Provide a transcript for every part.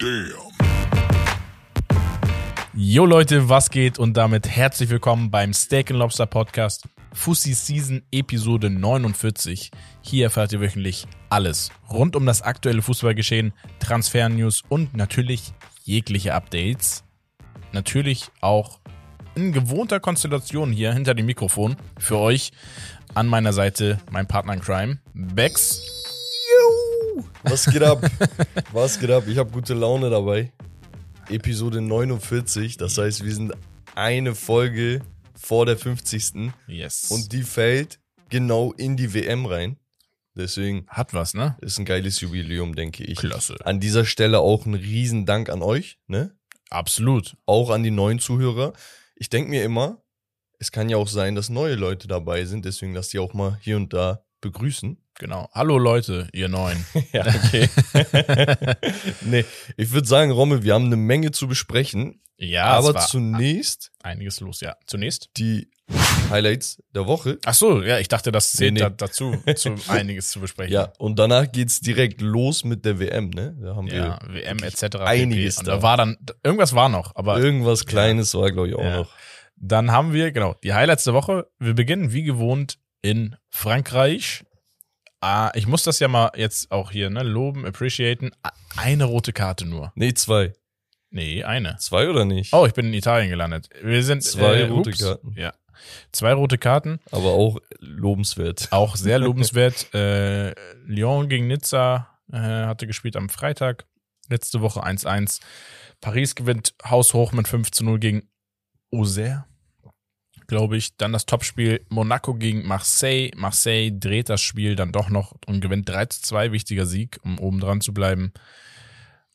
Damn. Jo Leute, was geht und damit herzlich willkommen beim Steak Lobster Podcast Fussi Season Episode 49. Hier erfahrt ihr wöchentlich alles rund um das aktuelle Fußballgeschehen, Transfer-News und natürlich jegliche Updates. Natürlich auch in gewohnter Konstellation hier hinter dem Mikrofon für euch. An meiner Seite mein Partner in Crime, Bex. Was geht ab? Was geht ab? Ich habe gute Laune dabei. Episode 49, das heißt, wir sind eine Folge vor der 50. Yes. Und die fällt genau in die WM rein. Deswegen hat was, ne? ist ein geiles Jubiläum, denke ich. Klasse. An dieser Stelle auch ein Riesendank an euch, ne? Absolut. Auch an die neuen Zuhörer. Ich denke mir immer, es kann ja auch sein, dass neue Leute dabei sind, deswegen lasst die auch mal hier und da begrüßen. Genau. Hallo Leute, ihr Neuen. Ja, okay. nee, ich würde sagen, Rommel, wir haben eine Menge zu besprechen. Ja, aber zunächst einiges los, ja. Zunächst. die Highlights der Woche. Ach so, ja, ich dachte, das zählt Nee, nee. Da, dazu, zu einiges zu besprechen. Ja, und danach geht's direkt los mit der WM, ne? Da haben ja, wir WM etc. einiges da. da war dann, irgendwas war noch, aber irgendwas Kleines war, glaube ich, auch Ja. noch. dann haben wir, genau, die Highlights der Woche. Wir beginnen wie gewohnt in Frankreich. Ah, ich muss das ja mal jetzt auch hier, ne, loben, appreciaten. Eine rote Karte nur. Nee, zwei. Nee, eine. Zwei oder nicht? Oh, ich bin in Italien gelandet. Wir sind Zwei äh, rote ups. Karten. Ja. Zwei rote Karten. Aber auch lobenswert. Auch sehr lobenswert. äh, Lyon gegen Nizza äh, hatte gespielt am Freitag. Letzte Woche 1-1. Paris gewinnt haushoch mit 5 zu 0 gegen Auxerre, glaube ich. Dann das Topspiel Monaco gegen Marseille. Marseille dreht das Spiel dann doch noch und gewinnt 3 zu 2. Wichtiger Sieg, um oben dran zu bleiben.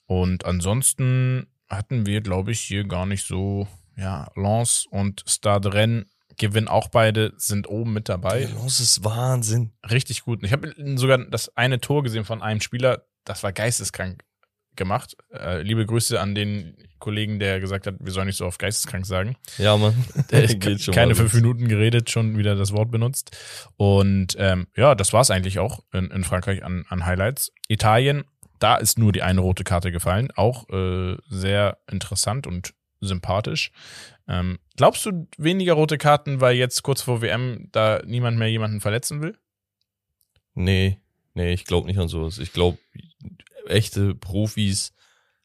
Und ansonsten hatten wir, glaube ich, hier gar nicht so, ja, Lens und Stade Rennes gewinnen auch beide, sind oben mit dabei Das ist Wahnsinn. richtig gut. Ich habe sogar das eine Tor gesehen von einem Spieler, das war geisteskrank gemacht. Äh, liebe Grüße an den Kollegen, der gesagt hat, wir sollen nicht so oft geisteskrank sagen. Ja, Mann. Der Geht schon keine fünf. Minuten geredet, schon wieder das Wort benutzt. Und ähm, ja, das war's eigentlich auch in, in Frankreich an, an Highlights. Italien, da ist nur die eine rote Karte gefallen. Auch äh, sehr interessant und sympathisch. Ähm, glaubst du weniger rote Karten, weil jetzt kurz vor WM da niemand mehr jemanden verletzen will? Nee, nee, ich glaube nicht an sowas. Ich glaube, echte Profis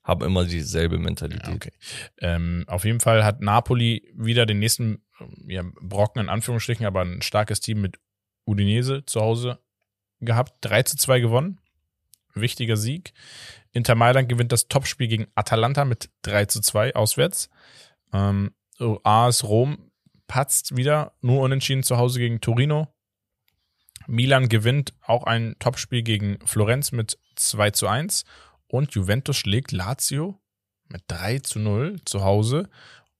haben immer dieselbe Mentalität. Ja, okay. Ähm, auf jeden Fall hat Napoli wieder den nächsten ähm, ja, Brocken in Anführungsstrichen, aber ein starkes Team mit Udinese zu Hause gehabt. 3 zu 2 gewonnen. Wichtiger Sieg. Inter Mailand gewinnt das Topspiel gegen Atalanta mit 3 zu 2 auswärts. Ähm, AS Rom patzt wieder, nur unentschieden zu Hause gegen Torino. Milan gewinnt auch ein Topspiel gegen Florenz mit 2 zu 1 und Juventus schlägt Lazio mit 3 zu 0 zu Hause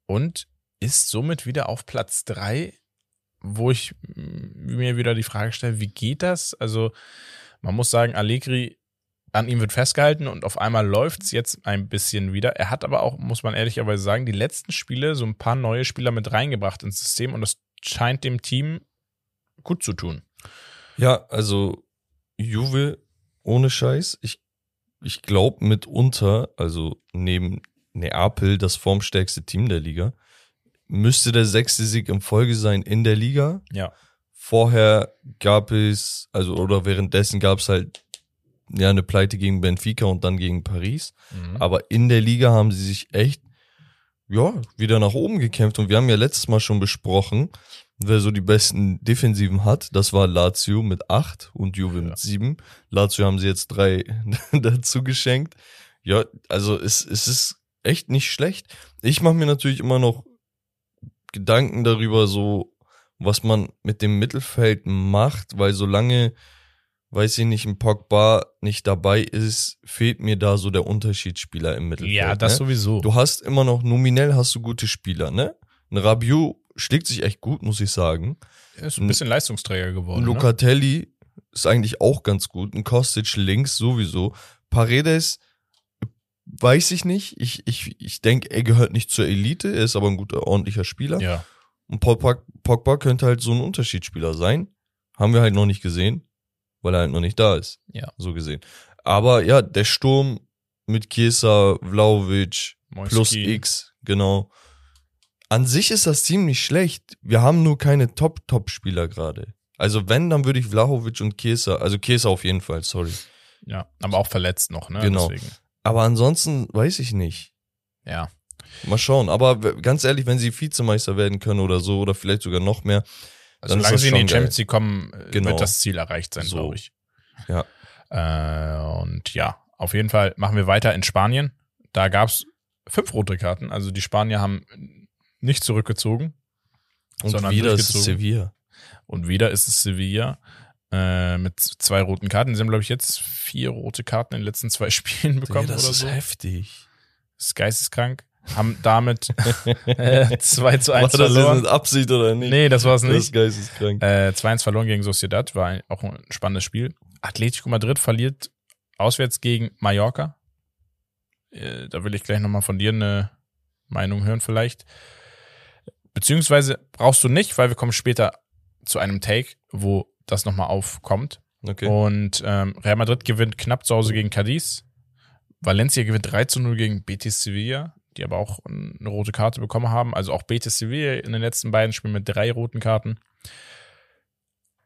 und ist somit wieder auf Platz 3, wo ich mir wieder die Frage stelle, wie geht das? Also man muss sagen, Allegri, an ihm wird festgehalten und auf einmal läuft's jetzt ein bisschen wieder. Er hat aber auch, muss man ehrlicherweise sagen, die letzten Spiele so ein paar neue Spieler mit reingebracht ins System und das scheint dem Team gut zu tun. Ja, also Juve ohne Scheiß. Ich, ich glaube mitunter, also neben Neapel das formstärkste Team der Liga, müsste der sechste Sieg in Folge sein in der Liga. Ja. Vorher gab es, also oder währenddessen gab es halt ja eine Pleite gegen Benfica und dann gegen Paris. Mhm. Aber in der Liga haben sie sich echt, ja, wieder nach oben gekämpft. Und wir haben ja letztes Mal schon besprochen, wer so die besten Defensiven hat. Das war Lazio mit acht und Juve Ja. mit sieben. Lazio haben sie jetzt drei dazu geschenkt. Ja, also es, es ist echt nicht schlecht. Ich mache mir natürlich immer noch Gedanken darüber, so was man mit dem Mittelfeld macht, weil solange, weiß ich nicht, ein Pogba nicht dabei ist, fehlt mir da so der Unterschiedsspieler im Mittelfeld. ja, das ne? sowieso. Du hast immer noch, nominell hast du gute Spieler, ne? Ein Rabiot schlägt sich echt gut, muss ich sagen. Er ist ein bisschen Leistungsträger geworden. Ne? Locatelli ist eigentlich auch ganz gut. Ein Kostic links sowieso. Paredes weiß ich nicht. Ich, ich, ich denke, er gehört nicht zur Elite. Er ist aber ein guter, ordentlicher Spieler. Ja. Und Pogba, Pogba könnte halt so ein Unterschiedsspieler sein. Haben wir halt noch nicht gesehen, weil er halt noch nicht da ist. Ja. So gesehen. Aber ja, der Sturm mit Chiesa, Vlaovic, Moiskin. plus X, genau. An sich ist das Team nicht schlecht. Wir haben nur keine Top-Top-Spieler gerade. Also wenn, dann würde ich Vlahovic und Chiesa, also Chiesa auf jeden Fall, sorry. Ja, aber auch verletzt noch, ne? Genau. Deswegen. Aber ansonsten weiß ich nicht. Ja. Mal schauen. Aber ganz ehrlich, wenn sie Vizemeister werden können oder so, oder vielleicht sogar noch mehr, Also solange sie in die. Champions League kommen, äh, Genau. wird das Ziel erreicht sein, So. glaube ich. Ja. Äh, und ja, auf jeden Fall machen wir weiter in Spanien. Da gab's fünf rote Karten. Also die Spanier haben nicht zurückgezogen. und Sondern wieder ist es. Sevilla. Und wieder ist es Sevilla äh, mit zwei roten Karten. Sie haben, glaube ich, jetzt vier rote Karten in den letzten zwei Spielen bekommen Digga, das oder ist so. heftig. Das ist geisteskrank. Haben damit äh, 2 zu 1 War das jetzt verloren. mit Absicht oder nicht? Nee, das war es das nicht. ist geisteskrank. Äh, 2-1 verloren gegen Sociedad, war ein- auch ein spannendes Spiel. Atletico Madrid verliert auswärts gegen Mallorca. Äh, da will ich gleich nochmal von dir eine Meinung hören vielleicht. Beziehungsweise brauchst du nicht, weil wir kommen später zu einem Take, wo das nochmal aufkommt. Okay. Und ähm, Real Madrid gewinnt knapp zu Hause gegen Cadiz. Valencia gewinnt 3 zu 0 gegen Betis Sevilla, die aber auch eine rote Karte bekommen haben. Also auch Betis Sevilla in den letzten beiden Spielen mit drei roten Karten.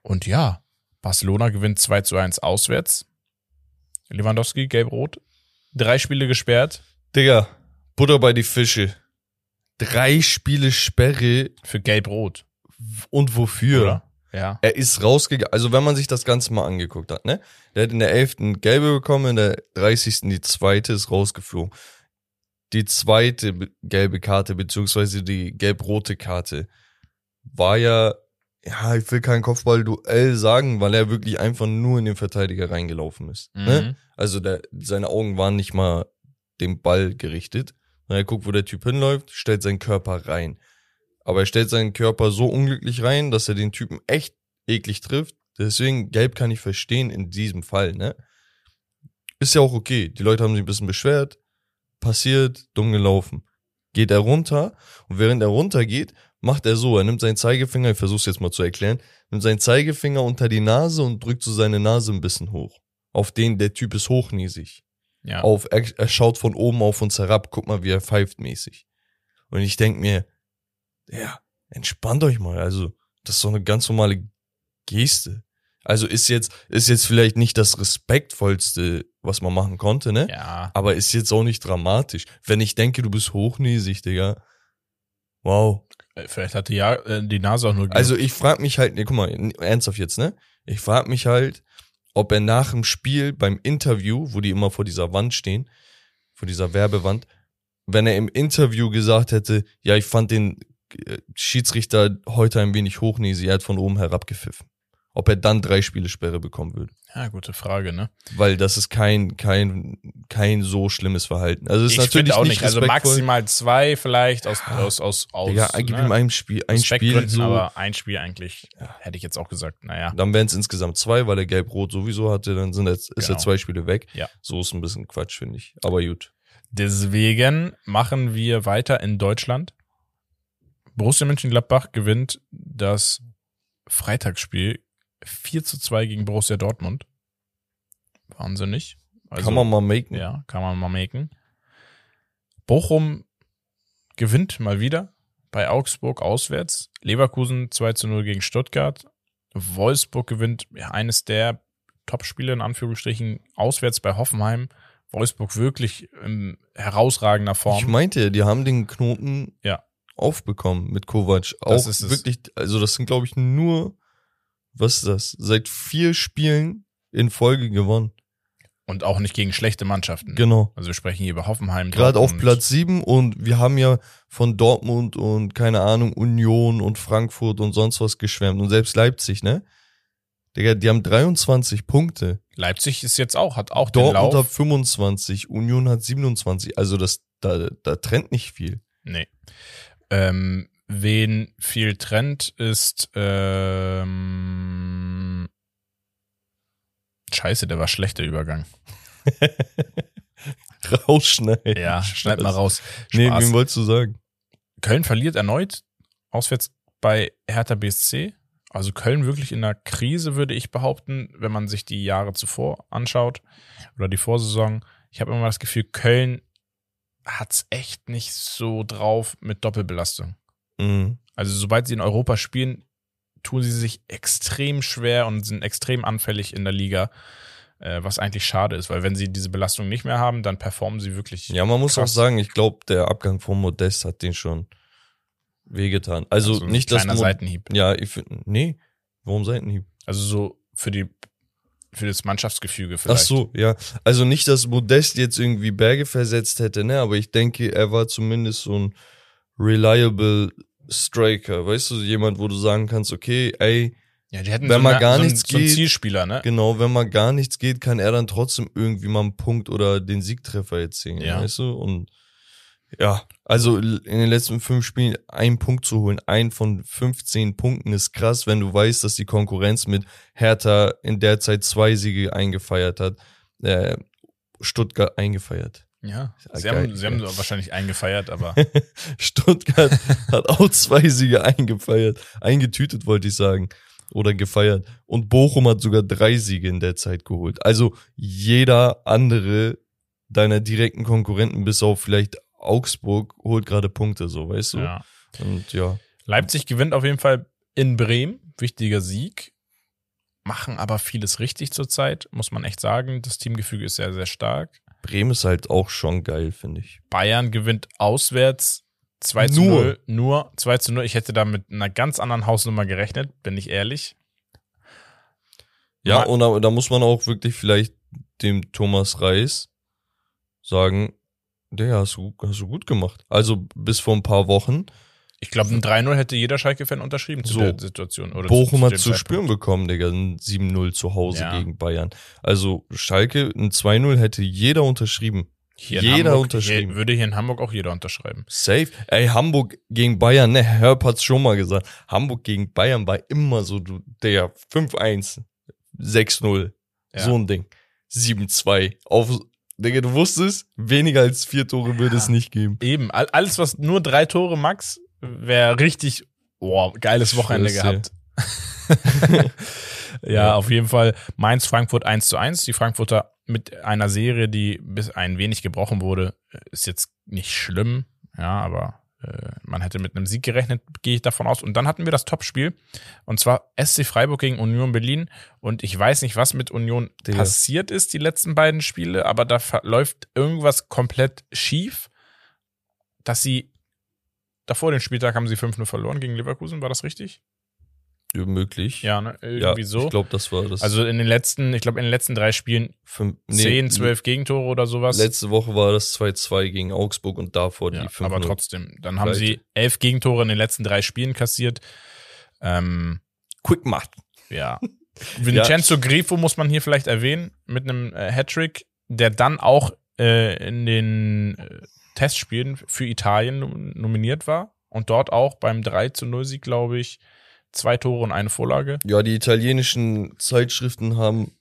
Und ja, Barcelona gewinnt 2 zu 1 auswärts. Lewandowski, gelb-rot. Drei Spiele gesperrt Digga, Butter bei die Fische. Drei Spiele Sperre für gelb-rot. und wofür? Oder? Ja. Er ist rausgegangen. Also wenn man sich das Ganze mal angeguckt hat, ne? Der hat in der 11. gelbe bekommen, in der 30. die zweite ist rausgeflogen. Die zweite be- gelbe Karte, beziehungsweise die gelb-rote Karte, war ja, ja, ich will kein Kopfballduell sagen, weil er wirklich einfach nur in den Verteidiger reingelaufen ist. Ne? Mhm. Also der, seine Augen waren nicht mal dem Ball gerichtet. Und er guckt, wo der Typ hinläuft, stellt seinen Körper rein. Aber er stellt seinen Körper so unglücklich rein, dass er den Typen echt eklig trifft. Deswegen, gelb kann ich verstehen in diesem Fall, ne? Ist ja auch okay. Die Leute haben sich ein bisschen beschwert. Passiert, dumm gelaufen. Geht er runter und während er runtergeht, macht er so, er nimmt seinen Zeigefinger, ich versuch's jetzt mal zu erklären, nimmt seinen Zeigefinger unter die Nase und drückt so seine Nase ein bisschen hoch. Auf den, der Typ ist hochnäsig Ja. auf, er, er schaut von oben auf uns herab, guck mal, wie er pfeift mäßig. Und ich denk mir, ja, entspannt euch mal, also, das ist doch eine ganz normale Geste. Also ist jetzt, ist jetzt vielleicht nicht das respektvollste, was man machen konnte, ne? ja. Aber ist jetzt auch nicht dramatisch. Wenn ich denke, du bist hochnäsig, Digga. Wow. Äh, Vielleicht hatte ja äh, die Nase auch nur Also ich frag mich halt, ne, guck mal, ernsthaft jetzt, ne? Ich frag mich halt, ob er nach dem Spiel beim Interview, wo die immer vor dieser Wand stehen, vor dieser Werbewand, wenn er im Interview gesagt hätte, ja, ich fand den äh, Schiedsrichter heute ein wenig hochnäsig, er hat von oben herabgepfiffen. Ob er dann drei Spiele Sperre bekommen würde. ja, gute Frage, ne? Weil das ist kein, kein, kein so schlimmes Verhalten. Also es ist ich natürlich auch nicht. Also maximal zwei vielleicht aus, aus, aus, aus. Digga, gib ihm ein Spiel, ein Spiel so. aber ein Spiel eigentlich, hätte ich jetzt auch gesagt, naja. Dann wären es insgesamt zwei, weil er gelb-rot sowieso hatte, dann sind jetzt, ist Genau. er zwei Spiele weg. Ja. So ist ein bisschen Quatsch, finde ich. Aber gut. Deswegen machen wir weiter in Deutschland. Borussia Mönchengladbach gewinnt das Freitagsspiel 4 zu 2 gegen Borussia Dortmund. Wahnsinnig. Also, Kann man mal machen. Ja, kann man mal machen. Bochum gewinnt mal wieder bei Augsburg auswärts. Leverkusen 2 zu 0 gegen Stuttgart. Wolfsburg gewinnt eines der Top-Spiele in Anführungsstrichen auswärts bei Hoffenheim. Wolfsburg wirklich in herausragender Form. Ich meinte, die haben den Knoten Ja. aufbekommen mit Kovac. Auch Das ist es. wirklich, also das sind, glaube ich, nur, was ist das? Seit vier Spielen in Folge gewonnen. und auch nicht gegen schlechte Mannschaften. Genau. Also wir sprechen hier über Hoffenheim. Gerade auf. Platz sieben und wir haben ja von Dortmund und keine Ahnung, Union und Frankfurt und sonst was geschwärmt und selbst Leipzig, ne? Digga, die haben 23 Punkte. Leipzig ist jetzt auch, hat auch den Dortmund hat Lauf. 25, Union hat 27. Also das, da, da trennt nicht viel. Nee. Ähm, wen viel trennt, ist ähm, Scheiße, der war schlechter Übergang. Rausschneiden. Ja, schneid mal raus. Nee, Spaß. wen wolltest du sagen? Köln verliert erneut. Auswärts bei Hertha BSC. Also Köln wirklich in einer Krise, würde ich behaupten, wenn man sich die Jahre zuvor anschaut oder die Vorsaison. ich habe immer das Gefühl, Köln hat's echt nicht so drauf mit Doppelbelastung. Mhm. Also sobald sie in Europa spielen, tun sie sich extrem schwer und sind extrem anfällig in der Liga, äh, was eigentlich schade ist, weil wenn sie diese Belastung nicht mehr haben, dann performen sie wirklich. Ja, man muss krass. auch sagen, ich glaube, der Abgang von Modest hat den schon wehgetan. Also, Also nicht, dass kleiner Seitenhieb. Ja, ich finde, nee, warum Seitenhieb? Also so für die für das Mannschaftsgefüge Ach vielleicht. so, ja. Also nicht, dass Modest jetzt irgendwie Berge versetzt hätte, ne, aber ich denke, er war zumindest so ein reliable Striker, weißt du, jemand, wo du sagen kannst, okay, ey, Ja, die hätten Wenn so, mal gar so, einen- nichts so einen geht, Zielspieler, ne? genau, wenn mal gar nichts geht, kann er dann trotzdem irgendwie mal einen Punkt oder den Siegtreffer erzielen, Ja. weißt du? Und ja, also in den letzten fünf Spielen einen Punkt zu holen, ein von 15 Punkten ist krass, wenn du weißt, dass die Konkurrenz mit Hertha in der Zeit zwei Siege eingefeiert hat. Äh, Stuttgart eingefeiert. Ja. Sie, geil, haben, sie haben wahrscheinlich eingefeiert, aber Stuttgart hat auch zwei Siege eingefeiert. Eingetütet, wollte ich sagen. Oder gefeiert. Und Bochum hat sogar drei Siege in der Zeit geholt. Also jeder andere deiner direkten Konkurrenten, bis auf vielleicht Augsburg, holt gerade Punkte, so, weißt du? ja. Und ja. Leipzig gewinnt auf jeden Fall in Bremen. Wichtiger Sieg. Machen aber vieles richtig zurzeit, muss man echt sagen. Das Teamgefüge ist sehr, sehr stark. Bremen ist halt auch schon geil, finde ich. Bayern gewinnt auswärts 2 zu Nur. 0. Nur 2 zu 0. Ich hätte da mit einer ganz anderen Hausnummer gerechnet, bin ich ehrlich. Ja, Ma- und da, da muss man auch wirklich vielleicht dem Thomas Reis sagen, der hast du, hast du gut gemacht. Also bis vor ein paar Wochen Ich glaube, ein 3-0 hätte jeder Schalke-Fan unterschrieben zu So. der Situation. Oder Bochum zu, hat dem zu spüren bekommen, Digga, ein 7-0 zu Hause Ja. gegen Bayern. Also Schalke, ein 2-0 hätte jeder unterschrieben. Hier jeder Hamburg, unterschrieben. Hier, würde hier in Hamburg auch jeder unterschreiben. Safe. Ey, Hamburg gegen Bayern, ne, Herb hat's schon mal gesagt. Hamburg gegen Bayern war immer so, du, Digga, 5-1, 6-0, Ja. so ein Ding. 7-2. Auf, Digga, du wusstest, weniger als vier Tore würde Ja. es nicht geben. Eben, all- alles, was nur drei Tore max, wäre richtig, oh, geiles Wochenende Scheiße. gehabt. ja, Ja. auf jeden Fall Mainz Frankfurt 1 zu 1. Die Frankfurter mit einer Serie, die bis ein wenig gebrochen wurde, ist jetzt nicht schlimm, ja, aber äh, man hätte mit einem Sieg gerechnet, gehe ich davon aus. Und dann hatten wir das Topspiel und zwar SC Freiburg gegen Union Berlin und ich weiß nicht, was mit Union Digga. passiert ist die letzten beiden Spiele, aber da läuft irgendwas komplett schief, dass sie davor den Spieltag haben sie 5-0 verloren gegen Leverkusen, war das richtig? Ja, möglich. Ja, ne? irgendwie ja, so. Ich glaube, das war das. Also in den letzten, ich glaube in den letzten drei Spielen fünf, nee, 10, 12 Gegentore oder sowas. Letzte Woche war das 2-2 gegen Augsburg und davor ja, die 5 aber trotzdem. Dann haben Pleite. sie elf Gegentore in den letzten drei Spielen kassiert. Ähm, Quick macht. ja. Vincenzo Grifo muss man hier vielleicht erwähnen, mit einem äh, Hattrick, der dann auch äh, in den äh, Testspielen für Italien nom- nominiert war und dort auch beim 3 zu 0 Sieg, glaube ich, zwei Tore und eine Vorlage. Ja, die italienischen Zeitschriften haben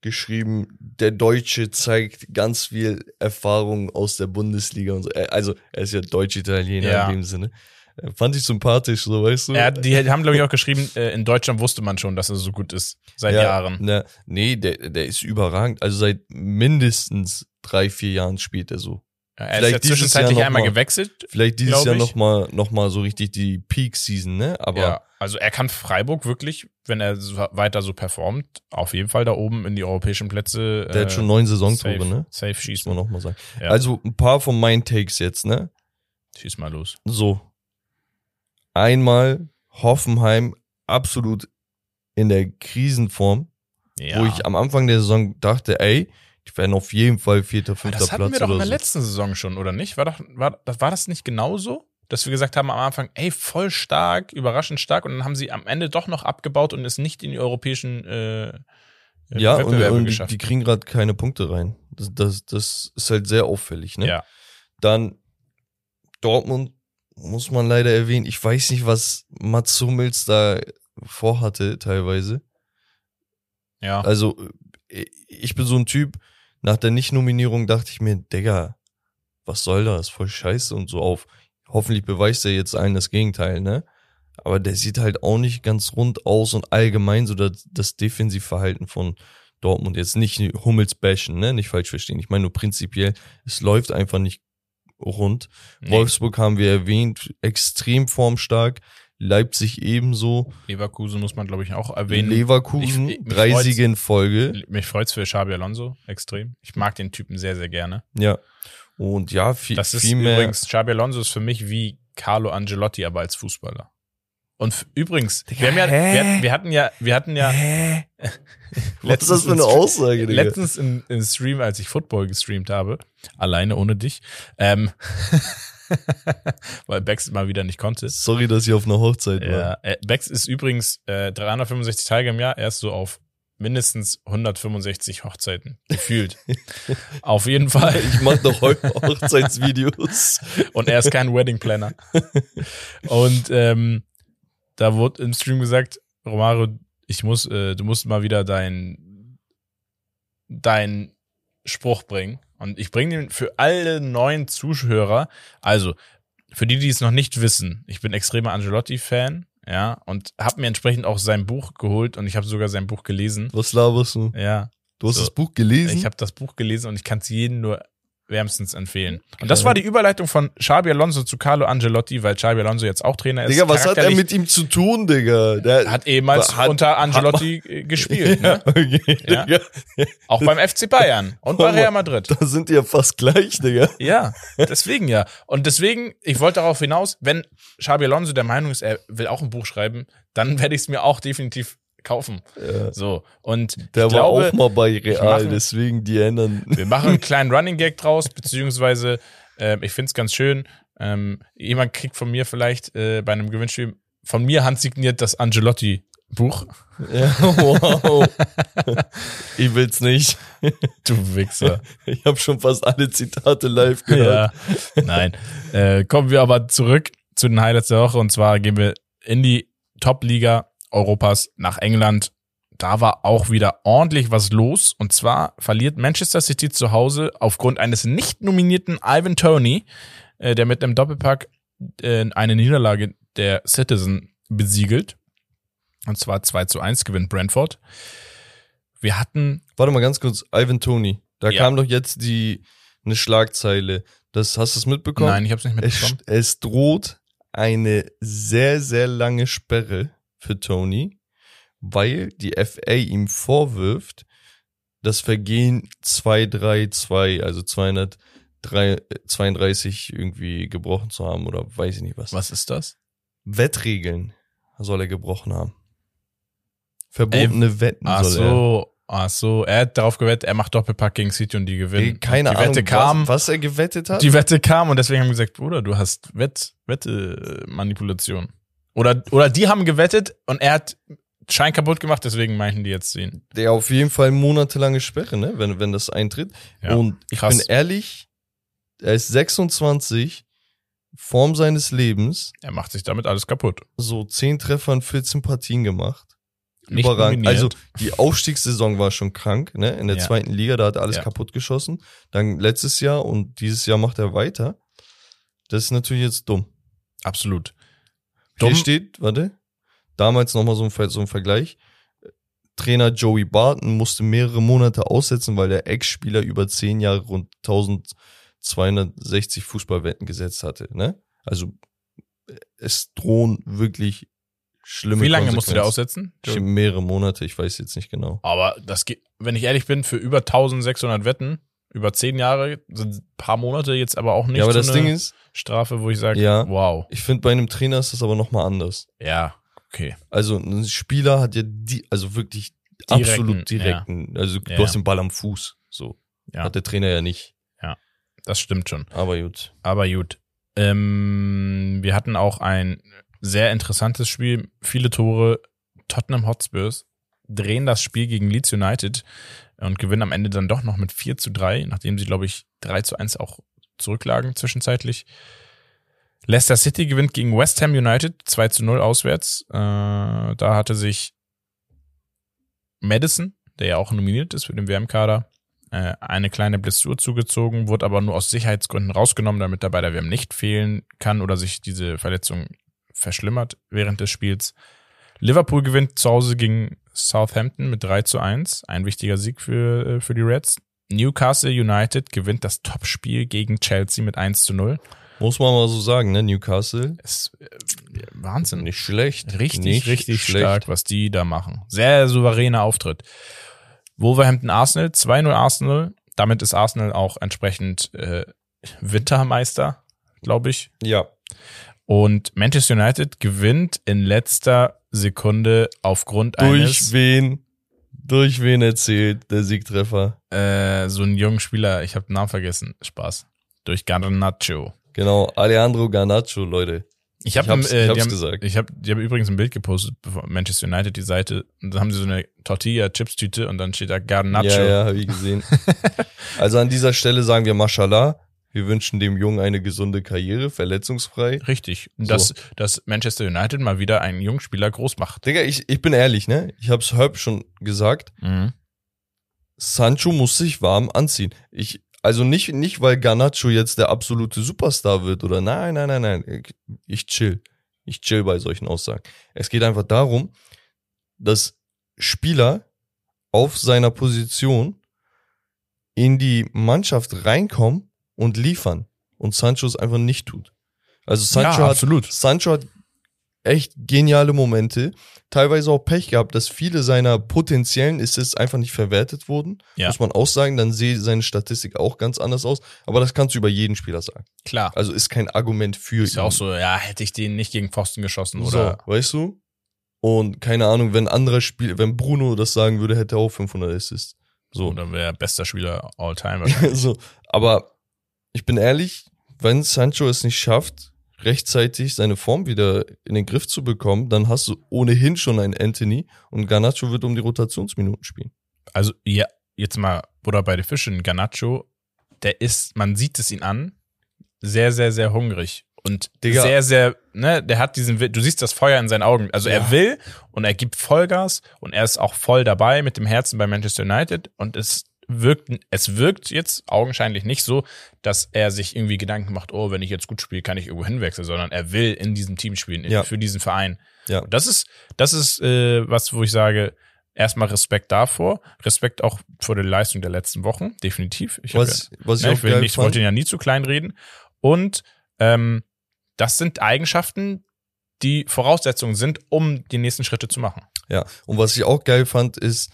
geschrieben, der Deutsche zeigt ganz viel Erfahrung aus der Bundesliga und so. Äh, Also, er ist ja Deutsch-Italiener Ja. in dem Sinne. Äh, Fand ich sympathisch, so weißt du. Hat- die haben, glaube ich, auch geschrieben, äh, in Deutschland wusste man schon, dass er so gut ist. Seit ja, Jahren. Na, nee, der, der ist überragend. Also seit mindestens drei, vier Jahren spielt er so. Ja, er ist Vielleicht ja dieses zwischenzeitlich einmal mal. gewechselt. Vielleicht dieses Jahr ich. noch mal, so richtig die Peak-Season, ne? Aber ja, also er kann Freiburg wirklich, wenn er weiter so performt, auf jeden Fall da oben in die europäischen Plätze. der hat schon neun Saisontore, safe, ne? Safe Muss schießen. man noch mal sagen. Ja. Also ein paar von meinen Takes jetzt, ne? Schieß mal los. So. Einmal Hoffenheim absolut in der Krisenform, Ja. wo ich am Anfang der Saison dachte, ey, die werden auf jeden Fall vierter, fünfter das hatten Platz wir doch in der so. letzten Saison schon, oder nicht? War, doch, war, das, war das nicht genauso? Dass wir gesagt haben am Anfang, ey, voll stark, überraschend stark, und dann haben sie am Ende doch noch abgebaut und es nicht in die europäischen äh, Ja, und, Wettbewerbe und die, geschafft. die kriegen gerade keine Punkte rein. Das, das, das ist halt sehr auffällig, ne? Ja. Dann Dortmund muss man leider erwähnen. Ich weiß nicht, was Mats Hummels da vorhatte teilweise. Ja. Also äh, ich bin so ein Typ, nach der Nicht-Nominierung dachte ich mir, Digga, was soll das? Voll scheiße und so auf. Hoffentlich beweist er jetzt allen das Gegenteil, ne? Aber der sieht halt auch nicht ganz rund aus und allgemein so das, das Defensivverhalten von Dortmund. Jetzt nicht Hummels bashen, ne? Nicht falsch verstehen. Ich meine nur prinzipiell, es läuft einfach nicht rund. Nee. Wolfsburg haben wir erwähnt, extrem formstark. Leipzig ebenso. Leverkusen muss man, glaube ich, auch erwähnen. Leverkusen, Ich- drei. Siege in Folge. Mich freut's für Xabi Alonso extrem. Ich mag den Typen sehr, sehr gerne. Ja. Und ja, viel, Das ist viel mehr. übrigens, Xabi Alonso ist für mich wie Carlo Angelotti, aber als Fußballer. Und übrigens, wir, haben ja, wir, hatten- wir hatten ja, wir hatten ja Hä? Was ist letztens das für eine Aussage, Digga? letztens im, im Stream, als ich Football gestreamt habe, alleine ohne dich, ähm, weil Bex mal wieder nicht konnte. Sorry, dass ich auf einer Hochzeit war. Ja, äh, Bex ist übrigens äh, 365 Tage im Jahr, er ist so auf mindestens 165 Hochzeiten gefühlt. auf jeden Fall. Ich mach doch heute Hochzeitsvideos. Und er ist kein Wedding Planner. Und ähm, da wurde im Stream gesagt, Romaro, ich muss, äh, du musst mal wieder dein dein Spruch bringen. Und ich bringe den für alle neuen Zuhörer. Also für die, die es noch nicht wissen, ich bin extremer Angelotti-Fan, ja, und habe mir entsprechend auch sein Buch geholt und ich habe sogar sein Buch gelesen. Was laberst du? Ja, Du hast So. das Buch gelesen? ich habe das Buch gelesen und ich kann es jedem nur wärmstens empfehlen. Und das war die Überleitung von Xabi Alonso zu Carlo Angelotti, weil Xabi Alonso jetzt auch Trainer ist. Digga, was hat er mit ihm zu tun, Digga? Der Hat ehemals Hat- unter Angelotti äh, gespielt, ja, ne? okay, Ja. Auch beim FC Bayern und bei Real Madrid. Da sind die ja fast gleich, Digga. Ja, deswegen ja. Und deswegen, ich wollte darauf hinaus, wenn Xabi Alonso der Meinung ist, er will auch ein Buch schreiben, dann werde ich es mir auch definitiv kaufen. Ja. So. Und Der ich war glaube, auch mal bei Real, machen- deswegen die ändern. Wir machen einen kleinen Running Gag draus, beziehungsweise äh, ich find's ganz schön. Ähm, jemand kriegt von mir vielleicht äh, bei einem Gewinnspiel von mir handsigniert das Angelotti-Buch. Ja, wow. ich will's nicht. Du Wichser. Ich habe schon fast alle Zitate live gehört. ja. Nein. Äh, kommen wir aber zurück zu den Highlights der Woche und zwar gehen wir in die Top-Liga Europas nach England. Da war auch wieder ordentlich was los. Und zwar verliert Manchester City zu Hause aufgrund eines nicht nominierten Ivan Tony, äh, der mit einem Doppelpack äh, eine Niederlage der Citizen besiegelt. Und zwar 2 zu 1 gewinnt Brentford. Wir hatten, Warte mal ganz kurz, Ivan Tony. Da Ja. kam doch jetzt die eine Schlagzeile. Das hast du es mitbekommen? nein, ich habe es nicht Es, mitbekommen. es droht eine sehr, sehr lange Sperre für Tony, weil die FA ihm vorwirft, das Vergehen 232, also 232 irgendwie gebrochen zu haben oder weiß ich nicht was. Was ist das? Wettregeln soll er gebrochen haben. Verbotene Wetten Ach soll so, ach so. Er hat darauf gewettet, er macht Doppelpack gegen City und die er. gewinnen. Ey, Keine die Ahnung, Wette kam, was, was er gewettet hat. die Wette kam und deswegen haben wir gesagt, Bruder, du hast Wett, Wette Manipulation. Oder oder die haben gewettet und er hat Schein kaputt gemacht, deswegen meinten die jetzt den. Der auf jeden Fall monatelange Sperre, ne, wenn, wenn das eintritt. Ja, Und ich krass. bin ehrlich, er ist 26, Form seines Lebens, Er macht sich damit alles kaputt. so 10 Treffer in 14 Partien gemacht. Nicht Überragend. nominiert. Also die Aufstiegssaison war schon krank, ne? In der Ja. zweiten Liga, da hat er alles Ja. kaputt geschossen. Dann letztes Jahr und dieses Jahr macht er weiter. Das ist natürlich jetzt dumm. Absolut. Hier Dumm. steht, warte, damals nochmal so ein, so ein Vergleich. Trainer Joey Barton musste mehrere Monate aussetzen, weil der Ex-Spieler über zehn Jahre rund 1260 Fußballwetten gesetzt hatte. Ne? Also es drohen wirklich schlimme Wie lange musst du da Konsequenzen. aussetzen? Mehrere Monate, ich weiß jetzt nicht genau. Aber das geht, wenn ich ehrlich bin, für über 1600 Wetten, über 10 Jahre, sind ein paar Monate jetzt aber auch nicht ja, aber so das eine Ding ist, Strafe, wo ich sage, Ja. wow. ich finde bei einem Trainer ist das aber nochmal anders. Ja, okay. Also ein Spieler hat ja die, also wirklich Direkten, absolut direkten, also du Ja. hast den Ball am Fuß, so. Ja. Hat der Trainer ja nicht. Das stimmt schon. Aber gut. Aber gut. Ähm, wir hatten auch ein sehr interessantes Spiel. Viele Tore. Tottenham Hotspurs drehen das Spiel gegen Leeds United und gewinnen am Ende dann doch noch mit 4 zu 3, nachdem sie, glaube ich, 3 zu 1 auch zurücklagen zwischenzeitlich. Leicester City gewinnt gegen West Ham United 2 zu 0 auswärts. Äh, da hatte sich Madison, der ja auch nominiert ist für den WM-Kader, äh, eine kleine Blessur zugezogen, wurde aber nur aus Sicherheitsgründen rausgenommen, damit er bei der WM nicht fehlen kann oder sich diese Verletzung verschlimmert während des Spiels. Liverpool gewinnt zu Hause gegen Southampton mit 3 zu 1. Ein wichtiger Sieg für, äh, für die Reds. Newcastle United gewinnt das Topspiel gegen Chelsea mit 1 zu 0. Muss man mal so sagen, ne? Newcastle. Ist äh, Wahnsinn. Nicht schlecht. Richtig, Nicht richtig schlecht. stark, was die da machen. Sehr souveräner Auftritt. Wolverhampton Arsenal, 2-0 Arsenal. Damit ist Arsenal auch entsprechend äh, Wintermeister, glaube ich. Ja. Und Manchester United gewinnt in letzter Sekunde aufgrund Durch eines wen? Durch wen erzählt der Siegtreffer? äh, so einen jungen Spieler, ich habe den Namen vergessen, Spaß. Durch Garnacho. Genau, Alejandro Garnacho, Leute. Ich habe Ich äh, ich hab's haben, gesagt. Ich habe die haben übrigens ein Bild gepostet, bevor Manchester United die Seite, und da haben sie so eine Tortilla-Chips-Tüte und dann steht da Garnacho. Ja, ja, habe ich gesehen. also an dieser Stelle sagen wir Mashallah. Wir wünschen dem Jungen eine gesunde Karriere, verletzungsfrei. Richtig. Und So. Dass, dass Manchester United mal wieder einen jungen Spieler groß macht. Digga, ich, ich bin ehrlich, ne? Ich hab's Herb schon gesagt. Mhm. Sancho muss sich warm anziehen. Ich, also nicht, nicht, weil Garnacho jetzt der absolute Superstar wird oder nein, nein, nein, nein. Ich- Ich chill. Ich chill bei solchen Aussagen. Es geht einfach darum, dass Spieler auf seiner Position in die Mannschaft reinkommen und liefern und Sancho es einfach nicht tut. Also Sancho ja, hat absolut. Sancho hat echt geniale Momente, teilweise auch Pech gehabt, dass viele seiner potenziellen Assists einfach nicht verwertet wurden. Ja. Muss man auch sagen, dann sehe seine Statistik auch ganz anders aus. Aber das kannst du über jeden Spieler sagen. Klar. Also ist kein Argument für Ist ja auch so, ja, hätte ich den nicht gegen Pfosten geschossen oder. So, weißt du? Und keine Ahnung, wenn anderer Spiel, wenn Bruno das sagen würde, hätte er auch 500 Assists. So. Oder wäre bester Spieler all time wahrscheinlich. so. Aber ich bin ehrlich, wenn Sancho es nicht schafft, rechtzeitig seine Form wieder in den Griff zu bekommen, dann hast du ohnehin schon einen Anthony und Garnacho wird um die Rotationsminuten spielen. Also, ja, jetzt mal, Buddha bei den Fischen, Garnacho, der ist, man sieht es ihn an, sehr, sehr, sehr hungrig. Und Digga. sehr, sehr, ne, der hat diesen, du siehst das Feuer in seinen Augen. Also Ja. er will und er gibt Vollgas und er ist auch voll dabei mit dem Herzen bei Manchester United und es wirkt, es wirkt jetzt augenscheinlich nicht so, dass er sich irgendwie Gedanken macht, oh, wenn ich jetzt gut spiele, kann ich irgendwo hinwechseln, sondern er will in diesem Team spielen, in- Ja. für diesen Verein. Ja. Und das ist, das ist äh, was, wo ich sage, erstmal Respekt davor, Respekt auch vor der Leistung der letzten Wochen, definitiv. Ich, Was, was ich ja, ne, auch ich will nicht, wollte ihn ja nie zu klein reden. Und ähm, das sind Eigenschaften, die Voraussetzungen sind, um die nächsten Schritte zu machen. ja, und was ich auch geil fand, ist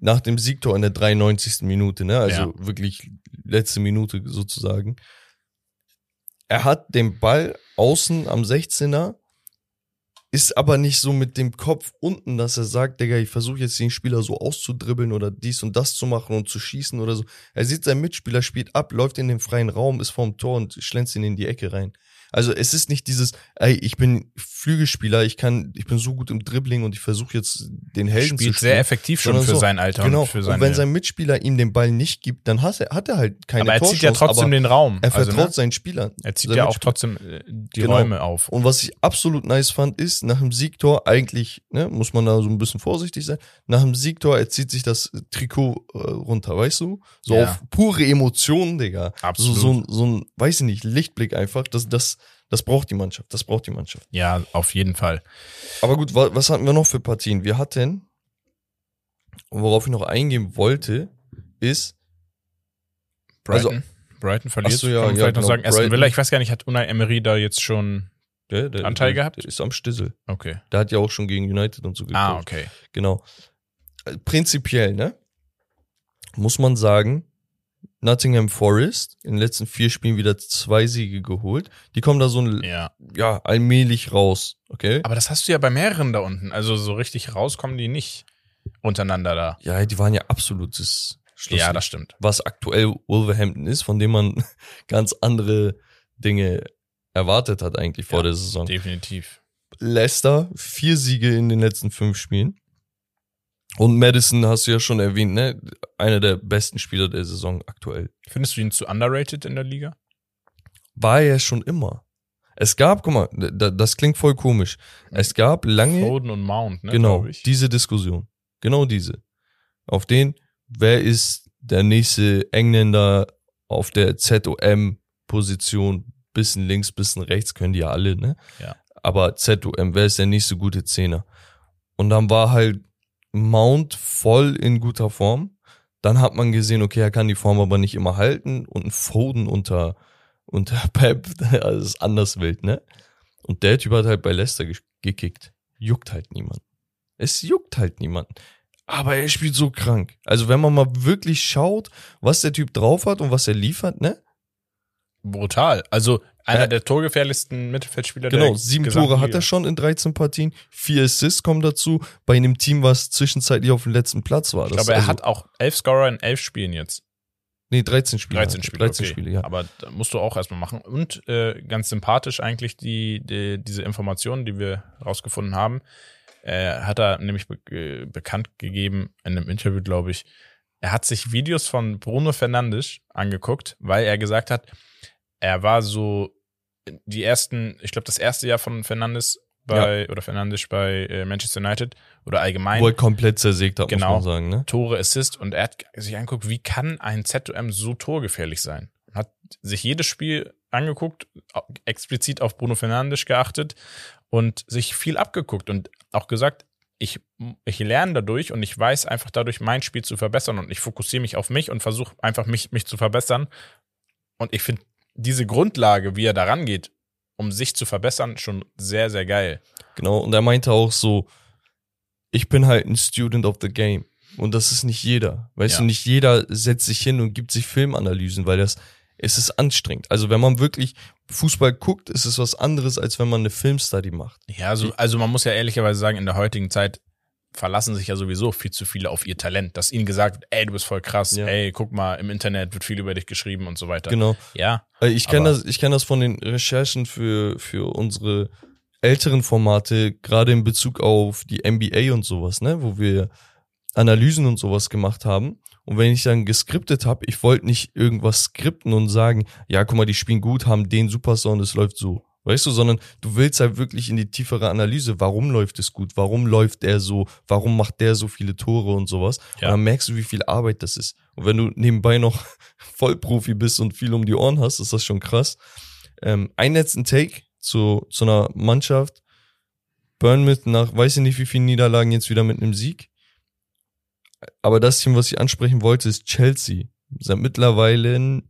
nach dem Siegtor in der 93. Minute, ne, also Ja. wirklich letzte Minute sozusagen. Er hat den Ball außen am 16er, ist aber nicht so mit dem Kopf unten, dass er sagt, Digga, ich versuche jetzt den Spieler so auszudribbeln oder dies und das zu machen und zu schießen oder so. Er sieht, sein Mitspieler spielt ab, läuft in den freien Raum, ist vorm Tor und schlänzt ihn in die Ecke rein. Also es ist nicht dieses, ey, ich bin Flügelspieler, ich kann, ich bin so gut im Dribbling und ich versuche jetzt den Helden zu Spielt spielen. sehr effektiv schon für so, sein Alter Genau. und für seine. und wenn sein Mitspieler ihm den Ball nicht gibt, dann hat er, hat er halt keine aber er zieht ja Torchance, trotzdem den Raum. Er also, vertraut ne? seinen Spielern. Er zieht ja auch trotzdem äh, die Genau. Räume auf. Und was ich absolut nice fand, ist, nach dem Siegtor, eigentlich, ne, muss man da so ein bisschen vorsichtig sein, nach dem Siegtor, er zieht sich das Trikot äh, runter, weißt du? So Ja. auf pure Emotionen, Digga. Absolut. So, so, ein- so ein, weiß ich nicht, Lichtblick einfach. Das, das, das braucht die Mannschaft. Das braucht die Mannschaft. Ja, auf jeden Fall. Aber gut, wa was hatten wir noch für Partien? Wir hatten, worauf ich noch eingehen wollte, ist, Brighton. Brighton verliert. Also Ach so, ja, Kann man ja, vielleicht noch genau. sagen, Aston. Villa, ich weiß gar nicht, hat Unai Emery da jetzt schon. der, der, Anteil der, gehabt? Der ist am Stissel. Okay. Der hat ja auch schon gegen United und so gecoacht. Ah, okay. Genau. Äh, Prinzipiell, ne? Muss man sagen, Nottingham Forest in den letzten vier Spielen wieder zwei Siege geholt. Die kommen da so ein, Ja. ja, allmählich raus, okay? Aber das hast du ja bei mehreren da unten. Also so richtig rauskommen die nicht untereinander da. Ja, die waren ja absolutes Schluss. Ja, das stimmt. was aktuell Wolverhampton ist, von dem man ganz andere Dinge erwartet hat eigentlich vor Ja, der Saison. Definitiv. Leicester, vier Siege in den letzten fünf Spielen. Und Madison hast du ja schon erwähnt, ne? Einer der besten Spieler der Saison aktuell. Findest du ihn zu underrated in der Liga? War er schon immer. Es gab, guck mal, da, das klingt voll komisch. Es gab lange, Foden und Mount, ne? genau, diese Diskussion. Genau diese. Auf den, wer ist der nächste Engländer auf der ZOM-Position, bisschen links, bisschen rechts, können die ja alle, ne? Ja. Aber ZOM, wer ist der nächste gute Zehner? Und dann war halt Mount voll in guter Form. Dann hat man gesehen, okay, er kann die Form aber nicht immer halten und ein Foden unter, unter Pep, das ist anders wild, ne? Und der Typ hat halt bei Leicester ge gekickt. Juckt halt niemand. Es juckt halt niemanden. Aber er spielt so krank. Also wenn man mal wirklich schaut, was der Typ drauf hat und was er liefert, ne? Brutal. Also einer Äh, der torgefährlichsten Mittelfeldspieler Genau, der sieben gesamten Tore hat Liga. er schon in 13 Partien. Vier Assists kommen dazu. Bei einem Team, was zwischenzeitlich auf dem letzten Platz war. Ich glaube, er also, hat auch elf Scorer in elf Spielen jetzt. Nee, 13 Spiele. 13 hat er. Spiele. 13 okay. Spiele, ja. Aber da musst du auch erstmal machen. Und äh, ganz sympathisch eigentlich die, die, diese Informationen, die wir rausgefunden haben, äh, hat er nämlich be äh, bekannt gegeben in einem Interview, glaube ich. Er hat sich Videos von Bruno Fernandes angeguckt, weil er gesagt hat, er war so die ersten, ich glaube, das erste Jahr von Fernandes bei oder Fernandes bei äh, Manchester United oder allgemein er komplett zersägt hat, Genau. muss man sagen, ne? Tore, Assist und er hat sich angeguckt, wie kann ein ZOM so torgefährlich sein? Hat sich jedes Spiel angeguckt, explizit auf Bruno Fernandes geachtet und sich viel abgeguckt und auch gesagt, ich, ich lerne dadurch und ich weiß einfach dadurch, mein Spiel zu verbessern und ich fokussiere mich auf mich und versuche einfach mich, mich zu verbessern. Und ich finde diese Grundlage, wie er da rangeht, um sich zu verbessern, schon sehr, sehr geil. Genau. Und er meinte auch so, ich bin halt ein Student of the Game. Und das ist nicht jeder. Weißt Ja. du, nicht jeder setzt sich hin und gibt sich Filmanalysen, weil das, es ist anstrengend. Also wenn man wirklich Fußball guckt, ist es was anderes, als wenn man eine Filmstudy macht. Ja, also, also man muss ja ehrlicherweise sagen, in der heutigen Zeit verlassen sich ja sowieso viel zu viele auf ihr Talent, dass ihnen gesagt wird, ey, du bist voll krass, Ja. ey, guck mal, im Internet wird viel über dich geschrieben und so weiter. Genau. Ja, Äh, Ich kenne das, ich kenne das von den Recherchen für, für unsere älteren Formate, gerade in Bezug auf die NBA und sowas, ne, wo wir Analysen und sowas gemacht haben. Und wenn ich dann geskriptet habe, ich wollte nicht irgendwas skripten und sagen, ja, guck mal, die spielen gut, haben den Superstar und es läuft so. Weißt du, sondern du willst halt wirklich in die tiefere Analyse, warum läuft es gut, warum läuft der so, warum macht der so viele Tore und sowas. Ja. Und dann merkst du, wie viel Arbeit das ist. Und wenn du nebenbei noch Vollprofi bist und viel um die Ohren hast, ist das schon krass. Ähm, ein letzten Take zu, zu einer Mannschaft. Bournemouth nach, weiß ich nicht wie vielen Niederlagen jetzt wieder mit einem Sieg. Aber das Team, was ich ansprechen wollte, ist Chelsea. Seit mittlerweile,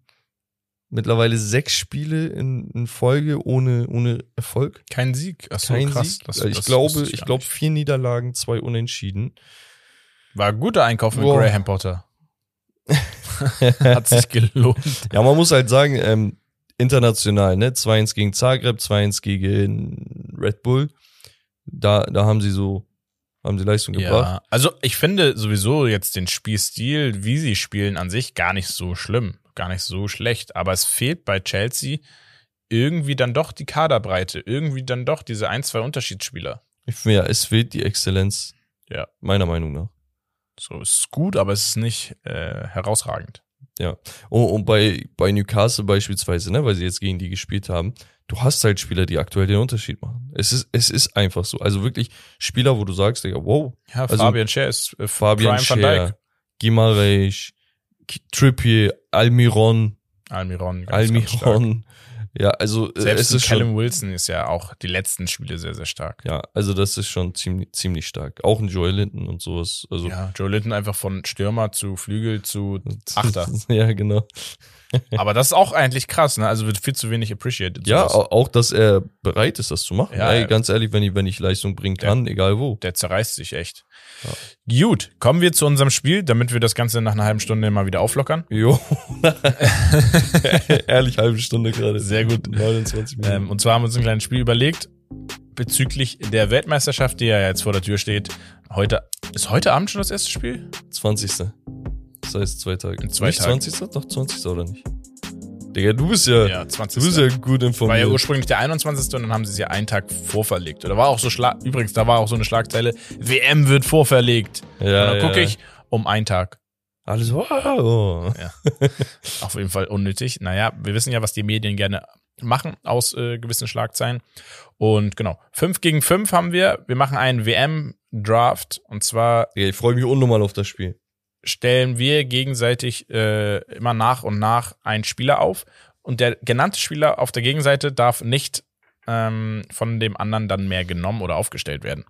mittlerweile sechs Spiele in, in Folge ohne, ohne Erfolg. kein Sieg. Ach so, Kein krass. Sieg. Das, ich das glaube, ich glaube vier Niederlagen, zwei Unentschieden. War ein guter Einkauf mit Boah. Graham Potter. Hat sich gelohnt. Ja, man muss halt sagen, ähm, international, ne? 2-1 gegen Zagreb, 2-1 gegen Red Bull. Da, da haben sie so, haben sie Leistung gebracht. Ja, also ich finde sowieso jetzt den Spielstil, wie sie spielen, an sich gar nicht so schlimm, gar nicht so schlecht. Aber es fehlt bei Chelsea irgendwie dann doch die Kaderbreite, irgendwie dann doch diese ein, zwei Unterschiedsspieler. Ja, es fehlt die Exzellenz. Ja. Meiner Meinung nach. So, es ist gut, aber es ist nicht äh, herausragend. Ja. Und, und bei, bei Newcastle beispielsweise, ne, weil sie jetzt gegen die gespielt haben, du hast halt Spieler, die aktuell den Unterschied machen. Es ist, es ist einfach so. Also wirklich Spieler, wo du sagst, Digga, wow, Ja, Also, Fabian Scher ist äh, Fabian Prime. Scher, Gimareich, Trippier, Almiron, Almiron. Ganz. Almiron. Ja, also äh, Selbst es ist schon, Callum Wilson ist ja auch die letzten Spiele sehr, sehr stark. ja, also das ist schon ziemlich, ziemlich stark. Auch ein Joel Linton und sowas. Also Ja, Joe Linton einfach von Stürmer zu Flügel zu Achter. ja, genau. Aber das ist auch eigentlich krass, ne? Also wird viel zu wenig appreciated. Ja, sowas. au- auch, dass er bereit ist, das zu machen. Ja, Ey, ja. ganz ehrlich, wenn ich, wenn ich Leistung bringen kann, egal wo. Der zerreißt sich echt. Gut, kommen wir zu unserem Spiel, damit wir das Ganze nach einer halben Stunde mal wieder auflockern. Jo. Ehrlich, halbe Stunde gerade. Sehr gut. 29 Minuten. Ähm, und zwar haben wir uns ein kleines Spiel überlegt bezüglich der Weltmeisterschaft, die ja jetzt vor der Tür steht. Heute ist heute Abend schon das erste Spiel? 20. Das heißt zwei Tage. In zwei nicht Tagen. 20. Doch 20. oder nicht? Digga, du bist ja, Ja, 20. du bist ja gut War informiert. ja ursprünglich der 21. und dann haben sie es ja einen Tag vorverlegt. Oder war auch so Schlag übrigens, da war auch so eine Schlagzeile, WM wird vorverlegt. ja, und dann ja. gucke ich um einen Tag. Alles wow. Auf jeden Fall unnötig. Naja, wir wissen ja, was die Medien gerne machen aus äh, gewissen Schlagzeilen. Und genau, 5 gegen 5 haben wir. Wir machen einen WM-Draft. Und zwar ich freue mich unnormal auf das Spiel. Stellen wir gegenseitig äh, immer nach und nach einen Spieler auf. Und der genannte Spieler auf der Gegenseite darf nicht ähm, von dem anderen dann mehr genommen oder aufgestellt werden.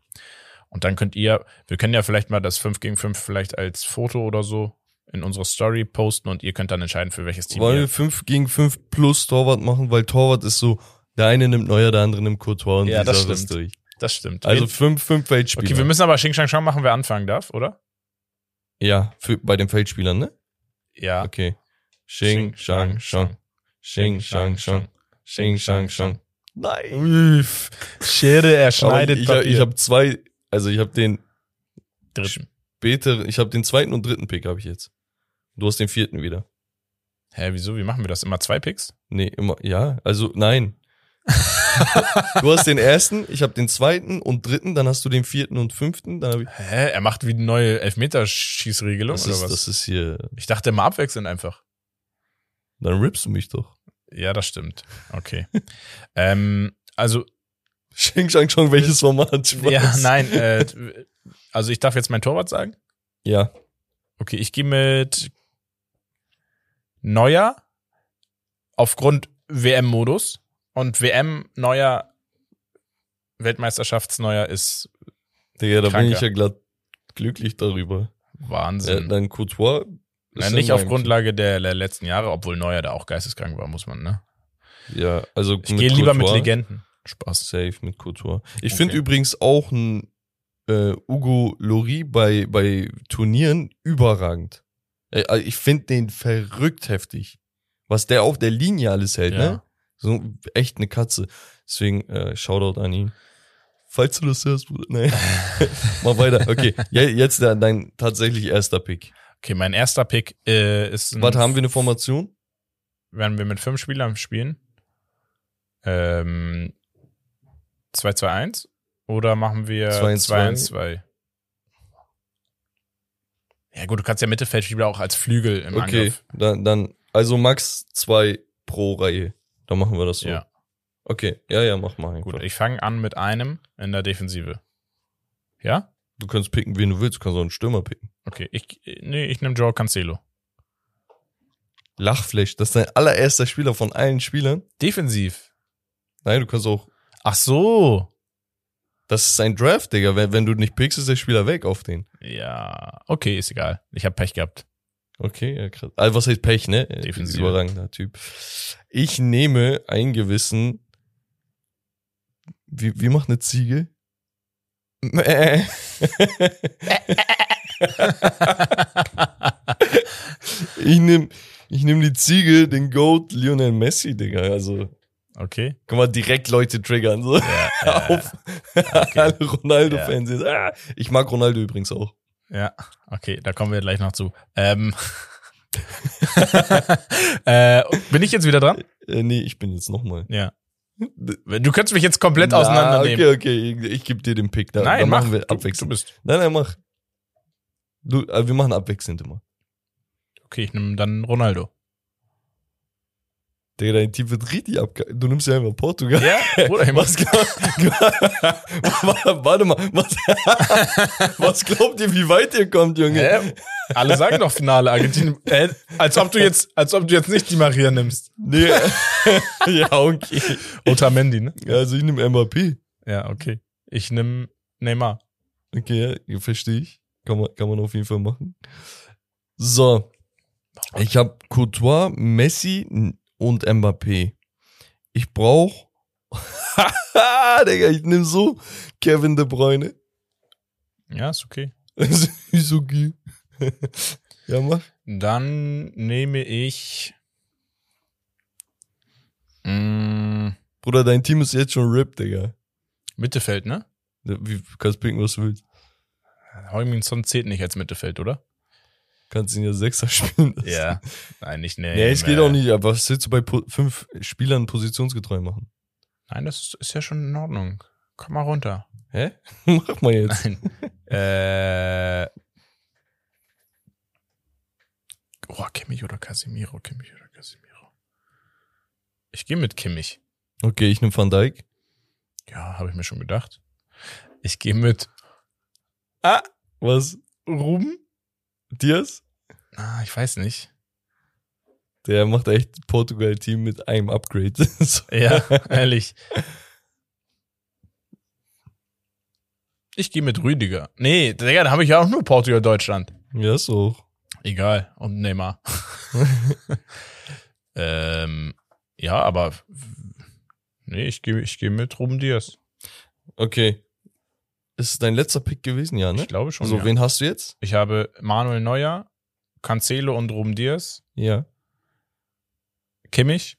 Und dann könnt ihr, wir können ja vielleicht mal das 5 gegen 5 vielleicht als Foto oder so in unsere Story posten und ihr könnt dann entscheiden, für welches Team Wollen wir 5 gegen 5 plus Torwart machen, weil Torwart ist so, der eine nimmt Neuer, der andere nimmt Courtois und Ja, das stimmt. durch. Das stimmt. Also Wen- 5 5 Feldspieler. okay, wir müssen aber Xing Shang Shang machen, wer anfangen darf, oder? Ja, für, bei den Feldspielern, ne? Ja. Okay. Xing, Shang, Shang. Xing, Shang, Shang. Xing, Shang, Shang. Nein. Uff. Schere, er schneidet ich, ich, ich habe zwei, also ich habe den dritten. später, ich habe den zweiten und dritten Pick habe ich jetzt. Du hast den vierten wieder. Hä, wieso? Wie machen wir das? Immer zwei Picks? Nee, immer, ja, also nein. du hast den ersten, ich habe den zweiten und dritten, dann hast du den vierten und fünften, dann habe ich. Hä? Er macht wie eine neue Elfmeterschießregelung Das oder ist, was? das ist hier. ich dachte immer abwechselnd einfach. Dann rippst du mich doch. Ja, das stimmt. Okay. ähm, also, Sheng Shang Chong, welches Format? Spaß. ja, nein, äh, also ich darf jetzt mein Torwart sagen. Ja. Okay, ich gehe mit Neuer aufgrund WM-Modus und WM Neuer Weltmeisterschaftsneuer ist Digga, da bin Kranker. ich ja glatt glücklich darüber. Ja, Wahnsinn. dann Courtois. Na, nicht auf Grundlage der, der letzten Jahre, obwohl Neuer da auch geisteskrank war, muss man, ne? Ja, also Ich gehe lieber mit. Legenden. Spaß. Safe mit Couture. Ich Okay. finde übrigens auch ein äh, Hugo Lori bei, bei Turnieren überragend. Äh, also ich finde den verrückt heftig. Was der auf der Linie alles hält, Ja. ne? So echt eine Katze. Deswegen äh, Shoutout an ihn. Falls du das hörst, Bruder. Nee. Mach weiter. Okay, jetzt dein tatsächlich erster Pick. Okay, mein erster Pick äh, ist ein, Warte, haben wir eine Formation? werden wir mit fünf Spielern spielen? Ähm, 2-2-1 oder machen wir 2-1-2? 2-1-2? Ja gut, du kannst ja Mittelfeldspieler auch als Flügel im Okay, Angriff. dann, dann, also max zwei pro Reihe. Dann machen wir das so. Ja, Okay, ja, ja, mach mal gut. Ich fange an mit einem in der Defensive. Ja? Du kannst picken, wen du willst. Du kannst auch einen Stürmer picken. Okay, ich, nee, ich nehme Joao Cancelo. Lachflash, das ist dein allererster Spieler von allen Spielern. Defensiv. Nein, du kannst auch, Ach so. das ist ein Draft, Digga. Wenn, wenn du nicht pickst, ist der Spieler weg auf den. Ja, okay, ist egal. Ich habe Pech gehabt. Okay, ja, krass. Also, was heißt Pech, ne? Defensive. Überragender Typ. Ich nehme einen gewissen, wie, wie macht eine Ziege? Mäh. ich nehme ich nehm die Ziege, den Goat Lionel Messi, Digga. Also, okay. kann man direkt Leute triggern, so. Ja, äh, auf alle Ronaldo-Fans jetzt. Ah, ich mag Ronaldo übrigens auch. Ja, okay, da kommen wir gleich noch zu. Ähm, äh, bin ich jetzt wieder dran? Äh, nee, ich bin jetzt nochmal. Ja. Du könntest mich jetzt komplett auseinandernehmen. Okay, okay, ich, ich gebe dir den Pick. Da, Nein, da mach. machen wir du, du abwechselnd. bist. Nein, nein, mach. Du, äh, wir machen abwechselnd immer. Okay, ich nehme dann Ronaldo. Digga, dein Team wird richtig abge... Du nimmst ja einfach Portugal. Ja, Bruder, ich Was, warte mal, was, was glaubt ihr, wie weit ihr kommt, Junge? Hä? Alle sagen doch Finale Argentinien. Äh, als ob du jetzt, als ob du jetzt nicht die Maria nimmst. Nee. ja, okay. Otamendi, ne? Also ich nehme MAP. Ja, okay. Ich nehme Neymar. Okay, ja, verstehe ich. Kann man, kann man auf jeden Fall machen. So. Ich habe Courtois, Messi und Mbappé. Ich brauch. Digga, ich nehme so Kevin De Bruyne. Ja, ist okay. ist okay. ja, mach. Dann nehme ich. Mh, Bruder, dein Team ist jetzt schon RIP, Digga. Mittelfeld, ne? Wie, du kannst picken, was du willst. Heuminson zählt nicht als Mittelfeld, oder? Kannst ihn ja Sechser spielen. lassen. Ja. Nein, nicht nee. Nee, es geht auch nicht, aber was willst du bei fünf Spielern positionsgetreu machen? Nein, das ist ja schon in Ordnung. Komm mal runter. Hä? Mach mal jetzt. Nein. äh. Oh, Kimmich oder Casemiro, Kimmich oder Casemiro. Ich gehe mit Kimmich. Okay, ich nehme Van Dijk. Ja, habe ich mir schon gedacht. Ich gehe mit. Ah, Was? Ruben? Diaz? Ah, ich weiß nicht. Der macht echt Portugal-Team mit einem Upgrade. So. Ja, ehrlich. Ich gehe mit Rüdiger. Nee, Digga, da habe ich ja auch nur Portugal, Deutschland. Ja, ist auch. Egal. Und Neymar. ähm, ja, aber nee, ich gehe ich geh mit Ruben Diaz. Okay. Ist es dein letzter Pick gewesen, ja, ne? Ich glaube schon. so, ja. wen hast du jetzt? Ich habe Manuel Neuer, Cancelo und Ruben Diaz, Ja. Kimmich,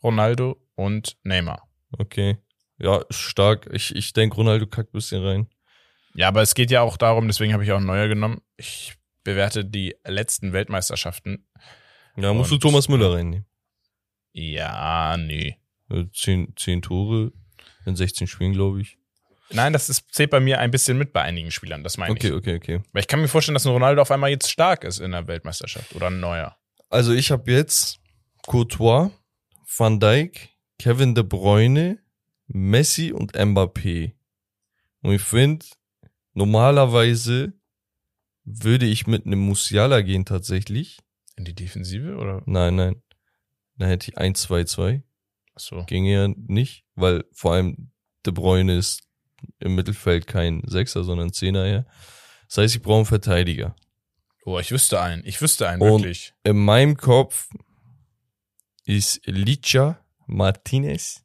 Ronaldo und Neymar. Okay. Ja, stark. Ich, ich denke, Ronaldo kackt ein bisschen rein. Ja, aber es geht ja auch darum, deswegen habe ich auch Neuer genommen. Ich bewerte die letzten Weltmeisterschaften. Ja, musst du Thomas Müller reinnehmen. Ja, nee. Äh, Zehn, zehn Tore in 16 Spielen, glaube ich. Nein, das ist, zählt bei mir ein bisschen mit bei einigen Spielern, das meine Okay, ich. okay, okay. Weil ich kann mir vorstellen, dass ein Ronaldo auf einmal jetzt stark ist in der Weltmeisterschaft oder ein Neuer. Also ich habe jetzt Courtois, Van Dijk, Kevin De Bruyne, Messi und Mbappé. Und ich finde, normalerweise würde ich mit einem Musiala gehen tatsächlich. In die Defensive oder? Nein, nein. Dann hätte ich 1-2-2. Achso. Ginge ja nicht, weil vor allem De Bruyne ist im Mittelfeld kein Sechser, sondern Zehner her. Das heißt, ich brauche einen Verteidiger. Oh, ich wüsste einen. Ich wüsste einen, Und- wirklich. In meinem Kopf ist Licha Martinez.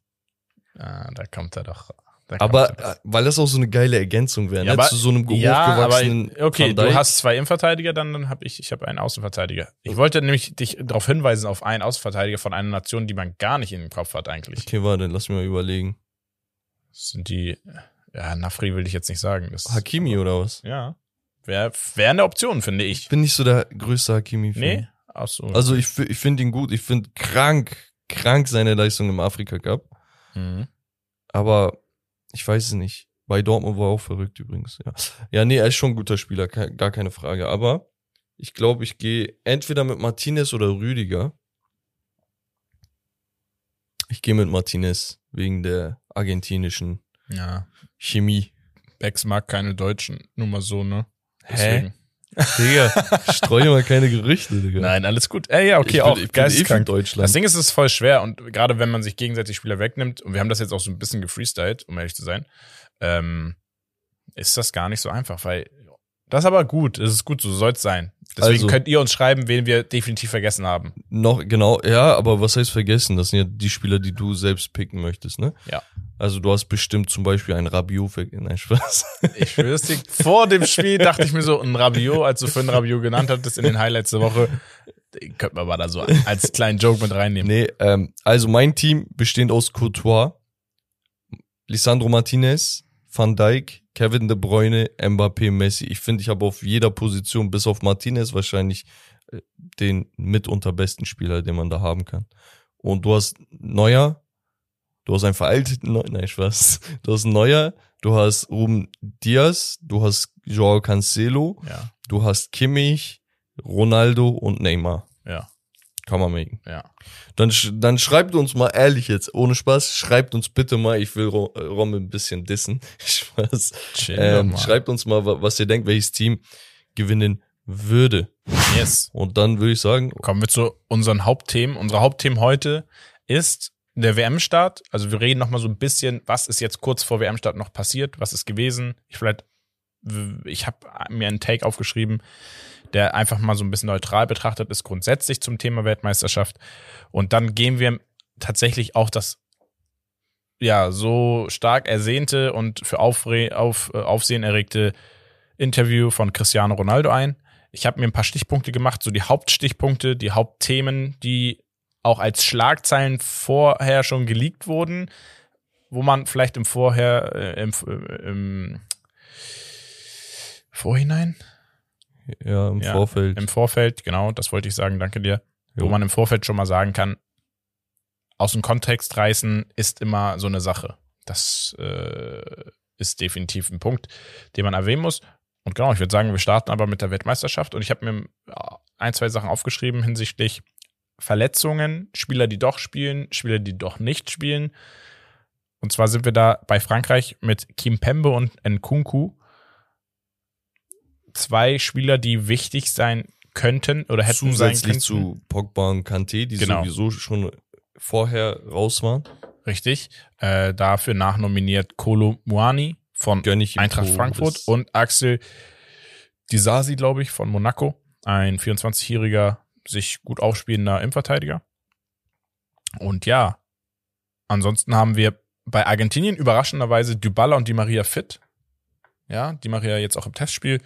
Ah, da kommt er doch. Aber er doch. äh, weil das auch so eine geile Ergänzung wäre, Ja, ne? zu so einem ja, hochgewachsenen okay, Van Dijk. du hast zwei Innenverteidiger, dann, dann habe ich, ich habe einen Außenverteidiger. Ich wollte nämlich dich darauf hinweisen auf einen Außenverteidiger von einer Nation, die man gar nicht in den Kopf hat eigentlich. Okay, warte, lass mich mal überlegen. Das sind die, ja, Nafri will ich jetzt nicht sagen. Das, Hakimi oder was? Ja. Wäre wär eine Option, finde ich. Ich bin nicht so der größte Hakimi-Fan. Nee? Ach so. Also ich, ich finde ihn gut. Ich finde krank, krank seine Leistung im Afrika Cup. Mhm. Aber ich weiß es nicht. Bei Dortmund war er auch verrückt übrigens. Ja, ja nee, er ist schon ein guter Spieler, gar keine Frage. Aber ich glaube, ich gehe entweder mit Martinez oder Rüdiger. Ich gehe mit Martinez wegen der argentinischen Ja. Chemie. Becks mag keine Deutschen. Nur mal so, ne? Hä? Digga, streue mal keine Gerüchte, Digga. Nein, alles gut. Ey, ja, okay, ich auch bin, ich bin eh. Deutschland. Das Ding ist, es ist voll schwer und gerade wenn man sich gegenseitig Spieler wegnimmt, und wir haben das jetzt auch so ein bisschen gefreestylt, um ehrlich zu sein, ähm, ist das gar nicht so einfach, weil das ist aber gut, es ist gut, so soll es sein. Deswegen Also- könnt ihr uns schreiben, wen wir definitiv vergessen haben. Noch, genau, ja, aber was heißt vergessen? Das sind ja die Spieler, die du selbst picken möchtest, ne? Ja. Also du hast bestimmt zum Beispiel einen Rabiot vergessen. Nein, Spaß. Ich schwör's dir, vor dem Spiel dachte ich mir so, ein Rabiot, als du für einen Rabiot genannt hattest in den Highlights der Woche, könnte man aber da so als kleinen Joke mit reinnehmen. Nee, ähm, also mein Team bestehend aus Courtois, Lisandro Martinez, Van Dijk, Kevin De Bruyne, Mbappé, Messi. Ich finde, ich habe auf jeder Position, bis auf Martinez, wahrscheinlich äh, den mitunter besten Spieler, den man da haben kann. Und du hast Neuer, du hast einen veralteten Neuer, nein, Spaß. Du hast Neuer, du hast Ruben Diaz, du hast Joao Cancelo, Ja, du hast Kimmich, Ronaldo und Neymar. ja, Kann man machen. ja. Dann, sch- dann schreibt uns mal ehrlich jetzt, ohne Spaß, schreibt uns bitte mal, ich will Ro äh, Rommel ein bisschen dissen. Spaß. Ähm, schreibt uns mal, wa- was ihr denkt, welches Team gewinnen würde. Yes. Und dann würde ich sagen, Kommen wir zu unseren Hauptthemen. Unsere Hauptthemen heute ist der WM-Start. Also wir reden noch mal so ein bisschen, was ist jetzt kurz vor WM-Start noch passiert, was ist gewesen. Ich vielleicht, ich habe mir einen Take aufgeschrieben, der einfach mal so ein bisschen neutral betrachtet ist, grundsätzlich zum Thema Weltmeisterschaft. Und dann gehen wir tatsächlich auch das ja so stark ersehnte und für Aufre auf, äh, Aufsehen erregte Interview von Cristiano Ronaldo ein. Ich habe mir ein paar Stichpunkte gemacht, so die Hauptstichpunkte, die Hauptthemen, die auch als Schlagzeilen vorher schon geleakt wurden, wo man vielleicht im Vorher, äh, im, äh, im Vorhinein, ja, im Ja, Vorfeld. im Vorfeld, genau, das wollte ich sagen, danke dir, Jo. wo man im Vorfeld schon mal sagen kann, aus dem Kontext reißen ist immer so eine Sache. Das äh, ist definitiv ein Punkt, den man erwähnen muss. Und genau, ich würde sagen, wir starten aber mit der Weltmeisterschaft und ich habe mir ja, ein, zwei Sachen aufgeschrieben hinsichtlich Verletzungen, Spieler, die doch spielen, Spieler, die doch nicht spielen. Und zwar sind wir da bei Frankreich mit Kim Pembe und Nkunku. Zwei Spieler, die wichtig sein könnten oder hätten sein Zusätzlich zu Pogba und Kanté, die Genau. sowieso schon vorher raus waren. Richtig. Äh, dafür nachnominiert Kolo Muani von Eintracht Pro, Frankfurt und Axel Disasi, glaube ich, von Monaco. Ein 24-jähriger, sich gut aufspielender Innenverteidiger. Und ja, ansonsten haben wir bei Argentinien überraschenderweise Dybala und Di Maria fit. Ja, Di Maria jetzt auch im Testspiel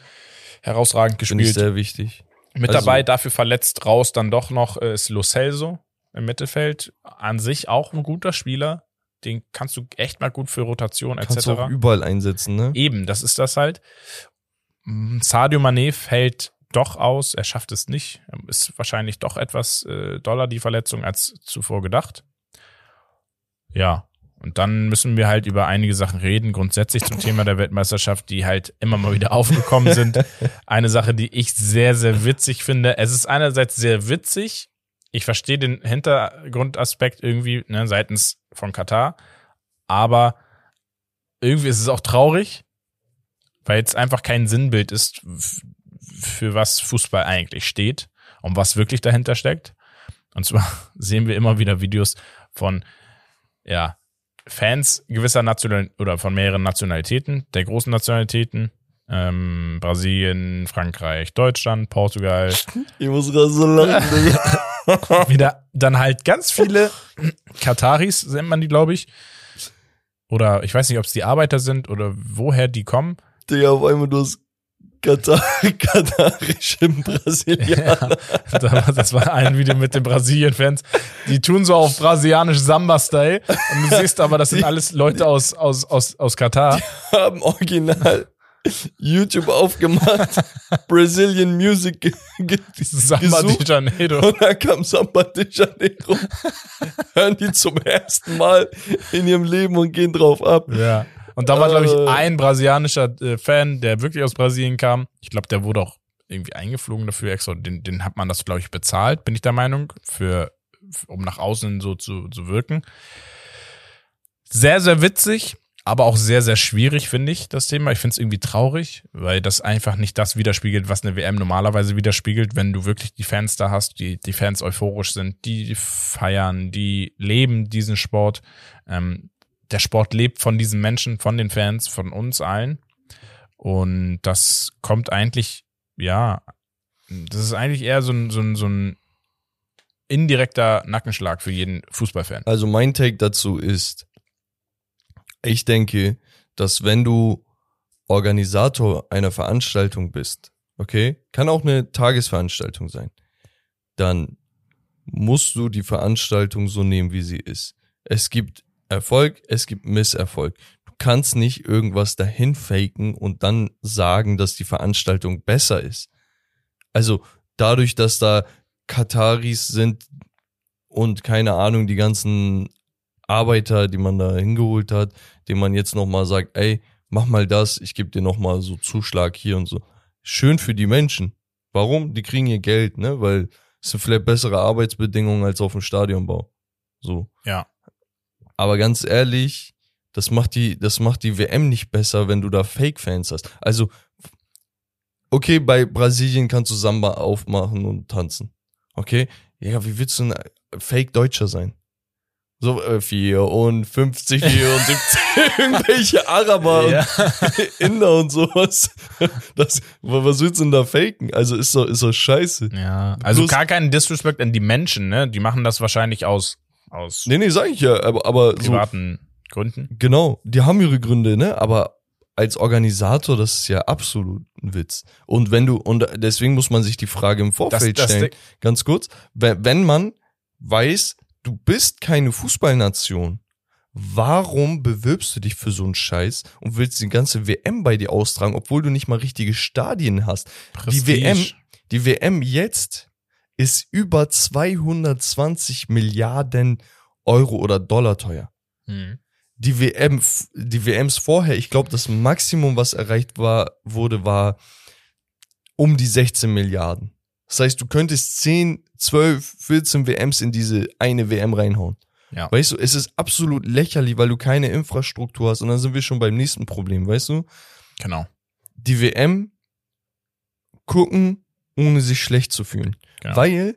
herausragend Finde ich gespielt. sehr wichtig. Mit Also- dabei, dafür verletzt raus dann doch noch äh, ist Lo Celso im Mittelfeld. An sich auch ein guter Spieler. Den kannst du echt mal gut für Rotation etc. Kannst du auch überall einsetzen, ne? Eben, das ist das halt. Mm, Sadio Mané fällt doch aus. Er schafft es nicht. Ist wahrscheinlich doch etwas äh, doller die Verletzung als zuvor gedacht. Ja. Und dann müssen wir halt über einige Sachen reden, grundsätzlich zum Thema der Weltmeisterschaft, die halt immer mal wieder aufgekommen sind. Eine Sache, die ich sehr, sehr witzig finde. Es ist einerseits sehr witzig. Ich verstehe den Hintergrundaspekt irgendwie ne, seitens von Katar. Aber irgendwie ist es auch traurig, weil es einfach kein Sinnbild ist, für was Fußball eigentlich steht und was wirklich dahinter steckt. Und zwar sehen wir immer wieder Videos von, ja, Fans gewisser National oder von mehreren Nationalitäten, der großen Nationalitäten, ähm, Brasilien, Frankreich, Deutschland, Portugal, Ich muss gerade so lachen. Digga. wieder dann halt ganz viele Kataris, nennt man die, glaube ich. Oder ich weiß nicht, ob es die Arbeiter sind oder woher die kommen. Digga, auf einmal du hast Katar, katarische Brasilianer. Ja, da das war ein Video mit den Brasilien-Fans. Die tun so auf brasilianisch Samba-Style. Und du siehst aber, das sind alles Leute aus, aus, aus, aus Katar. haben original YouTube aufgemacht, Brazilian Music Samba de gesucht Janeiro. und dann kam Samba de Janeiro. Hören die zum ersten Mal in ihrem Leben und gehen drauf ab. Ja. Und da war, glaube ich, Äh. ein brasilianischer äh, Fan, der wirklich aus Brasilien kam. Ich glaube, der wurde auch irgendwie eingeflogen dafür extra. Den, den hat man das, glaube ich, bezahlt, bin ich der Meinung, für, um nach außen so zu, zu wirken. Sehr, sehr witzig, aber auch sehr, sehr schwierig, finde ich, das Thema. Ich finde es irgendwie traurig, weil das einfach nicht das widerspiegelt, was eine WM normalerweise widerspiegelt, wenn du wirklich die Fans da hast, die, die Fans euphorisch sind, die feiern, die leben diesen Sport. Ähm, der Sport lebt von diesen Menschen, von den Fans, von uns allen. Und das kommt eigentlich, ja, das ist eigentlich eher so ein, so ein, so ein indirekter Nackenschlag für jeden Fußballfan. Also mein Take dazu ist, ich denke, dass wenn du Organisator einer Veranstaltung bist, okay, kann auch eine Tagesveranstaltung sein, dann musst du die Veranstaltung so nehmen, wie sie ist. Es gibt Erfolg, es gibt Misserfolg. Du kannst nicht irgendwas dahin faken und dann sagen, dass die Veranstaltung besser ist. Also dadurch, dass da Kataris sind und keine Ahnung, die ganzen Arbeiter, die man da hingeholt hat, dem man jetzt nochmal sagt, ey, mach mal das, ich gebe dir nochmal so Zuschlag hier und so. Schön für die Menschen. Warum? Die kriegen ihr Geld, ne? Weil es sind vielleicht bessere Arbeitsbedingungen als auf dem Stadionbau. So. Ja. Aber ganz ehrlich, das macht die, das macht die WM nicht besser, wenn du da Fake-Fans hast. Also, okay, bei Brasilien kannst du Samba aufmachen und tanzen. Okay? Ja, wie willst du ein Fake-Deutscher sein? So, äh, 54, 74, irgendwelche Araber Ja. und Inder und sowas. Das, was willst du denn da faken? Also ist doch, ist doch scheiße. ja. Also Plus- gar keinen Disrespect an die Menschen, ne? Die machen das wahrscheinlich aus, aus Nee, nee, sag ich ja, aber, aber so, privaten Gründen. Genau, die haben ihre Gründe, ne? Aber als Organisator, das ist ja absolut ein Witz. Und wenn du, und deswegen muss man sich die Frage im Vorfeld das stellen, Ding- ganz kurz, wenn, wenn man weiß, du bist keine Fußballnation, warum bewirbst du dich für so einen Scheiß und willst die ganze WM bei dir austragen, obwohl du nicht mal richtige Stadien hast? Die Prestige. WM, die WM jetzt ist über 220 Milliarden Euro oder Dollar teuer Hm. die WM, die WMs vorher, ich glaube, das Maximum, was erreicht war, wurde, war um die 16 Milliarden. Das heißt, du könntest 10, 12, 14 WMs in diese eine WM reinhauen. Ja. Weißt du, es ist absolut lächerlich, weil du keine Infrastruktur hast und dann sind wir schon beim nächsten Problem, weißt du? Genau. Die WM gucken, ohne sich schlecht zu fühlen. Genau. Weil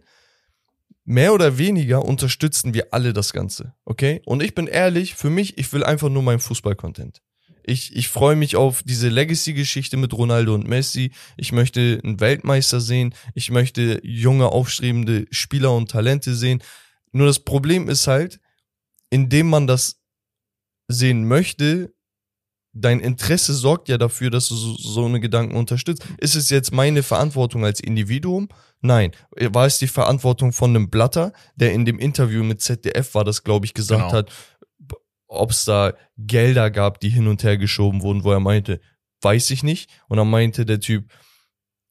mehr oder weniger unterstützen wir alle das Ganze, okay? Und ich bin ehrlich, für mich, ich will einfach nur meinen Fußball-Content. Ich, ich freue mich auf diese Legacy-Geschichte mit Ronaldo und Messi. Ich möchte einen Weltmeister sehen. Ich möchte junge, aufstrebende Spieler und Talente sehen. Nur das Problem ist halt, indem man das sehen möchte, dein Interesse sorgt ja dafür, dass du so, so eine Gedanken unterstützt. Ist es jetzt meine Verantwortung als Individuum? Nein. War es die Verantwortung von einem Blatter, der in dem Interview mit ZDF war, das glaube ich gesagt Genau. hat, ob es da Gelder gab, die hin und her geschoben wurden, wo er meinte, weiß ich nicht. Und dann meinte der Typ,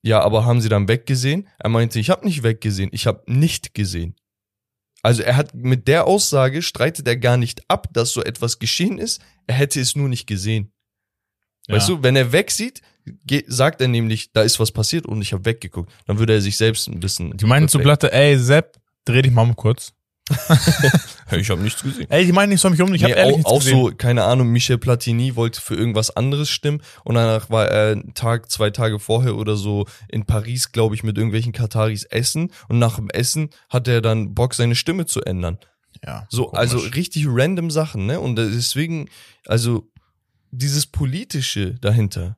ja, aber haben Sie dann weggesehen? Er meinte, ich habe nicht weggesehen, ich habe nicht gesehen. Also er hat mit der Aussage streitet er gar nicht ab, dass so etwas geschehen ist. Er hätte es nur nicht gesehen. Weißt Ja. du, wenn er wegsieht, sagt er nämlich, da ist was passiert und ich habe weggeguckt. Dann würde er sich selbst ein bisschen. Die meinen zu Blatte, ey, Sepp, dreh dich mal um kurz. Ich habe nichts gesehen. Ey, die meinen nicht, soll mich um, ich hab Nee, ehrlich auch, auch gesehen. so, keine Ahnung, Michel Platini wollte für irgendwas anderes stimmen und danach war er einen Tag, zwei Tage vorher oder so in Paris, glaube ich, mit irgendwelchen Kataris essen und nach dem Essen hat er dann Bock, seine Stimme zu ändern. Ja, So, komisch. also richtig random Sachen, ne? Und deswegen, also dieses Politische dahinter,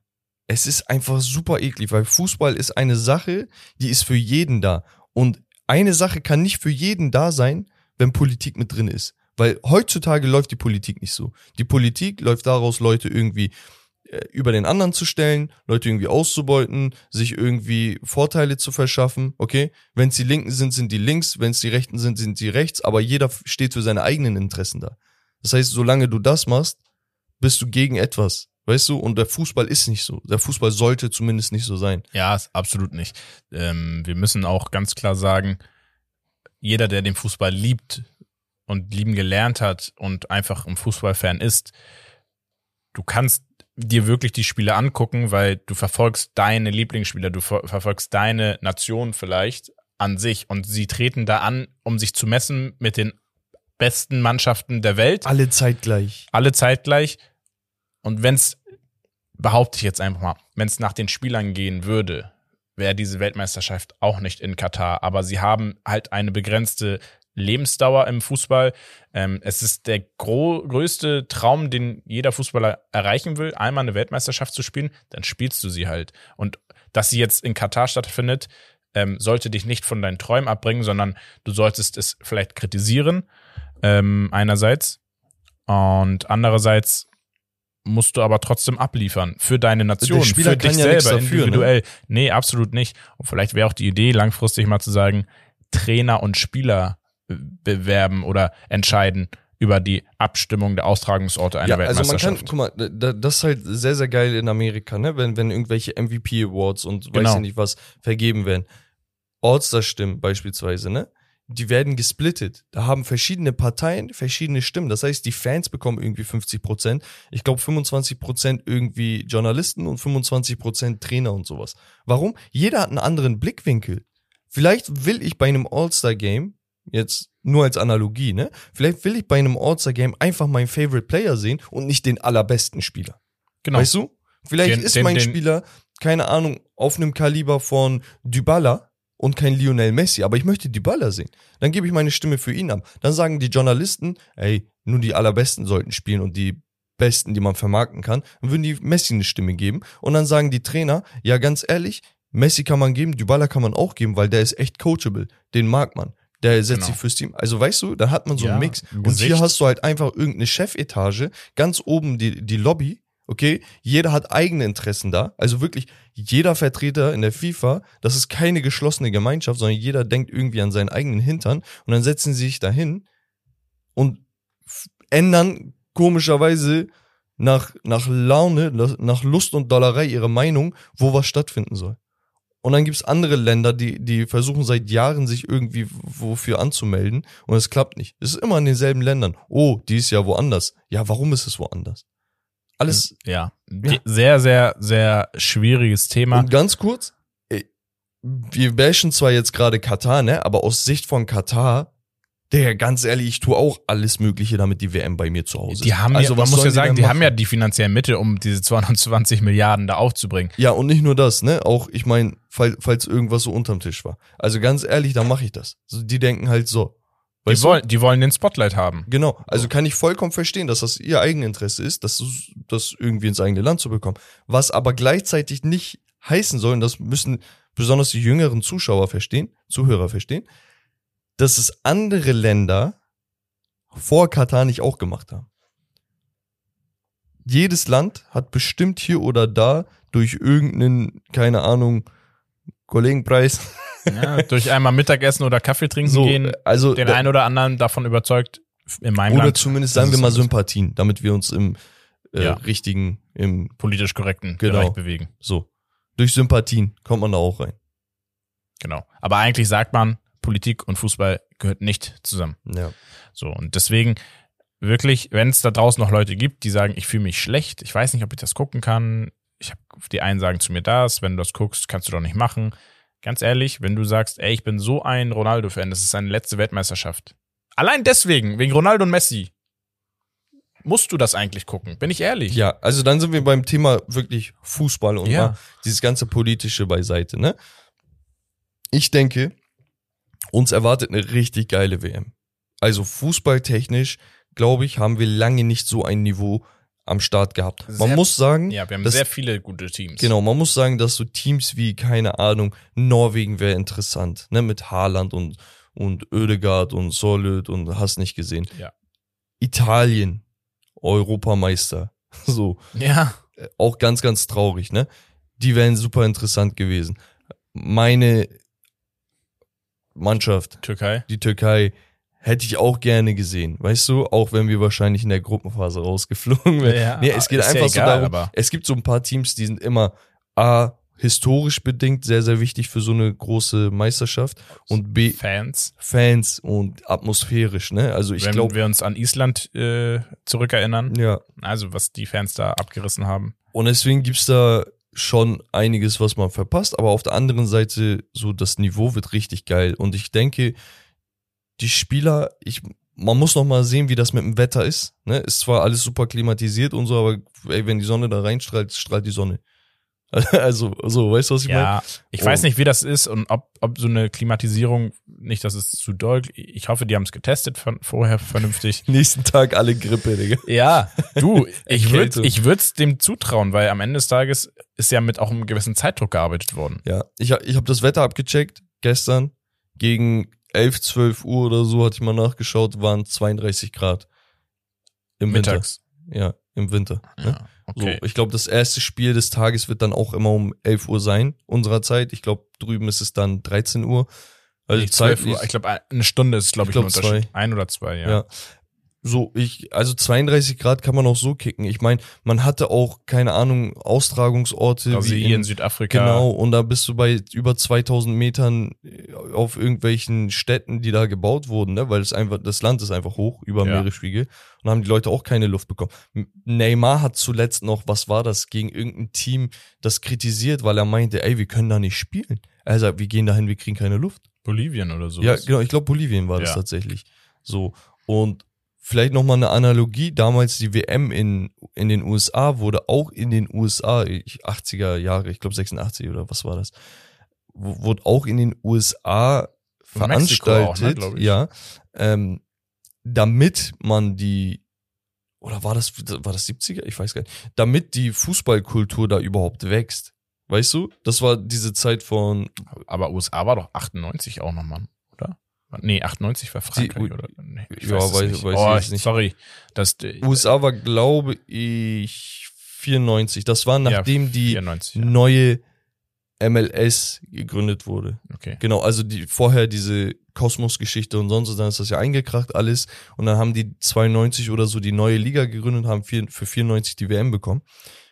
es ist einfach super eklig, weil Fußball ist eine Sache, die ist für jeden da. Und eine Sache kann nicht für jeden da sein, wenn Politik mit drin ist. Weil heutzutage läuft die Politik nicht so. Die Politik läuft daraus, Leute irgendwie äh, über den anderen zu stellen, Leute irgendwie auszubeuten, sich irgendwie Vorteile zu verschaffen, okay? Wenn es die Linken sind, sind die links, wenn es die Rechten sind, sind die rechts, aber jeder steht für seine eigenen Interessen da. Das heißt, solange du das machst, bist du gegen etwas, weißt du? Und der Fußball ist nicht so. Der Fußball sollte zumindest nicht so sein. Ja, absolut nicht. Ähm, wir müssen auch ganz klar sagen, jeder, der den Fußball liebt und lieben gelernt hat und einfach ein Fußballfan ist, du kannst dir wirklich die Spiele angucken, weil du verfolgst deine Lieblingsspieler, du ver verfolgst deine Nation vielleicht an sich und sie treten da an, um sich zu messen mit den besten Mannschaften der Welt Alle zeitgleich. alle zeitgleich. Und wenn es, behaupte ich jetzt einfach mal, wenn es nach den Spielern gehen würde, wäre diese Weltmeisterschaft auch nicht in Katar. Aber sie haben halt eine begrenzte Lebensdauer im Fußball. Ähm, es ist der größte Traum, den jeder Fußballer erreichen will, einmal eine Weltmeisterschaft zu spielen, dann spielst du sie halt. Und dass sie jetzt in Katar stattfindet, ähm, sollte dich nicht von deinen Träumen abbringen, sondern du solltest es vielleicht kritisieren, ähm, einerseits. Und andererseits musst du aber trotzdem abliefern für deine Nation, für dich ja selber, ne? individuell. Nee, absolut nicht. Und vielleicht wäre auch die Idee, langfristig mal zu sagen, Trainer und Spieler äh, bewerben oder entscheiden über die Abstimmung der Austragungsorte einer Ja, also man kann, Weltmeisterschaft. guck mal, da- das ist halt sehr, sehr geil in Amerika, ne? Wenn, wenn irgendwelche MVP Awards und weiß Genau. ich nicht was vergeben werden. All-Star-Stimmen beispielsweise, ne? Die werden gesplittet. Da haben verschiedene Parteien verschiedene Stimmen. Das heißt, die Fans bekommen irgendwie 50 Prozent. Ich glaube 25 Prozent irgendwie Journalisten und 25 Prozent Trainer und sowas. Warum? Jeder hat einen anderen Blickwinkel. Vielleicht will ich bei einem All-Star-Game, jetzt nur als Analogie, ne? Vielleicht will ich bei einem All-Star-Game einfach meinen Favorite Player sehen und nicht den allerbesten Spieler. Genau. Weißt du? Vielleicht Den- ist den- mein den- Spieler, keine Ahnung, auf einem Kaliber von Dybala und kein Lionel Messi, aber ich möchte Dybala sehen. Dann gebe ich meine Stimme für ihn ab. Dann sagen die Journalisten, ey, nur die allerbesten sollten spielen und die Besten, die man vermarkten kann, dann würden die Messi eine Stimme geben. Und dann sagen die Trainer, ja, ganz ehrlich, Messi kann man geben, Dybala kann man auch geben, weil der ist echt coachable. Den mag man. Der setzt Genau. sich fürs Team. Also weißt du, da hat man so Ja, einen Mix. Und Gesicht. hier hast du halt einfach irgendeine Chefetage, ganz oben die, die Lobby, okay? Jeder hat eigene Interessen da. Also wirklich jeder Vertreter in der FIFA, das ist keine geschlossene Gemeinschaft, sondern jeder denkt irgendwie an seinen eigenen Hintern und dann setzen sie sich dahin und ändern komischerweise nach, nach Laune, nach Lust und Dollerei ihre Meinung, wo was stattfinden soll. Und dann gibt's andere Länder, die, die versuchen seit Jahren, sich irgendwie wofür anzumelden und es klappt nicht. Es ist immer in denselben Ländern. Oh, die ist ja woanders. Ja, warum ist es woanders? Alles. ja. Ja. Sehr, sehr, sehr schwieriges Thema. Und ganz kurz, ey, wir bashen zwar jetzt gerade Katar, ne, aber aus Sicht von Katar, der ganz ehrlich, ich tue auch alles Mögliche, damit die WM bei mir zu Hause Die ist. haben also, ja, man muss ja sagen, denn die haben ja die finanziellen Mittel, um diese 220 Milliarden da aufzubringen. Ja, und nicht nur das, ne? Auch, ich meine, fall, falls irgendwas so unterm Tisch war. Also ganz ehrlich, dann mache ich das. So, die denken halt so. Die wollen, die wollen den Spotlight haben. Genau, also So. kann ich vollkommen verstehen, dass das ihr Eigeninteresse ist, das, das irgendwie ins eigene Land zu bekommen. Was aber gleichzeitig nicht heißen soll, und das müssen besonders die jüngeren Zuschauer verstehen, Zuhörer verstehen, dass es andere Länder vor Katar nicht auch gemacht haben. Jedes Land hat bestimmt hier oder da durch irgendeinen, keine Ahnung, Kollegenpreis, Ja, durch einmal Mittagessen oder Kaffee trinken so, gehen, also den einen oder anderen davon überzeugt, in meinem oder Land zumindest sagen wir mal. Sympathien, damit wir uns im äh, Ja. richtigen, im politisch korrekten Genau. Bereich bewegen. So. Durch Sympathien kommt man da auch rein. Genau. Aber eigentlich sagt man, Politik und Fußball gehört nicht zusammen. Ja. So, und deswegen wirklich, wenn es da draußen noch Leute gibt, die sagen, ich fühle mich schlecht, ich weiß nicht, ob ich das gucken kann. Ich hab, die einen sagen zu mir das, wenn du das guckst, kannst du doch nicht machen. Ganz ehrlich, wenn du sagst, ey, ich bin so ein Ronaldo-Fan, das ist seine letzte Weltmeisterschaft. Allein deswegen, wegen Ronaldo und Messi, musst du das eigentlich gucken, bin ich ehrlich. Ja, also dann sind wir beim Thema wirklich Fußball und Ja. dieses ganze politische beiseite, ne? Ich denke, uns erwartet eine richtig geile WM. Also fußballtechnisch, glaube ich, haben wir lange nicht so ein Niveau am Start gehabt. Man Sehr- muss sagen, Ja, wir haben Das- sehr viele gute Teams. Genau, man muss sagen, dass so Teams wie, keine Ahnung, Norwegen wäre interessant, ne, mit Haaland und, und Oedegaard und Solid und hast nicht gesehen. Ja. Italien, Europameister, so, Ja, äh, auch ganz, ganz traurig, ne? Die wären super interessant gewesen. Meine Mannschaft, Türkei. die Türkei, hätte ich auch gerne gesehen, weißt du, auch wenn wir wahrscheinlich in der Gruppenphase rausgeflogen wären. Ja, nee, es geht ist ja einfach so egal, darum, aber- es gibt so ein paar Teams, die sind immer A, historisch bedingt sehr, sehr wichtig für so eine große Meisterschaft und B, Fans. Fans und atmosphärisch, ne? Also ich Wenn glaube, wir uns an Island äh, zurückerinnern, ja. also was die Fans da abgerissen haben. Und deswegen gibt's da schon einiges, was man verpasst, aber auf der anderen Seite, so das Niveau wird richtig geil. Und ich denke, die Spieler, ich, man muss noch mal sehen, wie das mit dem Wetter ist. Ne? Ist zwar alles super klimatisiert und so, aber ey, wenn die Sonne da reinstrahlt, strahlt die Sonne. Also, so, weißt du, was ich meine? Ja, ich Oh. weiß nicht, wie das ist und ob, ob so eine Klimatisierung, nicht, dass es zu doll, ich hoffe, die haben es getestet von, vorher vernünftig. Nächsten Tag alle Grippe, Digga. Ja, du, ich würde ich würd's dem zutrauen, weil am Ende des Tages ist ja mit auch einem gewissen Zeitdruck gearbeitet worden. Ja, ich, ich habe das Wetter abgecheckt gestern. Gegen 11, 12 Uhr oder so hatte ich mal nachgeschaut, waren 32 Grad. Im Mittags. Winter. Ja, im Winter. Ne? Ja, okay. So, ich glaube, das erste Spiel des Tages wird dann auch immer um 11 Uhr sein, unserer Zeit. Ich glaube, drüben ist es dann 13 Uhr. Also Nicht 12 zeitlich. Uhr. Ich glaube, eine Stunde ist, glaube Ich glaub, ein Unterschied. Ein oder zwei, ja. Ja. So, ich, also 32 Grad kann man auch so kicken. Ich meine, man hatte auch, keine Ahnung, Austragungsorte wie Brasilien, in, Südafrika. Genau, und da bist du bei über 2000 Metern äh, auf irgendwelchen Städten, die da gebaut wurden, ne? weil es einfach, das Land ist einfach hoch über Ja. Meeresspiegel und da haben die Leute auch keine Luft bekommen. Neymar hat zuletzt noch, was war das, gegen irgendein Team das kritisiert, weil er meinte, ey, wir können da nicht spielen. Er sagt, wir gehen dahin, wir kriegen keine Luft. Bolivien oder so. Ja, genau, ich glaube Bolivien war das Ja. tatsächlich. So, und vielleicht nochmal eine Analogie, damals die WM in, in den USA wurde auch in den USA, ich, 80er Jahre, ich glaube 86 oder was war das, wurde auch in den USA Mexiko auch, ne, veranstaltet, ja, ähm, damit man die oder war das war das 70er? Ich weiß gar nicht. Damit die Fußballkultur da überhaupt wächst. Weißt du? Das war diese Zeit von Aber USA war doch 98 auch nochmal, oder? Nee, 98 war Frankreich, Die- oder? Nee, ich Ja, weiß, weiß- nicht. weiß ich oh, jetzt nicht. Sorry. Das, USA war, glaube ich, 94. Das war nachdem die 94, ja. neue MLS gegründet wurde. Okay. Genau, also die vorher diese Kosmos-Geschichte und sonst, was, dann ist das ja eingekracht alles und dann haben die 92 oder so die neue Liga gegründet, haben vier, für 94 die WM bekommen.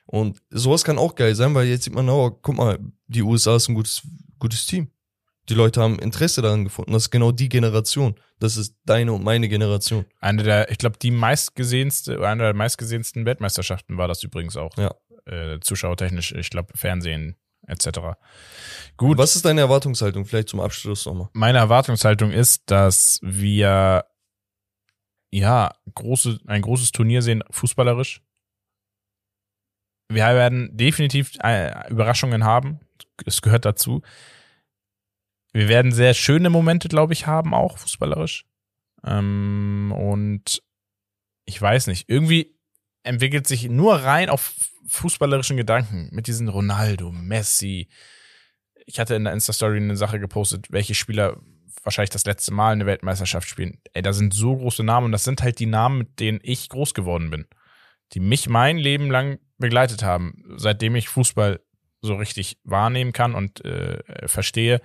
Und sowas kann auch geil sein, weil jetzt sieht man, oh, guck mal, die USA ist ein gutes, gutes Team. Die Leute haben Interesse daran gefunden. Das ist genau die Generation. Das ist deine und meine Generation. Eine der, ich glaube, die meistgesehenste, eine der meistgesehensten Weltmeisterschaften war das übrigens auch. Ja. Äh, zuschauertechnisch, ich glaube, Fernsehen etc. Gut. Was ist deine Erwartungshaltung? Vielleicht zum Abschluss nochmal. Meine Erwartungshaltung ist, dass wir ja große, ein großes Turnier sehen, fußballerisch. Wir werden definitiv äh, Überraschungen haben. Es gehört dazu. Wir werden sehr schöne Momente, glaube ich, haben, auch fußballerisch. Ähm, und ich weiß nicht, irgendwie entwickelt sich nur rein auf fußballerischen Gedanken mit diesen Ronaldo, Messi. Ich hatte in der Insta-Story eine Sache gepostet, welche Spieler wahrscheinlich das letzte Mal eine Weltmeisterschaft spielen. Ey, da sind so große Namen und das sind halt die Namen, mit denen ich groß geworden bin. Die mich mein Leben lang begleitet haben, seitdem ich Fußball so richtig wahrnehmen kann und äh, verstehe,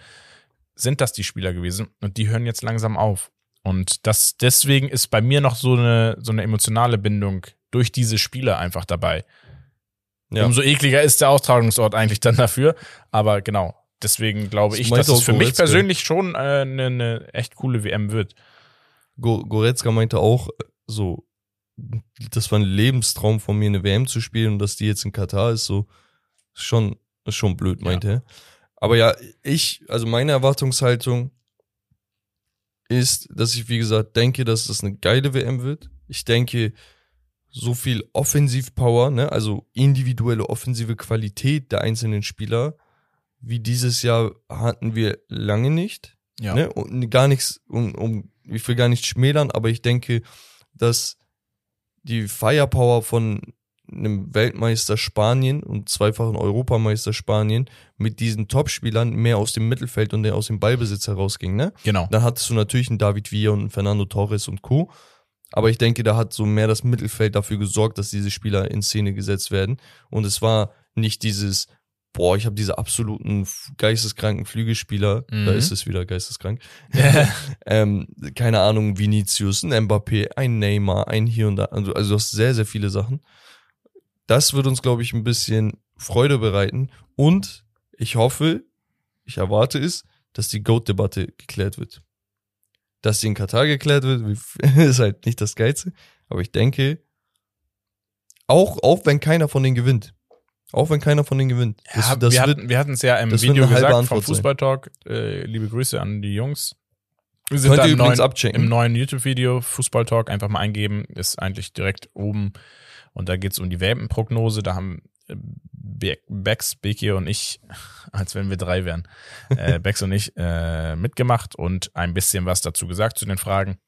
sind das die Spieler gewesen und die hören jetzt langsam auf. Und das deswegen ist bei mir noch so eine so eine emotionale Bindung durch diese Spieler einfach dabei. Ja. Umso ekliger ist der Austragungsort eigentlich dann dafür. Aber genau, deswegen glaube ich, dass es für mich persönlich schon äh, eine, eine echt coole WM wird. Goretzka meinte auch so, das war ein Lebenstraum von mir, eine WM zu spielen und dass die jetzt in Katar ist, so schon, schon blöd, meinte ja. er. Aber ja, ich, also meine Erwartungshaltung ist, dass ich, wie gesagt, denke, dass das eine geile WM wird. Ich denke, so viel Offensivpower, ne, also individuelle offensive Qualität der einzelnen Spieler, wie dieses Jahr hatten wir lange nicht. Ja. Ne? Und gar nichts, um, um, ich will gar nicht schmälern, aber ich denke, dass die Firepower von einem Weltmeister Spanien und zweifachen Europameister Spanien mit diesen Topspielern mehr aus dem Mittelfeld und aus dem Ballbesitz herausging, ne? Genau. Dann hattest du natürlich einen David Villa und einen Fernando Torres und Co. Aber ich denke, da hat so mehr das Mittelfeld dafür gesorgt, dass diese Spieler in Szene gesetzt werden. Und es war nicht dieses, boah, ich habe diese absoluten geisteskranken Flügelspieler, mhm. da ist es wieder geisteskrank. ähm, keine Ahnung, Vinicius, ein Mbappé, ein Neymar, ein hier und da. Also, also du hast sehr, sehr viele Sachen. Das wird uns, glaube ich, ein bisschen Freude bereiten. Und ich hoffe, ich erwarte es, dass die Goat-Debatte geklärt wird dass sie in Katar geklärt wird, ist halt nicht das Geilste. Aber ich denke, auch, auch wenn keiner von denen gewinnt, auch wenn keiner von denen gewinnt. Ja, das, wir, wird, hatten, wir hatten es ja im Video gesagt vom Fußballtalk. Äh, liebe Grüße an die Jungs. Wir sind Könnt ihr übrigens neuen, abchecken. Im neuen YouTube-Video Fußballtalk einfach mal eingeben, ist eigentlich direkt oben. Und da geht's um die Welpenprognose. Da haben Bex, Beki und ich, als wenn wir drei wären, äh, Bex und ich äh, mitgemacht und ein bisschen was dazu gesagt zu den Fragen.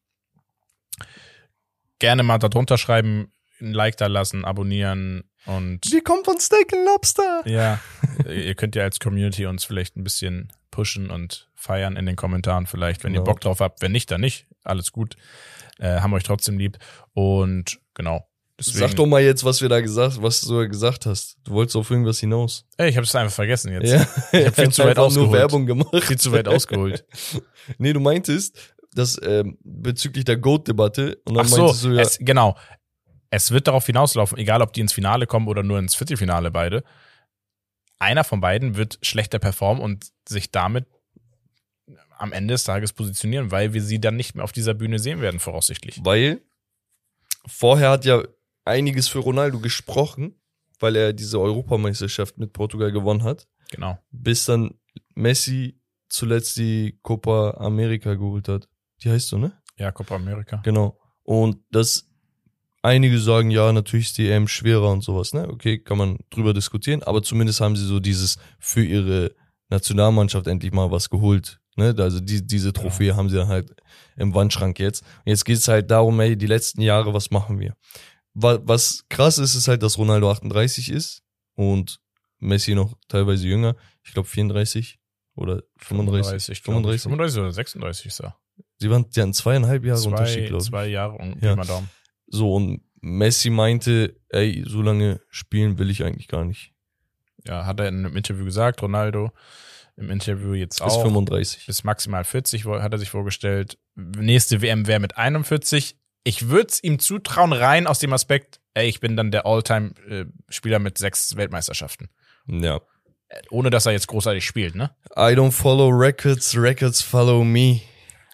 Gerne mal darunter schreiben, ein Like da lassen, abonnieren und. Die kommt von Steak and Lobster. Ja, ihr könnt ja als Community uns vielleicht ein bisschen pushen und feiern in den Kommentaren vielleicht, wenn genau. ihr Bock drauf habt. Wenn nicht, dann nicht. Alles gut. Äh, haben euch trotzdem lieb. Und genau, Deswegen, Sag doch mal jetzt, was wir da gesagt, was du gesagt hast. Du wolltest auf irgendwas hinaus. Ey, ich habe es einfach vergessen jetzt. Ja. Ich habe viel zu weit ausgeholt. nur Werbung gemacht. Viel zu weit ausgeholt. nee, du meintest, dass ähm, bezüglich der Goat-Debatte und dann Ach so, meintest du ja, es, genau. Es wird darauf hinauslaufen, egal ob die ins Finale kommen oder nur ins Viertelfinale beide. Einer von beiden wird schlechter performen und sich damit am Ende des Tages positionieren, weil wir sie dann nicht mehr auf dieser Bühne sehen werden, voraussichtlich. Weil vorher hat ja einiges für Ronaldo gesprochen, weil er diese Europameisterschaft mit Portugal gewonnen hat. Genau. Bis dann Messi zuletzt die Copa America geholt hat. Die heißt so, ne? Ja, Copa America. Genau. Und das, einige sagen, ja, natürlich ist die EM schwerer und sowas, ne? Okay, kann man drüber diskutieren, aber zumindest haben sie so dieses für ihre Nationalmannschaft endlich mal was geholt. Ne? Also die, diese Trophäe ja. haben sie dann halt im Wandschrank jetzt. Und jetzt geht es halt darum, ey, die letzten Jahre, was machen wir? Was krass ist, ist halt, dass Ronaldo 38 ist und Messi noch teilweise jünger. Ich glaube 34 oder 35. 35, 35, 35 oder 36 ist er. Sie waren, die hatten zweieinhalb Jahre zwei, Unterschied, glaube ich. Zwei Jahre und ja. Daumen. So, und Messi meinte, ey, so lange spielen will ich eigentlich gar nicht. Ja, hat er in einem Interview gesagt, Ronaldo im Interview jetzt auch. Bis 35. Bis maximal 40 hat er sich vorgestellt. Nächste WM wäre mit 41 ich würde es ihm zutrauen, rein aus dem Aspekt, ey, ich bin dann der All-Time-Spieler mit sechs Weltmeisterschaften. Ja. Ohne dass er jetzt großartig spielt, ne? I don't follow records, records follow me,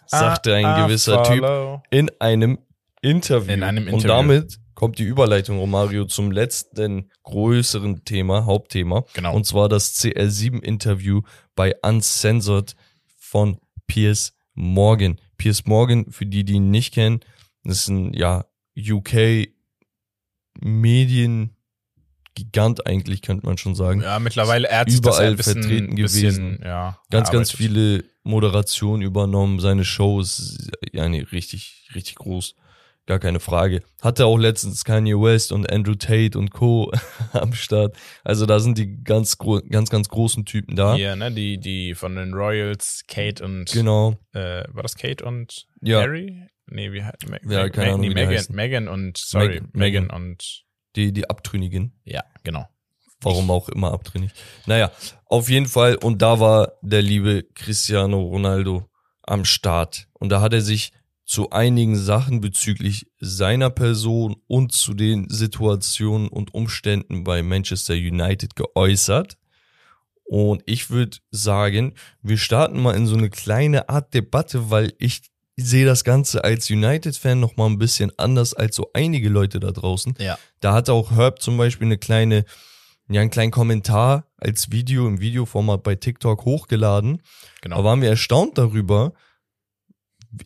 sagte ein ah, gewisser Typ in einem Interview. In einem Interview. Und damit kommt die Überleitung, Romario, zum letzten größeren Thema, Hauptthema. Genau. Und zwar das CR7-Interview bei Uncensored von Piers Morgan. Piers Morgan, für die, die ihn nicht kennen, das ist ein, ja, UK Medien Gigant eigentlich, könnte man schon sagen. Ja, mittlerweile er hat Überall bisschen, vertreten bisschen, gewesen. Ja, Ganz, ganz viele Moderationen übernommen, seine Shows, ja, nee, richtig, richtig groß. Gar keine Frage. Hatte auch letztens Kanye West und Andrew Tate und Co. am Start. Also da sind die ganz, ganz, ganz großen Typen da. Hier, ne, die, die von den Royals, Kate und, Genau. äh, war das Kate und Ja. Harry? Nee, wie, Ma Ja, keine Ahnung, nee, wie Megan. Megan und, sorry, Megan- Megan, Megan. und, Die, die Abtrünnigen. ja, genau. Warum auch immer abtrünnig. Naja, auf jeden Fall. Und da war der liebe Cristiano Ronaldo am Start. Und da hat er sich zu einigen Sachen bezüglich seiner Person und zu den Situationen und Umständen bei Manchester United geäußert. Und ich würde sagen, wir starten mal in so eine kleine Art Debatte, weil ich sehe das Ganze als United-Fan noch mal ein bisschen anders als so einige Leute da draußen. Ja. Da hat auch Herb zum Beispiel eine kleine, ja, einen kleinen Kommentar als Video im Videoformat bei TikTok hochgeladen. Genau. Da waren wir erstaunt darüber.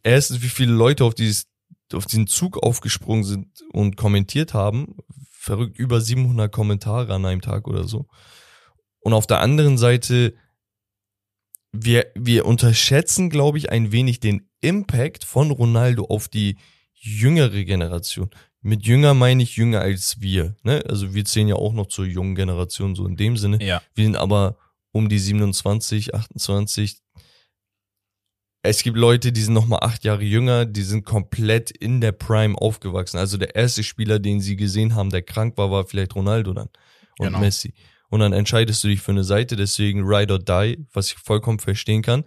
Erstens, wie viele Leute auf dieses, auf diesen Zug aufgesprungen sind und kommentiert haben. Verrückt, über 700 Kommentare an einem Tag oder so. Und auf der anderen Seite, wir, wir unterschätzen, glaube ich, ein wenig den Impact von Ronaldo auf die jüngere Generation. Mit jünger meine ich jünger als wir. Ne? Also wir zählen ja auch noch zur jungen Generation, so in dem Sinne. ja, Wir sind aber um die 27, 28. Es gibt Leute, die sind noch mal acht Jahre jünger, die sind komplett in der Prime aufgewachsen. Also der erste Spieler, den sie gesehen haben, der krank war, war vielleicht Ronaldo dann und Genau. Messi. Und dann entscheidest du dich für eine Seite, deswegen Ride or Die, was ich vollkommen verstehen kann.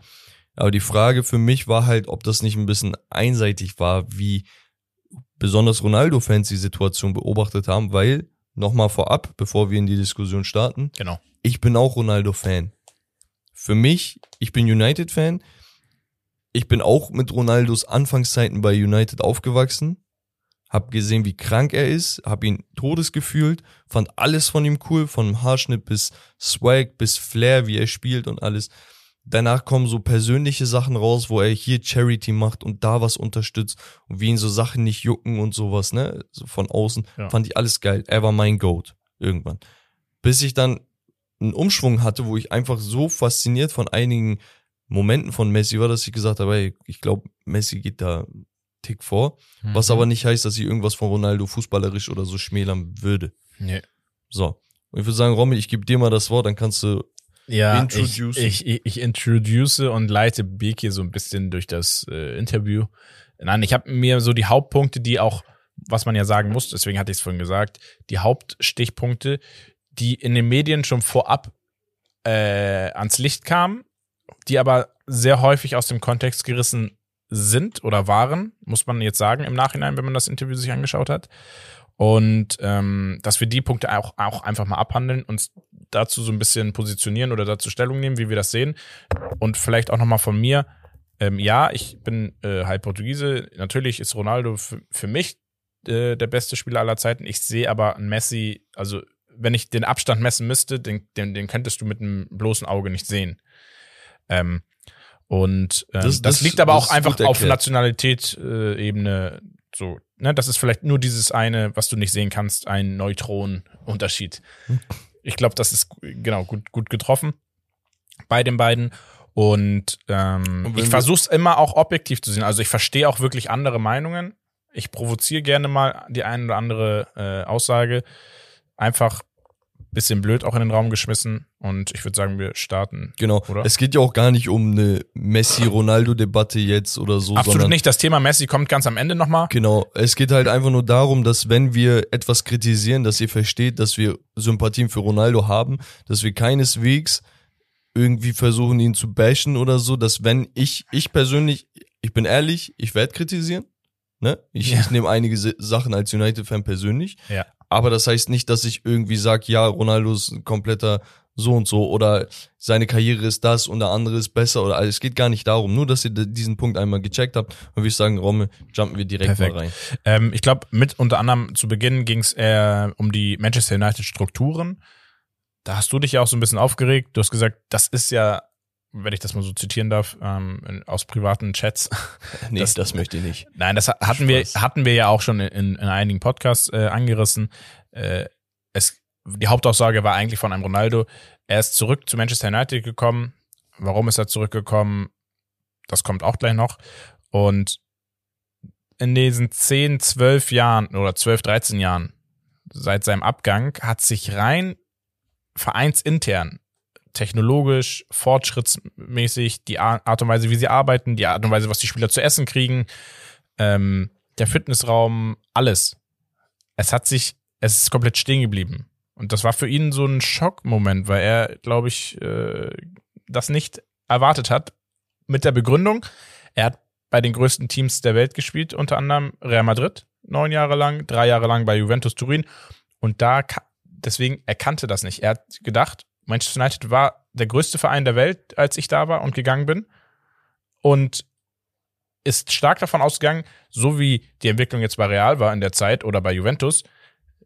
Aber die Frage für mich war halt, ob das nicht ein bisschen einseitig war, wie besonders Ronaldo-Fans die Situation beobachtet haben, weil, nochmal vorab, bevor wir in die Diskussion starten, genau. ich bin auch Ronaldo-Fan. Für mich, ich bin United-Fan. Ich bin auch mit Ronaldos Anfangszeiten bei United aufgewachsen. Hab gesehen, wie krank er ist, hab ihn todesgefühlt, fand alles von ihm cool, von Haarschnitt bis Swag, bis Flair, wie er spielt und alles. Danach kommen so persönliche Sachen raus, wo er hier Charity macht und da was unterstützt und wie ihn so Sachen nicht jucken und sowas, ne, so von außen. Ja. Fand ich alles geil. Er war mein Goat irgendwann. Bis ich dann einen Umschwung hatte, wo ich einfach so fasziniert von einigen Momenten von Messi war, dass ich gesagt habe, ey, ich glaube, Messi geht da einen Tick vor. Was Mhm. aber nicht heißt, dass ich irgendwas von Ronaldo fußballerisch oder so schmälern würde. Nee. So. Und ich würde sagen, Romy, ich gebe dir mal das Wort, dann kannst du. Ja, Introduce. ich, ich, ich introduce und leite Beke so ein bisschen durch das äh, Interview. Nein, ich habe mir so die Hauptpunkte, die auch, was man ja sagen muss, deswegen hatte ich es vorhin gesagt, die Hauptstichpunkte, die in den Medien schon vorab äh, ans Licht kamen, die aber sehr häufig aus dem Kontext gerissen sind oder waren, muss man jetzt sagen im Nachhinein, wenn man das Interview sich angeschaut hat. Und ähm, dass wir die Punkte auch, auch einfach mal abhandeln, uns dazu so ein bisschen positionieren oder dazu Stellung nehmen, wie wir das sehen. Und vielleicht auch nochmal von mir. Ähm, ja, ich bin äh, halb Portugiese. Natürlich ist Ronaldo für, mich äh, der beste Spieler aller Zeiten. Ich sehe aber einen Messi, also wenn ich den Abstand messen müsste, den, den, den könntest du mit einem bloßen Auge nicht sehen. Ähm, und ähm, das, Das- das- liegt aber das auch einfach auf. Nationalität-Ebene so. Ne, das ist vielleicht nur dieses eine, was du nicht sehen kannst, ein Neutronenunterschied. Ich glaube, das ist genau gut, gut getroffen bei den beiden. Und, ähm, Und ich versuche es immer auch objektiv zu sehen. Also ich verstehe auch wirklich andere Meinungen. Ich provoziere gerne mal die eine oder andere äh, Aussage. Einfach bisschen blöd auch in den Raum geschmissen. Und ich würde sagen, wir starten. Genau. Oder? Es geht ja auch gar nicht um eine Messi-Ronaldo-Debatte jetzt oder so, Absolut nicht. Das Thema Messi kommt ganz am Ende nochmal. Genau, es geht halt einfach nur darum, dass wenn wir etwas kritisieren, dass ihr versteht, dass wir Sympathien für Ronaldo haben, dass wir keineswegs irgendwie versuchen, ihn zu bashen oder so, dass wenn ich, ich persönlich, ich bin ehrlich, ich werde kritisieren, ne? Ich, Ja. ich nehme einige Sachen als United-Fan persönlich, Ja. Aber das heißt nicht, dass ich irgendwie sage, ja, Ronaldo ist ein kompletter so und so oder seine Karriere ist das und der andere ist besser oder also es geht gar nicht darum, nur dass ihr diesen Punkt einmal gecheckt habt und würde ich sagen, Romme, jumpen wir direkt Perfekt. mal rein. Ähm, ich glaube, mit unter anderem zu Beginn ging es eher um die Manchester United Strukturen. Da hast du dich ja auch so ein bisschen aufgeregt. Du hast gesagt, das ist ja, wenn ich das mal so zitieren darf, ähm, aus privaten Chats. Nee, Das- das, möchte ich nicht. Nein, das hatten wir, Spaß. hatten wir ja auch schon in, in einigen Podcasts äh, angerissen. Äh, es die Hauptaussage war eigentlich von einem Ronaldo, er ist zurück zu Manchester United gekommen. Warum ist er zurückgekommen? Das kommt auch gleich noch. Und in diesen 10, 12 Jahren oder 12, 13 Jahren seit seinem Abgang hat sich rein vereinsintern, technologisch, fortschrittsmäßig, die Art und Weise, wie sie arbeiten, die Art und Weise, was die Spieler zu essen kriegen, ähm, der Fitnessraum, alles. Es hat sich, es ist komplett stehen geblieben. Und das war für ihn so ein Schockmoment, weil er, glaube ich, äh, das nicht erwartet hat. Mit der Begründung, er hat bei den größten Teams der Welt gespielt, unter anderem Real Madrid, neun Jahre lang, drei Jahre lang bei Juventus Turin. Und da, deswegen erkannte das nicht. Er hat gedacht, Manchester United war der größte Verein der Welt, als ich da war und gegangen bin. Und ist stark davon ausgegangen, so wie die Entwicklung jetzt bei Real war in der Zeit oder bei Juventus,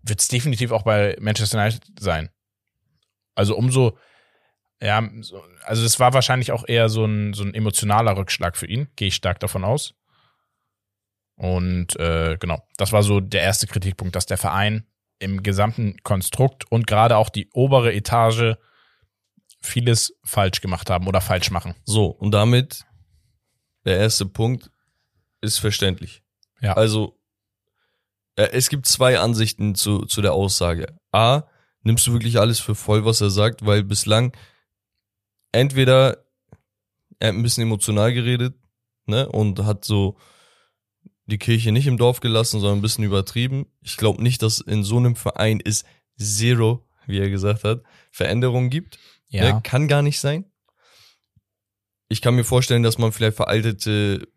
wird es definitiv auch bei Manchester United sein. Also umso, ja, also es war wahrscheinlich auch eher so ein, so ein emotionaler Rückschlag für ihn, gehe ich stark davon aus. Und äh, genau, das war so der erste Kritikpunkt, dass der Verein im gesamten Konstrukt und gerade auch die obere Etage vieles falsch gemacht haben oder falsch machen. So, und damit der erste Punkt ist verständlich. Ja. Also, äh, es gibt zwei Ansichten zu, zu der Aussage. A, nimmst du wirklich alles für voll, was er sagt, weil bislang entweder er hat ein bisschen emotional geredet, ne, und hat so die Kirche nicht im Dorf gelassen, sondern ein bisschen übertrieben. Ich glaube nicht, dass in so einem Verein es zero, wie er gesagt hat, Veränderungen gibt. Ja. Ne, kann gar nicht sein. Ich kann mir vorstellen, dass man vielleicht veraltete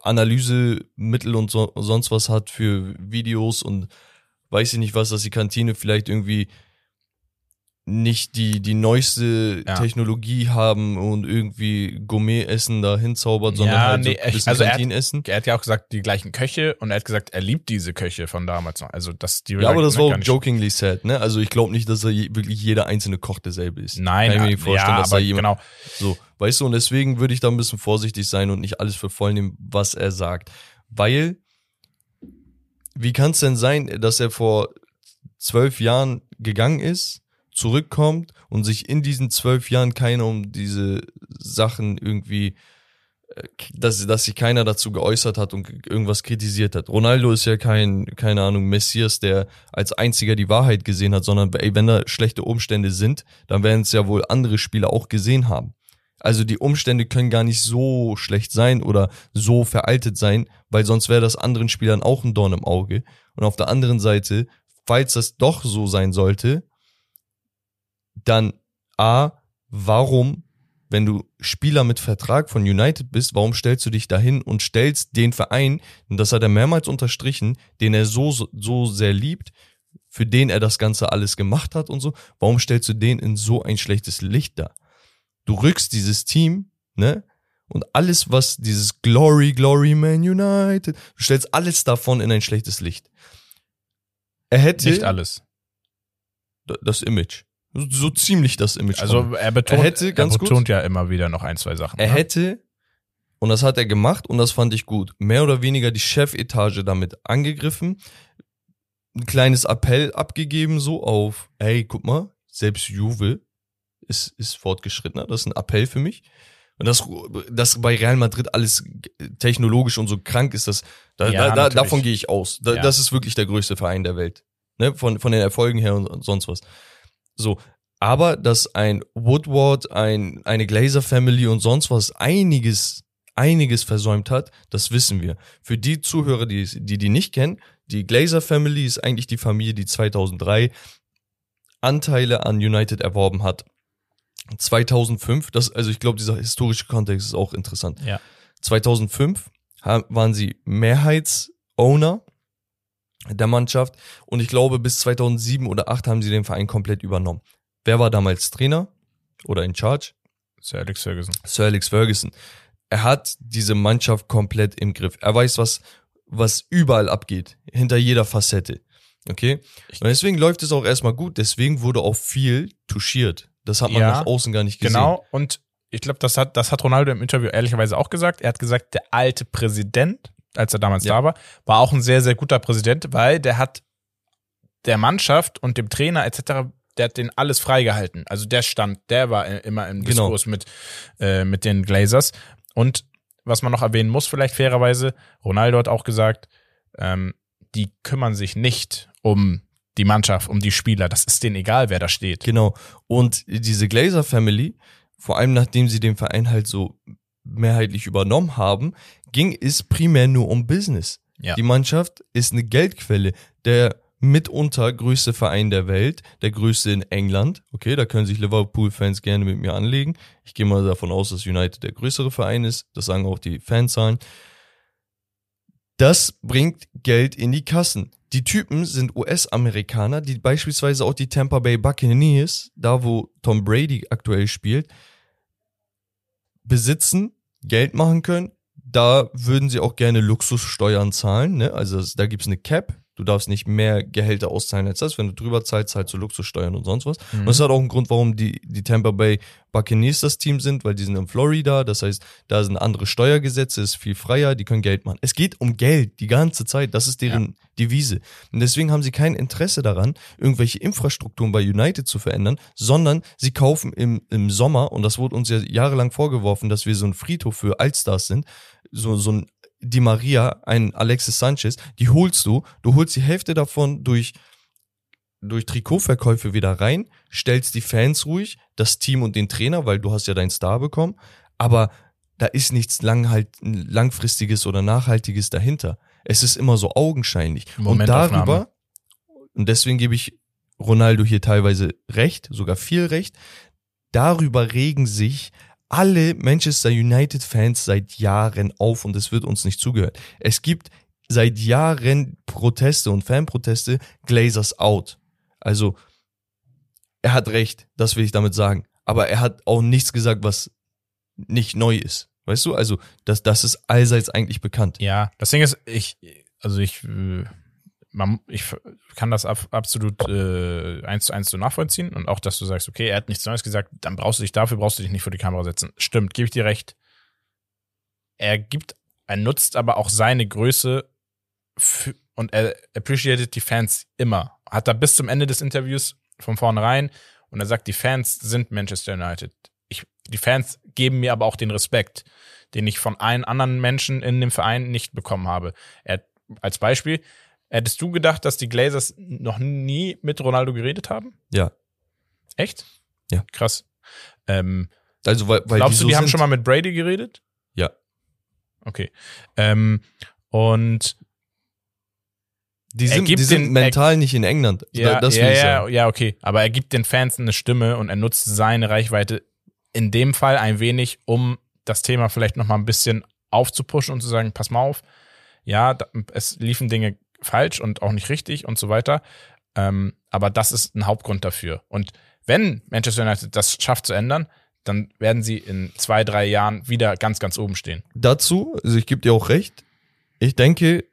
Analysemittel und so, sonst was hat für Videos und weiß ich nicht was, dass die Kantine vielleicht irgendwie nicht die, die neueste Ja. Technologie haben und irgendwie Gourmet-Essen da hinzaubert, sondern Ja, halt nee, so ein bisschen also er hat- Kantinenessen. Er hat ja auch gesagt, die gleichen Köche und er hat gesagt, er liebt diese Köche von damals noch. Also das, die Ja, aber das ne, war auch jokingly sad, ne? Also ich glaube nicht, dass da je, wirklich jeder einzelne Koch derselbe ist. Nein, Kann ich mir nicht vorstellen, ja, dass da aber jemand genau. so, weißt du, und deswegen würde ich da ein bisschen vorsichtig sein und nicht alles für voll nehmen, was er sagt. Weil, wie kann es denn sein, dass er vor zwölf Jahren gegangen ist, zurückkommt und sich in diesen zwölf Jahren keiner um diese Sachen irgendwie, äh, dass, dass sich keiner dazu geäußert hat und irgendwas kritisiert hat. Ronaldo ist ja kein, keine Ahnung, Messias, der als einziger die Wahrheit gesehen hat, sondern ey, wenn da schlechte Umstände sind, dann werden es ja wohl andere Spieler auch gesehen haben. Also die Umstände können gar nicht so schlecht sein oder so veraltet sein, weil sonst wäre das anderen Spielern auch ein Dorn im Auge. Und auf der anderen Seite, falls das doch so sein sollte, dann A, warum, wenn du Spieler mit Vertrag von United bist, warum stellst du dich dahin und stellst den Verein, und das hat er mehrmals unterstrichen, den er so, so sehr liebt, für den er das Ganze alles gemacht hat und so, warum stellst du den in so ein schlechtes Licht da? Du rückst dieses Team, ne? Und alles, was dieses Glory, Glory Man United, du stellst alles davon in ein schlechtes Licht. Er hätte Nicht alles. das Image. So, ziemlich das Image. Also er betont, Er hätte, ganz er betont ja immer wieder noch ein, zwei Sachen. Er ne? hätte, und das hat er gemacht und das fand ich gut, mehr oder weniger die Chefetage damit angegriffen, ein kleines Appell abgegeben, so auf, hey, guck mal, selbst Juve ist, ist fortgeschrittener, das ist ein Appell für mich. Und das, das bei Real Madrid alles technologisch und so krank ist, das, da, Ja, da, davon gehe ich aus. Da, Ja. Das ist wirklich der größte Verein der Welt. Ne? Von, von den Erfolgen her und, und sonst was. So. Aber dass ein Woodward, ein, eine Glazer Family und sonst was einiges, einiges versäumt hat, das wissen wir. Für die Zuhörer, die, die die nicht kennen, die Glazer Family ist eigentlich die Familie, die 2003 Anteile an United erworben hat. 2005, das, also ich glaube, dieser historische Kontext ist auch interessant. Ja. 2005 ha- waren sie Mehrheitsowner der Mannschaft und ich glaube, bis 2007 oder 2008 haben sie den Verein komplett übernommen. Wer war damals Trainer oder in Charge? Sir Alex Ferguson. Sir Alex Ferguson. Er hat diese Mannschaft komplett im Griff. Er weiß, was, was überall abgeht, hinter jeder Facette. Okay? Und deswegen läuft es auch erstmal gut. Deswegen wurde auch viel touchiert. Das hat man Ja, nach außen gar nicht gesehen. Genau. Und ich glaube, das hat, das hat Ronaldo im Interview ehrlicherweise auch gesagt. Er hat gesagt, der alte Präsident, als er damals Ja. da war, war auch ein sehr, sehr guter Präsident, weil der hat der Mannschaft und dem Trainer etc., der hat den alles freigehalten. Also der stand, der war immer im Genau. Diskurs mit, äh, mit den Glazers. Und was man noch erwähnen muss, vielleicht fairerweise, Ronaldo hat auch gesagt, ähm, die kümmern sich nicht um die Mannschaft, um die Spieler. Das ist denen egal, wer da steht. Genau. Und diese Glazer Family, vor allem nachdem sie den Verein halt so mehrheitlich übernommen haben, ging es primär nur um Business. Ja. Die Mannschaft ist eine Geldquelle. Der mitunter größte Verein der Welt, der größte in England. Okay, da können sich Liverpool-Fans gerne mit mir anlegen. Ich gehe mal davon aus, dass United der größere Verein ist. Das sagen auch die Fanzahlen. Das bringt Geld in die Kassen. Die Typen sind US-Amerikaner, die beispielsweise auch die Tampa Bay Buccaneers, da wo Tom Brady aktuell spielt, besitzen, Geld machen können. Da würden sie auch gerne Luxussteuern zahlen. Ne? Also es- da gibt's eine Cap. Du darfst nicht mehr Gehälter auszahlen als das. Wenn du drüber zahlst, zahlst du Luxussteuern und sonst was. Und das hat auch einen Grund, warum die, die Tampa Bay Buccaneers das Team sind, weil die sind in Florida. Das heißt, da sind andere Steuergesetze, ist viel freier, die können Geld machen. Es geht um Geld die ganze Zeit. Das ist deren Devise. Und deswegen haben sie kein Interesse daran, irgendwelche Infrastrukturen bei United zu verändern, sondern sie kaufen im, im Sommer, und das wurde uns ja jahrelang vorgeworfen, dass wir so ein Friedhof für Allstars sind, so, so ein Di Maria, ein Alexis Sanchez, die holst du, du holst die Hälfte davon durch durch Trikotverkäufe wieder rein, stellst die Fans ruhig, das Team und den Trainer, weil du hast ja deinen Star bekommen, aber da ist nichts langhalt, langfristiges oder nachhaltiges dahinter. Es ist immer so augenscheinlich. Und darüber, und deswegen gebe ich Ronaldo hier teilweise recht, sogar viel recht, darüber regen sich alle Manchester United Fans seit Jahren auf und es wird uns nicht zugehört. Es gibt seit Jahren Proteste und Fanproteste, Glazers out. Also, er hat recht, das will ich damit sagen. Aber er hat auch nichts gesagt, was nicht neu ist. Weißt du? Also, das, das ist allseits eigentlich bekannt. Ja, das Ding ist, ich, also ich, äh, man, ich kann das ab, absolut äh, eins zu eins so nachvollziehen und auch, dass du sagst, okay, er hat nichts Neues gesagt, dann brauchst du dich dafür, brauchst du dich nicht vor die Kamera setzen. Stimmt, gebe ich dir recht. Er gibt, er nutzt aber auch seine Größe für, und er appreciated die Fans immer. Hat er bis zum Ende des Interviews von vornherein und er sagt, die Fans sind Manchester United. Ich, die Fans geben mir aber auch den Respekt, den ich von allen anderen Menschen in dem Verein nicht bekommen habe. Er, als Beispiel, hättest du gedacht, dass die Glazers noch nie mit Ronaldo geredet haben? Ja. Echt? Ja. Krass. Ähm, Also, weil, weil glaubst die du, so die haben sind. schon mal mit Brady geredet? Ja. Okay. Ähm, und Die Er sind, gibt die sind den- mental nicht in England. ja, Da- das ja, ja, ja, okay. Aber er gibt den Fans eine Stimme und er nutzt seine Reichweite in dem Fall ein wenig, um das Thema vielleicht noch mal ein bisschen aufzupushen und zu sagen, pass mal auf, ja, es liefen Dinge falsch und auch nicht richtig und so weiter. Ähm, aber das ist ein Hauptgrund dafür. Und wenn Manchester United das schafft zu ändern, dann werden sie in zwei, drei Jahren wieder ganz, ganz oben stehen. Dazu, also ich gebe dir auch recht, ich denke,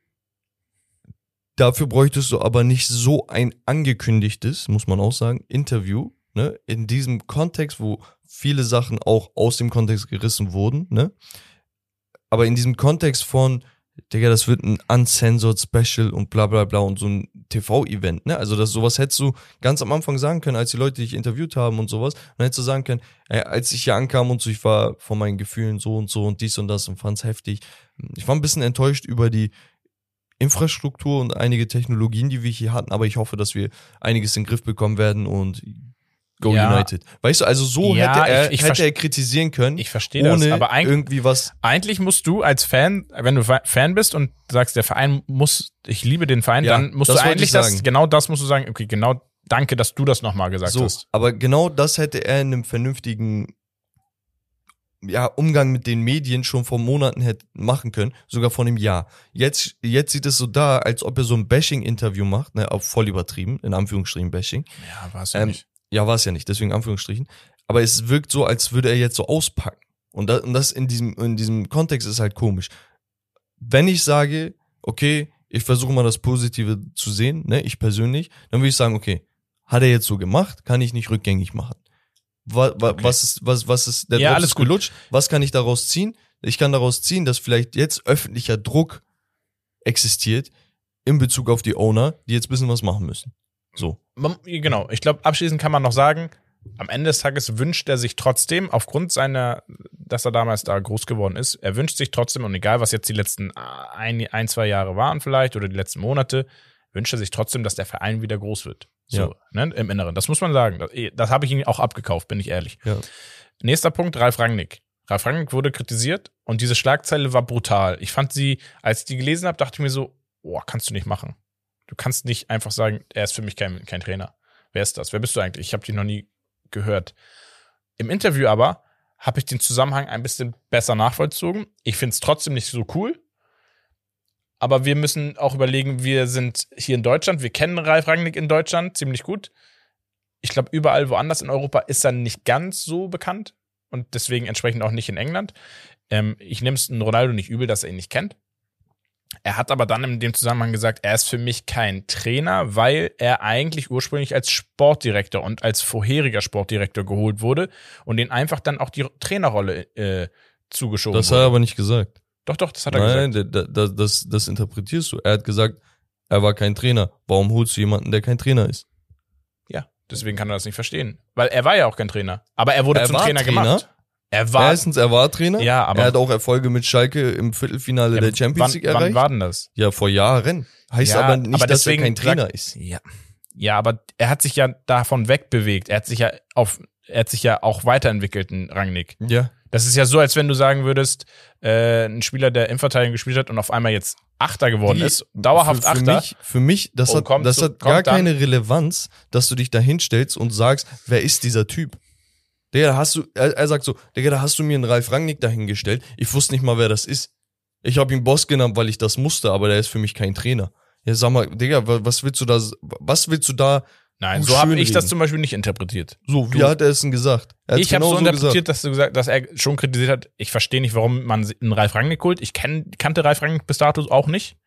dafür bräuchtest du aber nicht so ein angekündigtes, muss man auch sagen, Interview, ne, in diesem Kontext, wo viele Sachen auch aus dem Kontext gerissen wurden, ne, aber in diesem Kontext von, Digga, das wird ein uncensored Special und bla bla bla und so ein TV-Event, ne? Also das sowas hättest du ganz am Anfang sagen können, als die Leute dich interviewt haben und sowas. Dann hättest du sagen können, ey, als ich hier ankam und so, ich war von meinen Gefühlen so und so und dies und das und fand's heftig. Ich war ein bisschen enttäuscht über die Infrastruktur und einige Technologien, die wir hier hatten, aber ich hoffe, dass wir einiges in den Griff bekommen werden und Go Ja. United. Weißt du, also so Ja, hätte er, ich- ich hätte er kritisieren können, Ich verstehe das, ohne aber eigentlich, irgendwie was eigentlich musst du als Fan, wenn du Fa- Fan bist und sagst, der Verein muss, ich liebe den Verein, Ja, dann musst das du eigentlich ich das, sagen. genau das musst du sagen, okay, genau, danke, dass du das nochmal gesagt So, hast. aber genau das hätte er in einem vernünftigen ja, Umgang mit den Medien schon vor Monaten hätte machen können, sogar vor einem Jahr. Jetzt, jetzt sieht es so da, als ob er so ein Bashing-Interview macht, ne, auch voll übertrieben, in Anführungsstrichen Bashing. Ja, war es Ähm, nicht. Ja, war es ja nicht, deswegen Anführungsstrichen. Aber es wirkt so, als würde er jetzt so auspacken. Und das, und das in diesem, in diesem Kontext ist halt komisch. Wenn ich sage, okay, ich versuche mal das Positive zu sehen, ne, ich persönlich, dann würde ich sagen, okay, hat er jetzt so gemacht, kann ich nicht rückgängig machen. Was, Okay. was ist, was, was ist, der Ja, Drops alles ist gut. gelutscht, was kann ich daraus ziehen? Ich kann daraus ziehen, dass vielleicht jetzt öffentlicher Druck existiert in Bezug auf die Owner, die jetzt ein bisschen was machen müssen. So. Genau, ich glaube, abschließend kann man noch sagen, am Ende des Tages wünscht er sich trotzdem, aufgrund seiner, dass er damals da groß geworden ist, er wünscht sich trotzdem, und egal was jetzt die letzten ein, ein zwei Jahre waren vielleicht oder die letzten Monate, wünscht er sich trotzdem, dass der Verein wieder groß wird. So, ne, im Inneren. Das muss man sagen. Das, das habe ich ihm auch abgekauft, bin ich ehrlich. Ja. Nächster Punkt, Ralf Rangnick. Ralf Rangnick wurde kritisiert und diese Schlagzeile war brutal. Ich fand sie, als ich die gelesen habe, dachte ich mir so, boah, kannst du nicht machen. Du kannst nicht einfach sagen, er ist für mich kein, kein Trainer. Wer ist das? Wer bist du eigentlich? Ich habe dich noch nie gehört. Im Interview aber habe ich den Zusammenhang ein bisschen besser nachvollzogen. Ich finde es trotzdem nicht so cool. Aber wir müssen auch überlegen, wir sind hier in Deutschland, wir kennen Ralf Rangnick in Deutschland ziemlich gut. Ich glaube, überall woanders in Europa ist er nicht ganz so bekannt und deswegen entsprechend auch nicht in England. Ähm, ich nehme es Ronaldo nicht übel, dass er ihn nicht kennt. Er hat aber dann in dem Zusammenhang gesagt, er ist für mich kein Trainer, weil er eigentlich ursprünglich als Sportdirektor und als vorheriger Sportdirektor geholt wurde und den einfach dann auch die Trainerrolle äh, zugeschoben Das hat er wurde. aber nicht gesagt. Doch, doch, das hat er Nein, gesagt. da- da- das, das interpretierst du. Er hat gesagt, er war kein Trainer. Warum holst du jemanden, der kein Trainer ist? Ja, deswegen kann er das nicht verstehen. Weil er war ja auch kein Trainer. Aber er wurde Er zum Trainer, Trainer. gemacht. Er war. Erstens, er war Trainer. Ja, aber- Er hat auch Erfolge mit Schalke im Viertelfinale Ja, der Champions League wann, wann erreicht. war denn das? ja, vor Jahren. Heißt Ja, aber nicht, aber dass er kein Trainer ist. Ja. Ja, aber er hat sich ja davon wegbewegt. Er hat sich ja auf, er hat sich ja auch weiterentwickelt, ein Rangnick. Ja. Das ist ja so, als wenn du sagen würdest, äh, ein Spieler, der Innenverteidigung gespielt hat und auf einmal jetzt Achter geworden Die- ist, dauerhaft für, für Achter. Mich, für mich, das Und hat, das zu- hat gar keine Relevanz, dass du dich da hinstellst und sagst, wer ist dieser Typ? Digga, da hast du, er, er sagt so, Digga, da hast du mir einen Ralf Rangnick dahingestellt. Ich wusste nicht mal, wer das ist. Ich habe ihn Boss genannt, weil ich das musste, aber der ist für mich kein Trainer. Ja, sag mal, Digga, wa- was willst du da, was willst du da, Nein, so habe ich das zum Beispiel nicht interpretiert. so, wie Du- hat er es denn gesagt? Ich habe genau so interpretiert, gesagt. dass du gesagt, dass er schon kritisiert hat. Ich verstehe nicht, warum man einen Ralf Rangnick holt. Ich kenn, kannte Ralf Rangnick bis dato auch nicht.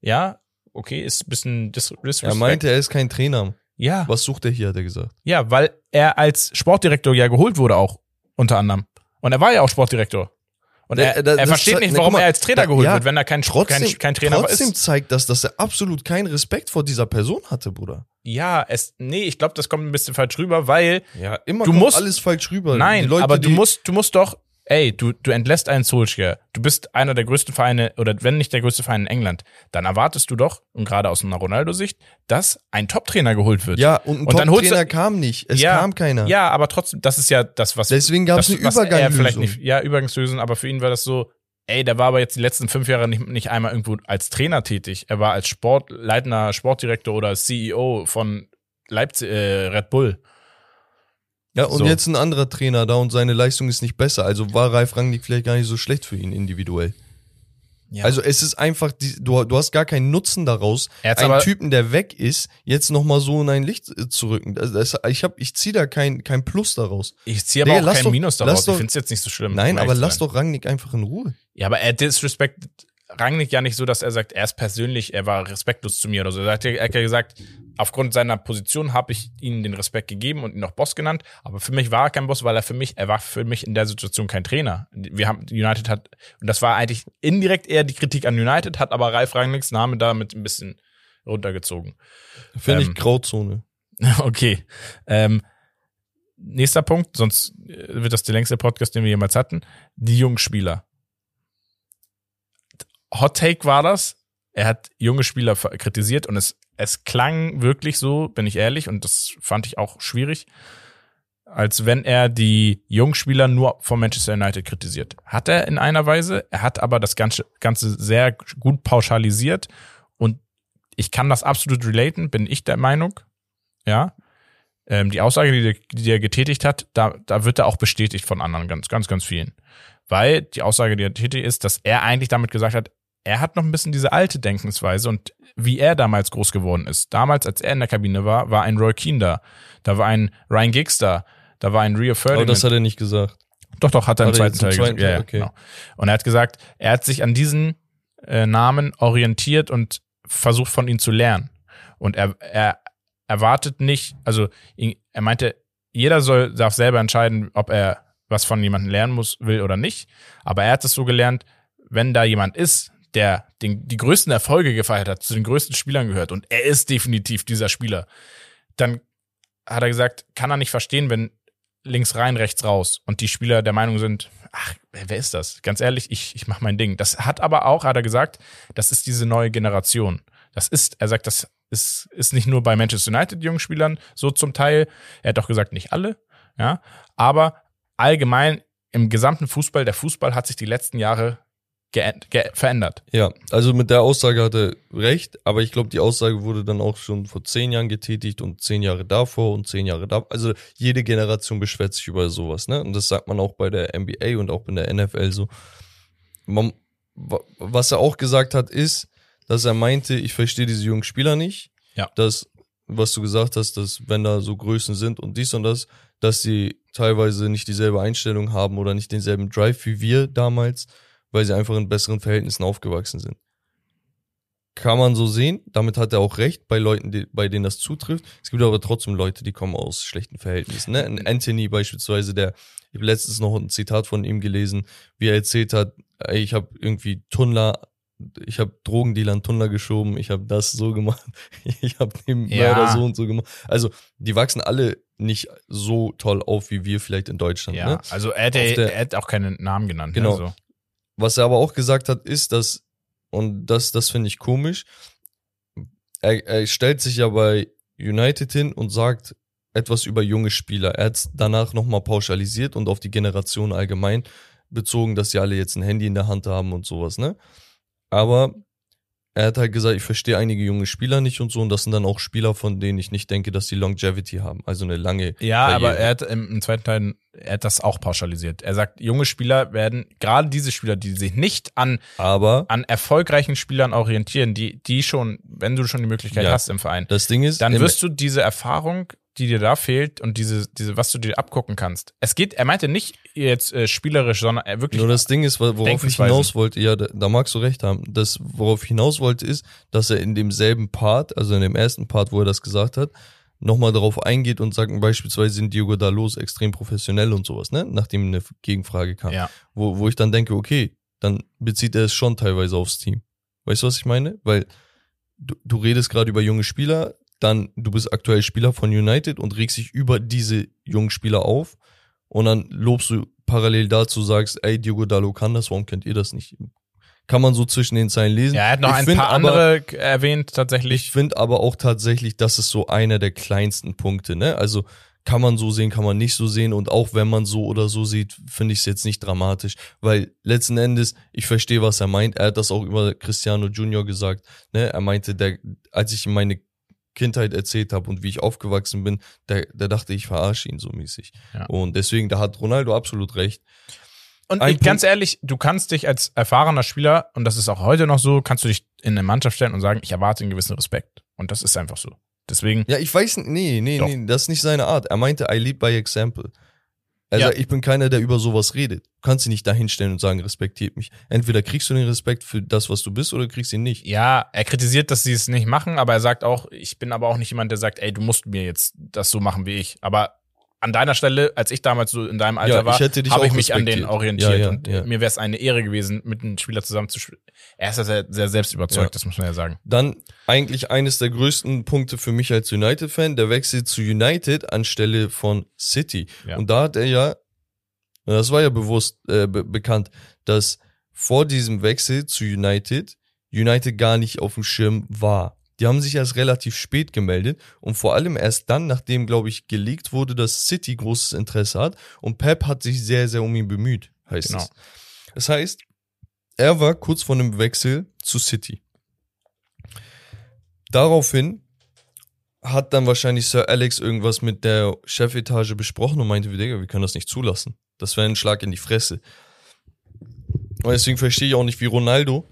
Ja, okay, ist ein bisschen dis Er disrespect. meinte, er ist kein Trainer. Ja, Was sucht er hier, hat er gesagt. ja, weil er als Sportdirektor ja geholt wurde auch unter anderem. Und er war ja auch Sportdirektor. Und er, er das versteht nicht, warum mal, er als Trainer geholt ja, wird, wenn er kein, Trotzdem, kein, kein Trainer trotzdem ist. zeigt das, dass er absolut keinen Respekt vor dieser Person hatte, Bruder. Ja, es, nee, ich glaube, das kommt ein bisschen falsch rüber, weil Ja, immer Du musst- alles falsch rüber. Nein, Leute, aber du musst, du musst doch, ey, du, du entlässt einen Solskjaer. Du bist einer der größten Vereine, oder wenn nicht der größte Verein in England, dann erwartest du doch, und gerade aus einer Ronaldo-Sicht, dass ein Top-Trainer geholt wird. Ja, und ein Top-Trainer kam nicht. Es Ja, kam keiner. Ja, aber trotzdem, das ist ja das, was. Deswegen gab es eine er Übergangslösung. nicht, ja, Übergangslösung, aber für ihn war das so, ey, der war aber jetzt die letzten fünf Jahre nicht, nicht einmal irgendwo als Trainer tätig. Er war als Sport, leitender Sportdirektor oder CEO von Leipzig, äh, Red Bull. Ja, und So. jetzt ein anderer Trainer da und seine Leistung ist nicht besser. Also war Ralf Rangnick vielleicht gar nicht so schlecht für ihn individuell. Ja. Also es ist einfach, du, du hast gar keinen Nutzen daraus, einen Typen, der weg ist, jetzt nochmal so in ein Licht äh, zu rücken. Also das, ich hab, ich zieh da kein, kein Plus daraus. ich ziehe aber Digga, auch kein doch- Minus daraus. doch- ich finde es jetzt nicht so schlimm. Nein, um aber lass doch Rangnick einfach in Ruhe. Ja, aber er disrespect Rangnick ja nicht so, dass er sagt, er ist persönlich, er war respektlos zu mir oder so. Er hat ja gesagt, aufgrund seiner Position habe ich ihm den Respekt gegeben und ihn auch Boss genannt. Aber für mich war er kein Boss, weil er für mich, er war für mich in der Situation kein Trainer. Wir haben, United hat, und das war eigentlich indirekt eher die Kritik an United, hat aber Ralf Rangnicks Name damit ein bisschen runtergezogen. Finde Ähm, ich Grauzone. Okay. Ähm, nächster Punkt, sonst äh, wird das der längste Podcast, den wir jemals hatten. Die jungen Spieler. Hot Take war das. Er hat junge Spieler kritisiert und es, es klang wirklich so, bin ich ehrlich, und das fand ich auch schwierig, als wenn er die jungen Spieler nur von Manchester United kritisiert. Hat er in einer Weise, er hat aber das Ganze, Ganze sehr gut pauschalisiert und ich kann das absolut relaten, bin ich der Meinung. Ja. Ähm, die Aussage, die, die er getätigt hat, da, da wird er auch bestätigt von anderen, ganz, ganz, ganz vielen. Weil die Aussage, die er tätigt, ist, dass er eigentlich damit gesagt hat, er hat noch ein bisschen diese alte Denkensweise und wie er damals groß geworden ist. Damals, als er in der Kabine war, war ein Roy Keane da. Da war ein Ryan Giggs da. Da war ein Rio Aber Ferdinand. das hat er nicht gesagt. Doch, doch, hat er im Hat zweiten Teil zweiten gesagt. Ja, Teil? ja, Okay. genau. Und er hat gesagt, er hat sich an diesen äh, Namen orientiert und versucht von ihnen zu lernen. Und er, er erwartet nicht, also er meinte, jeder soll, darf selber entscheiden, ob er was von jemandem lernen muss, will oder nicht. Aber er hat es so gelernt, wenn da jemand ist, der den, die größten Erfolge gefeiert hat, zu den größten Spielern gehört, und er ist definitiv dieser Spieler, dann hat er gesagt, kann er nicht verstehen, wenn links rein, rechts raus und die Spieler der Meinung sind, ach, wer ist das? Ganz ehrlich, ich, ich mache mein Ding. Das hat aber auch, hat er gesagt, das ist diese neue Generation. Das ist, er sagt, das ist, ist nicht nur bei Manchester United jungen Spielern so zum Teil. Er hat auch gesagt, nicht alle, ja, aber allgemein im gesamten Fußball, der Fußball hat sich die letzten Jahre verändert. Ja, also mit der Aussage hat er recht, aber ich glaube, die Aussage wurde dann auch schon vor zehn Jahren getätigt und zehn Jahre davor und zehn Jahre davor. Also jede Generation beschwert sich über sowas, ne? Und das sagt man auch bei der NBA und auch in der NFL so. Man, was er auch gesagt hat, ist, dass er meinte, ich verstehe diese jungen Spieler nicht. Ja. Dass, was du gesagt hast, dass wenn da so Größen sind und dies und das, dass sie teilweise nicht dieselbe Einstellung haben oder nicht denselben Drive wie wir damals weil sie einfach in besseren Verhältnissen aufgewachsen sind. Kann man so sehen, damit hat er auch recht bei Leuten, die, bei denen das zutrifft. Es gibt aber trotzdem Leute, die kommen aus schlechten Verhältnissen. Ne? Ein Anthony beispielsweise, der, ich habe letztens noch ein Zitat von ihm gelesen, wie er erzählt hat, ich habe irgendwie Tunnler ich habe Drogendealer an Tunnler geschoben, ich habe das so gemacht, ich habe den ja. Mörder so und so gemacht. Also die wachsen alle nicht so toll auf wie wir vielleicht in Deutschland. Ja, ne? also er hätte, er hätte auch keinen Namen genannt. Genau. Also. Was er aber auch gesagt hat, ist, dass, und das, das finde ich komisch, er, er stellt sich ja bei United hin und sagt etwas über junge Spieler. Er hat es danach nochmal pauschalisiert und auf die Generation allgemein bezogen, dass sie alle jetzt ein Handy in der Hand haben und sowas, ne? Aber er hat halt gesagt, ich verstehe einige junge Spieler nicht und so, und das sind dann auch Spieler, von denen ich nicht denke, dass die Longevity haben, also eine lange. Ja, Karriere. aber er hat im, zweiten Teil, er hat das auch pauschalisiert. Er sagt, junge Spieler werden, gerade diese Spieler, die sich nicht an, aber, an erfolgreichen Spielern orientieren, die, die schon, wenn du schon die Möglichkeit ja, hast im Verein, das Ding ist, dann wirst du diese Erfahrung die dir da fehlt und diese, diese, was du dir abgucken kannst. Es geht, er meinte nicht jetzt äh, spielerisch, sondern er wirklich. Nur das Ding ist, worauf ich hinaus wollte, ja, da, da magst du recht haben. Das, worauf ich hinaus wollte, ist, dass er in demselben Part, also in dem ersten Part, wo er das gesagt hat, nochmal darauf eingeht und sagt, beispielsweise sind Diogo Dalos extrem professionell und sowas, ne? Nachdem eine Gegenfrage kam. Ja. Wo, wo ich dann denke, okay, dann bezieht er es schon teilweise aufs Team. Weißt du, was ich meine? Weil du, du redest gerade über junge Spieler, dann du bist aktuell Spieler von United und regst dich über diese jungen Spieler auf und dann lobst du parallel dazu, sagst, ey, Diogo Dalo kann das, warum kennt ihr das nicht? Kann man so zwischen den Zeilen lesen. Ja, er hat noch ich ein paar andere erwähnt, tatsächlich. Ich finde aber auch tatsächlich, das ist so einer der kleinsten Punkte, ne? Also kann man so sehen, kann man nicht so sehen und auch wenn man so oder so sieht, finde ich es jetzt nicht dramatisch, weil letzten Endes, ich verstehe, was er meint. Er hat das auch über Cristiano Junior gesagt, ne? Er meinte, der, als ich meine Kindheit erzählt habe und wie ich aufgewachsen bin, der, der dachte, ich verarsche ihn so mäßig. Ja. Und deswegen, da hat Ronaldo absolut recht. Und ich, ganz ehrlich, du kannst dich als erfahrener Spieler, und das ist auch heute noch so, kannst du dich in eine Mannschaft stellen und sagen, ich erwarte einen gewissen Respekt. Und das ist einfach so. Deswegen. Ja, ich weiß, nee, nee, Doch. nee, das ist nicht seine Art. Er meinte, I lead by example. Also ja. ich bin keiner, der über sowas redet. Du kannst dich nicht dahinstellen und sagen, respektiert mich. Entweder kriegst du den Respekt für das, was du bist, oder kriegst ihn nicht. Ja, er kritisiert, dass sie es nicht machen, aber er sagt auch, ich bin aber auch nicht jemand, der sagt, ey, du musst mir jetzt das so machen wie ich. Aber an deiner Stelle, als ich damals so in deinem Alter ja, war, habe ich mich an den orientiert. Ja, ja, und mir wäre es eine Ehre gewesen, mit einem Spieler zusammen zu spielen. Er ist ja sehr, sehr selbst überzeugt, das muss man ja sagen. Dann eigentlich eines der größten Punkte für mich als United-Fan, der Wechsel zu United anstelle von City. Und da hat er ja, das war ja bewusst äh, be bekannt, dass vor diesem Wechsel zu United United gar nicht auf dem Schirm war. Die haben sich erst relativ spät gemeldet und vor allem erst dann, nachdem, glaube ich, geleakt wurde, dass City großes Interesse hat und Pep hat sich sehr, sehr um ihn bemüht, heißt genau. es. Das heißt, er war kurz vor einem Wechsel zu City. Daraufhin hat dann wahrscheinlich Sir Alex irgendwas mit der Chefetage besprochen und meinte, wir können das nicht zulassen. Das wäre ein Schlag in die Fresse. Und deswegen verstehe ich auch nicht, wie Ronaldo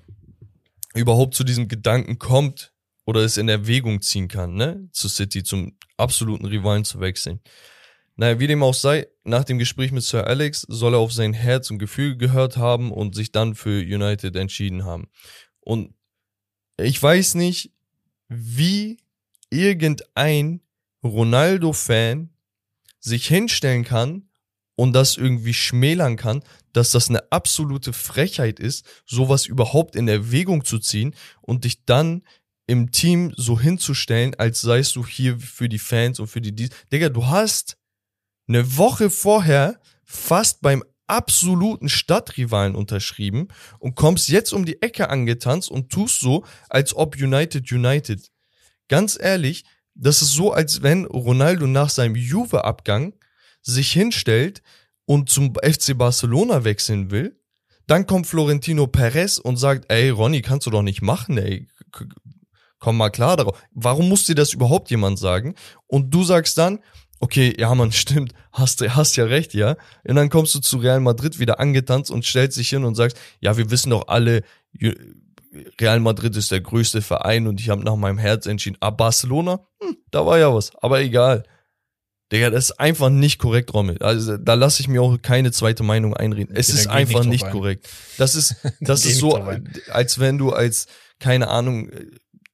überhaupt zu diesem Gedanken kommt, oder es in Erwägung ziehen kann, ne, zu City, zum absoluten Rivalen zu wechseln. Naja, wie dem auch sei, nach dem Gespräch mit Sir Alex soll er auf sein Herz und Gefühl gehört haben und sich dann für United entschieden haben. Und ich weiß nicht, wie irgendein Ronaldo-Fan sich hinstellen kann und das irgendwie schmälern kann, dass das eine absolute Frechheit ist, sowas überhaupt in Erwägung zu ziehen und dich dann im Team so hinzustellen, als seist du hier für die Fans und für die dies. Digga, du hast eine Woche vorher fast beim absoluten Stadtrivalen unterschrieben und kommst jetzt um die Ecke angetanzt und tust so, als ob United United. Ganz ehrlich, das ist so, als wenn Ronaldo nach seinem Juve-Abgang sich hinstellt und zum FC Barcelona wechseln will. Dann kommt Florentino Perez und sagt, ey, Ronny, kannst du doch nicht machen, ey. Komm mal klar darauf. Warum muss dir das überhaupt jemand sagen? Und du sagst dann, okay, ja, man, stimmt, hast, hast ja recht, ja. Und dann kommst du zu Real Madrid wieder angetanzt und stellst dich hin und sagst, ja, wir wissen doch alle, Real Madrid ist der größte Verein und ich habe nach meinem Herz entschieden. Ah, Barcelona? Hm, da war ja was, aber egal. Digga, das ist einfach nicht korrekt, Rommel. Also da lasse ich mir auch keine zweite Meinung einreden. Es ist einfach nicht, nicht korrekt. Das ist, das ist so, als wenn du als, keine Ahnung,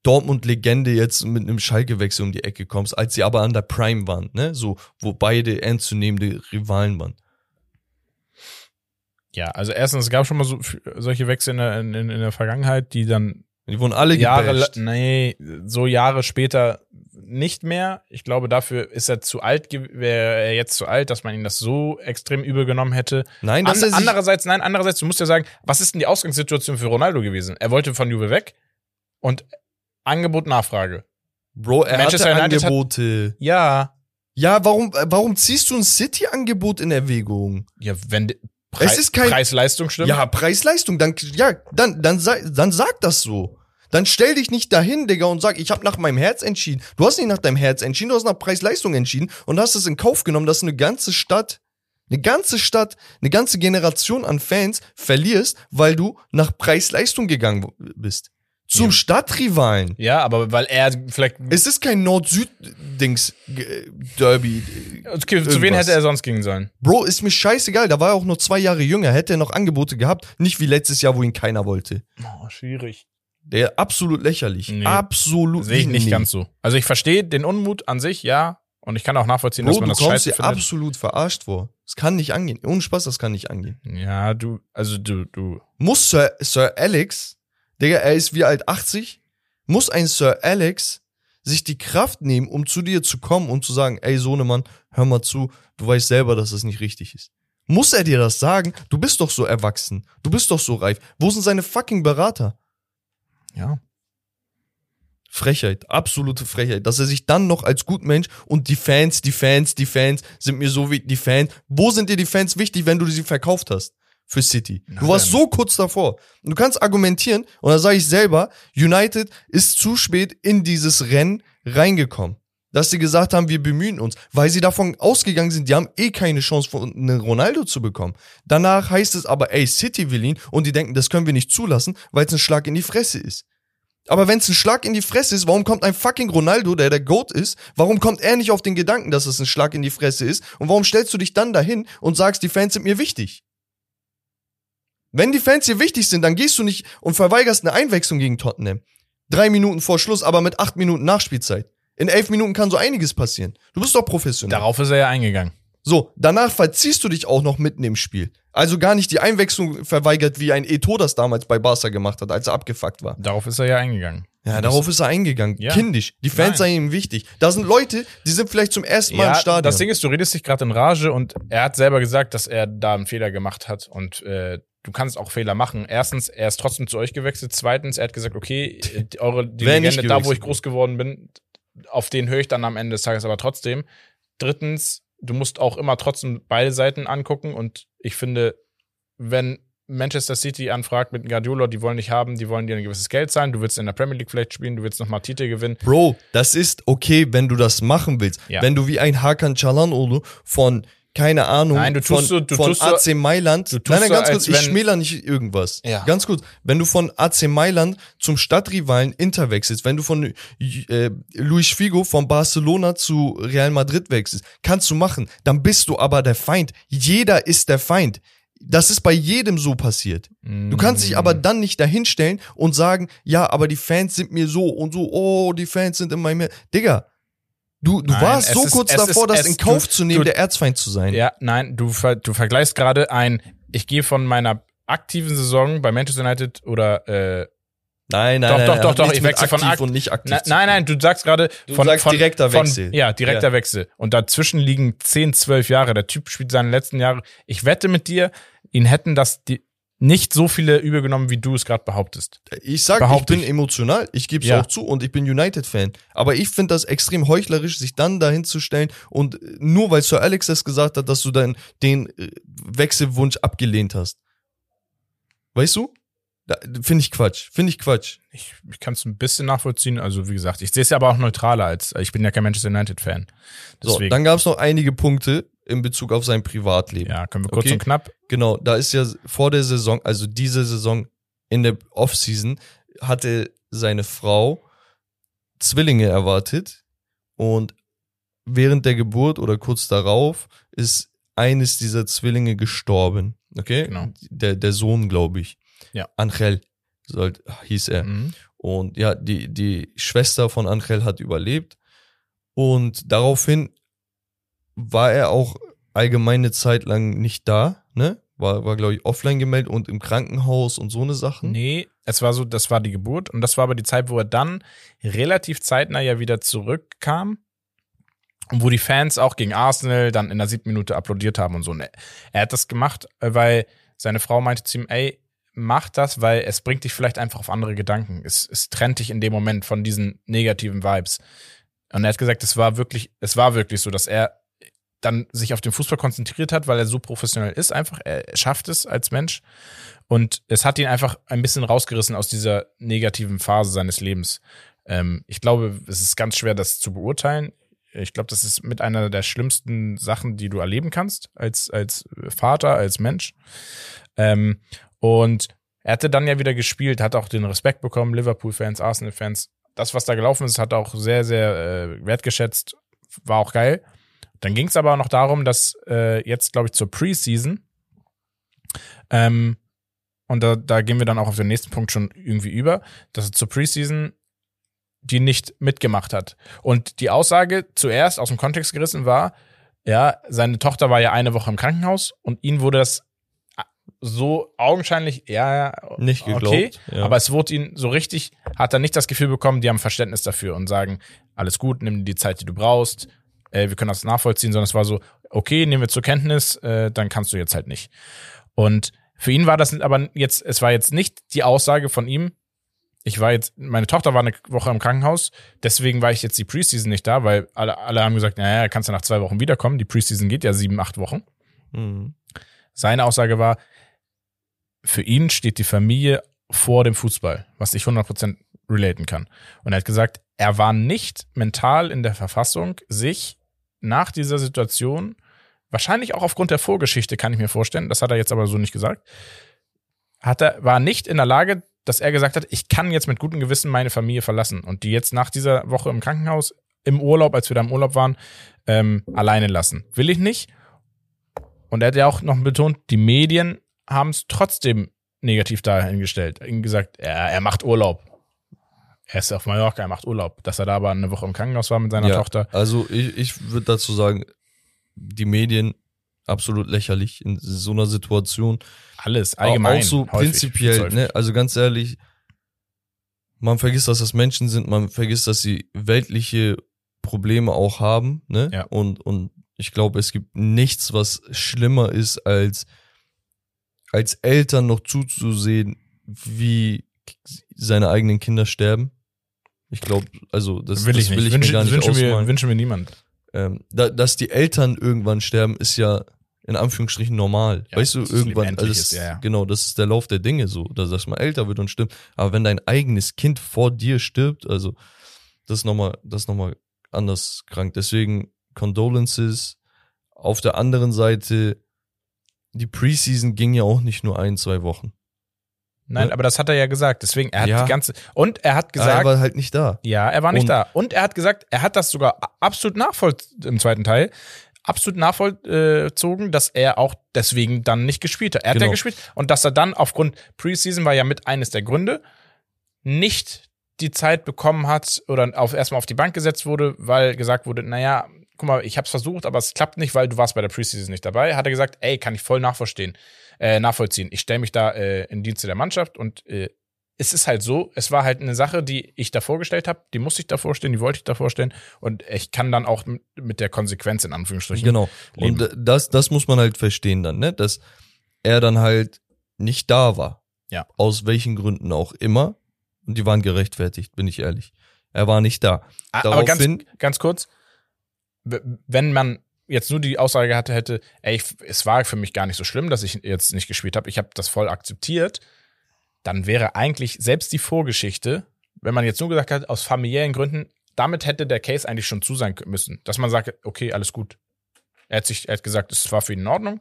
Dortmund-Legende jetzt mit einem Schalke-Wechsel um die Ecke kommst, als sie aber an der Prime waren, ne? So, wo beide ernstzunehmende Rivalen waren. Ja, also erstens, es gab schon mal so, solche Wechsel in der, in, in der Vergangenheit, die dann die wurden alle Jahre, gebasht. nee, so Jahre später nicht mehr. Ich glaube, dafür ist er zu alt, wäre er jetzt zu alt, dass man ihn das so extrem übel genommen hätte. Nein, das An, ist andererseits, nein, andererseits, du musst ja sagen, was ist denn die Ausgangssituation für Ronaldo gewesen? Er wollte von Juve weg und Angebot, Nachfrage. Bro, er Manchester hatte United Angebote. Hat, ja. Ja, warum, warum ziehst du ein City-Angebot in Erwägung? Ja, wenn Pre es ist kein Preis-Leistung stimmt. Ja, Preis-Leistung, dann ja, dann dann dann sag das so. Dann stell dich nicht dahin, Digga, und sag, ich habe nach meinem Herz entschieden. Du hast nicht nach deinem Herz entschieden, du hast nach Preis-Leistung entschieden und hast es in Kauf genommen, dass eine ganze Stadt, eine ganze Stadt, eine ganze Generation an Fans verlierst, weil du nach Preis-Leistung gegangen bist. Zum ja. Stadtrivalen. Ja, aber weil er vielleicht. Es ist kein Nord-Süd-Dings-Derby. Okay, zu wen hätte er sonst gehen sollen? Bro, ist mir scheißegal. Da war er auch nur zwei Jahre jünger. Hätte er noch Angebote gehabt. Nicht wie letztes Jahr, wo ihn keiner wollte. Oh, schwierig. Der absolut lächerlich. Nee, absolut. Sehe ich nicht nee. ganz so. Also ich verstehe den Unmut an sich, ja. Und ich kann auch nachvollziehen, Bro, dass man das scheiße findet. du kommst dir absolut verarscht vor. Das kann nicht angehen. Ohne Spaß, das kann nicht angehen. Ja, du, also du, du. Muss Sir, Sir Alex Digga, er ist wie alt 80, muss ein Sir Alex sich die Kraft nehmen, um zu dir zu kommen und zu sagen, ey Sohnemann, hör mal zu, du weißt selber, dass das nicht richtig ist. Muss er dir das sagen? Du bist doch so erwachsen. Du bist doch so reif. Wo sind seine fucking Berater? Ja. Frechheit, absolute Frechheit, dass er sich dann noch als Gutmensch und die Fans, die Fans, die Fans sind mir so wie die Fans. Wo sind dir die Fans wichtig, wenn du sie verkauft hast? Für City. Na, du warst so kurz davor. Und du kannst argumentieren, und da sage ich selber, United ist zu spät in dieses Rennen reingekommen. Dass sie gesagt haben, wir bemühen uns, weil sie davon ausgegangen sind, die haben eh keine Chance, von einen Ronaldo zu bekommen. Danach heißt es aber, ey, City will ihn und die denken, das können wir nicht zulassen, weil es ein Schlag in die Fresse ist. Aber wenn es ein Schlag in die Fresse ist, warum kommt ein fucking Ronaldo, der der Goat ist, warum kommt er nicht auf den Gedanken, dass es ein Schlag in die Fresse ist? Und warum stellst du dich dann dahin und sagst, die Fans sind mir wichtig? Wenn die Fans dir wichtig sind, dann gehst du nicht und verweigerst eine Einwechslung gegen Tottenham. Drei Minuten vor Schluss, aber mit acht Minuten Nachspielzeit. In elf Minuten kann so einiges passieren. Du bist doch professionell. Darauf ist er ja eingegangen. So, danach verziehst du dich auch noch mitten im Spiel. Also gar nicht die Einwechslung verweigert, wie ein Eto das damals bei Barca gemacht hat, als er abgefuckt war. Darauf ist er ja eingegangen. Ja, darauf ist er eingegangen. Ja. Kindisch. Die Fans seien ihm wichtig. Da sind Leute, die sind vielleicht zum ersten Mal ja, im Stadion. Das Ding ist, du redest dich gerade in Rage und er hat selber gesagt, dass er da einen Fehler gemacht hat und äh, du kannst auch Fehler machen. Erstens, er ist trotzdem zu euch gewechselt. Zweitens, er hat gesagt, okay, eure die Legende, da wo ich groß geworden bin, auf den höre ich dann am Ende des Tages aber trotzdem. Drittens, du musst auch immer trotzdem beide Seiten angucken und ich finde, wenn Manchester City anfragt mit Guardiola, die wollen dich haben, die wollen dir ein gewisses Geld zahlen, du willst in der Premier League vielleicht spielen, du willst nochmal Titel gewinnen. Bro, das ist okay, wenn du das machen willst. Ja. Wenn du wie ein Hakan Çalhanoğlu von keine Ahnung, nein, du tust von, so, du von tust AC Mailand. Du tust nein, nein, ganz so, kurz, ich schmäler nicht irgendwas. Ja. Ganz kurz, wenn du von AC Mailand zum Stadtrivalen Inter wechselst, wenn du von äh, Luis Figo von Barcelona zu Real Madrid wechselst, kannst du machen. Dann bist du aber der Feind. Jeder ist der Feind. Das ist bei jedem so passiert. Du kannst dich aber dann nicht dahinstellen und sagen, ja, aber die Fans sind mir so und so, oh, die Fans sind in meinem, Digga, Du, du nein, warst so ist, kurz davor, ist, das in Kauf du, zu nehmen, du, der Erzfeind zu sein. Ja, nein, du, du vergleichst gerade ein, ich gehe von meiner aktiven Saison bei Manchester United oder äh, Nein, nein, Doch, nein. doch, doch, doch, ich wechsle von aktiv akt- und nicht aktiv. Na, nein, nein, du sagst gerade von, sagst von direkter von, Wechsel. Ja, direkter Ja. Wechsel. Und dazwischen liegen 10, 12 Jahre. Der Typ spielt seine letzten Jahre. Ich wette mit dir, ihn hätten das die nicht so viele übergenommen, wie du es gerade behauptest. Ich sag, ich Behaupte bin ich. emotional, ich gebe es Ja. auch zu und ich bin United-Fan. Aber ich finde das extrem heuchlerisch, sich dann dahin zu stellen und äh, nur weil Sir Alex das gesagt hat, dass du dann den äh, Wechselwunsch abgelehnt hast. Weißt du? Finde ich Quatsch. Finde ich Quatsch. Ich, ich kann es ein bisschen nachvollziehen. Also, wie gesagt, ich sehe es ja aber auch neutraler als, ich bin ja kein Manchester United-Fan. So, dann gab es noch einige Punkte in Bezug auf sein Privatleben. ja, können wir kurz Okay. und knapp. Genau, da ist ja vor der Saison, also diese Saison in der Offseason, hatte seine Frau Zwillinge erwartet und während der Geburt oder kurz darauf ist eines dieser Zwillinge gestorben. Okay? Genau. Der, der Sohn, glaube ich. Ja. Angel soll, hieß er. Mhm. Und ja, die, die Schwester von Angel hat überlebt. Und daraufhin war er auch allgemeine Zeit lang nicht da, ne? War, war glaube ich, offline gemeldet und im Krankenhaus und so eine Sachen. Nee, es war so, das war die Geburt und das war aber die Zeit, wo er dann relativ zeitnah ja wieder zurückkam und wo die Fans auch gegen Arsenal dann in der siebten Minute applaudiert haben und so. Er, er hat das gemacht, äh, weil seine Frau meinte zu ihm, ey, mach das, weil es bringt dich vielleicht einfach auf andere Gedanken. Es, es trennt dich in dem Moment von diesen negativen Vibes. Und er hat gesagt, es war wirklich, es war wirklich so, dass er dann sich auf den Fußball konzentriert hat, weil er so professionell ist einfach. Er schafft es als Mensch. Und es hat ihn einfach ein bisschen rausgerissen aus dieser negativen Phase seines Lebens. Ähm, ich glaube, es ist ganz schwer, das zu beurteilen. Ich glaube, das ist mit einer der schlimmsten Sachen, die du erleben kannst als, als Vater, als Mensch. Ähm, und er hatte dann ja wieder gespielt, hat auch den Respekt bekommen, Liverpool-Fans, Arsenal-Fans. Das, was da gelaufen ist, hat auch sehr, sehr äh, wertgeschätzt, war auch geil. Dann ging es aber auch noch darum, dass äh, jetzt, glaube ich, zur Preseason, ähm, und da, da gehen wir dann auch auf den nächsten Punkt schon irgendwie über, dass er zur Preseason die nicht mitgemacht hat. Und die Aussage zuerst aus dem Kontext gerissen war, ja, seine Tochter war ja eine Woche im Krankenhaus und ihm wurde das so augenscheinlich, ja, ja, Nicht geglaubt. okay, ja. aber es wurde ihn so richtig, hat er nicht das Gefühl bekommen, die haben Verständnis dafür und sagen, alles gut, nimm dir die Zeit, die du brauchst, äh, wir können das nachvollziehen, sondern es war so, okay, nehmen wir zur Kenntnis, äh, dann kannst du jetzt halt nicht. Und für ihn war das aber jetzt, es war jetzt nicht die Aussage von ihm, ich war jetzt, meine Tochter war eine Woche im Krankenhaus, deswegen war ich jetzt die Preseason nicht da, weil alle, alle haben gesagt, naja, kannst du nach zwei Wochen wiederkommen. Die Preseason geht ja sieben, acht Wochen. Mhm. Seine Aussage war, für ihn steht die Familie vor dem Fußball, was ich 100% relaten kann. Und er hat gesagt, er war nicht mental in der Verfassung, sich nach dieser Situation, wahrscheinlich auch aufgrund der Vorgeschichte, kann ich mir vorstellen, das hat er jetzt aber so nicht gesagt, hat er, war nicht in der Lage, dass er gesagt hat, ich kann jetzt mit gutem Gewissen meine Familie verlassen und die jetzt nach dieser Woche im Krankenhaus, im Urlaub, als wir da im Urlaub waren, ähm, alleine lassen. Will ich nicht. Und er hat ja auch noch betont, die Medien haben es trotzdem negativ dahingestellt. Gesagt, er, er macht Urlaub. Er ist auf Mallorca, er macht Urlaub. Dass er da aber eine Woche im Krankenhaus war mit seiner ja, Tochter. Also ich, ich würde dazu sagen, die Medien absolut lächerlich in so einer Situation. Alles, allgemein. Auch so häufig, prinzipiell, ne? Also ganz ehrlich, man vergisst, dass das Menschen sind, man vergisst, dass sie weltliche Probleme auch haben, ne? Ja. Und, und ich glaube, es gibt nichts, was schlimmer ist, als als Eltern noch zuzusehen, wie seine eigenen Kinder sterben. Ich glaube, also das, will das ich nicht. will ich wünschen, mir gar nicht wünschen, wir, ausmalen. wünschen wir niemand. Ähm, da, dass die Eltern irgendwann sterben, ist ja in Anführungsstrichen normal. Ja, weißt du, das irgendwann, also das, ja, ja. genau, das ist der Lauf der Dinge so, dass, dass man älter wird und stirbt. Aber wenn dein eigenes Kind vor dir stirbt, also das ist nochmal, das ist nochmal anders krank. Deswegen Condolences. Auf der anderen Seite, die Preseason ging ja auch nicht nur ein, zwei Wochen. Nein, Ne? aber das hat er ja gesagt. Deswegen, er hat Ja. die ganze. Und er hat er gesagt, war halt nicht da. Ja, er war nicht Und- da. Und er hat gesagt, er hat das sogar absolut nachvollzogen im zweiten Teil. Absolut nachvollzogen, dass er auch deswegen dann nicht gespielt hat. Er hat ja Genau. gespielt und dass er dann aufgrund Preseason war ja mit eines der Gründe, nicht die Zeit bekommen hat oder auf erstmal auf die Bank gesetzt wurde, weil gesagt wurde, naja, guck mal, ich hab's versucht, aber es klappt nicht, weil du warst bei der Preseason nicht dabei. Hat er gesagt, ey, kann ich voll nachverstehen, äh, nachvollziehen. Ich stelle mich da äh, in Dienste der Mannschaft und äh, es ist halt so, es war halt eine Sache, die ich da vorgestellt habe, die musste ich da vorstellen, die wollte ich da vorstellen und ich kann dann auch mit der Konsequenz in Anführungsstrichen. Genau. leben. Und das, das muss man halt verstehen dann, ne? Dass er dann halt nicht da war. Ja. Aus welchen Gründen auch immer. Und die waren gerechtfertigt, bin ich ehrlich. Er war nicht da. Aber ganz, Daraufhin- ganz kurz, wenn man jetzt nur die Aussage hatte, hätte, ey, ich- es war für mich gar nicht so schlimm, dass ich jetzt nicht gespielt habe, ich habe das voll akzeptiert, dann wäre eigentlich selbst die Vorgeschichte, wenn man jetzt nur gesagt hat, aus familiären Gründen, damit hätte der Case eigentlich schon zu sein müssen, dass man sagt, okay, alles gut. Er hat sich, er hat gesagt, es war für ihn in Ordnung.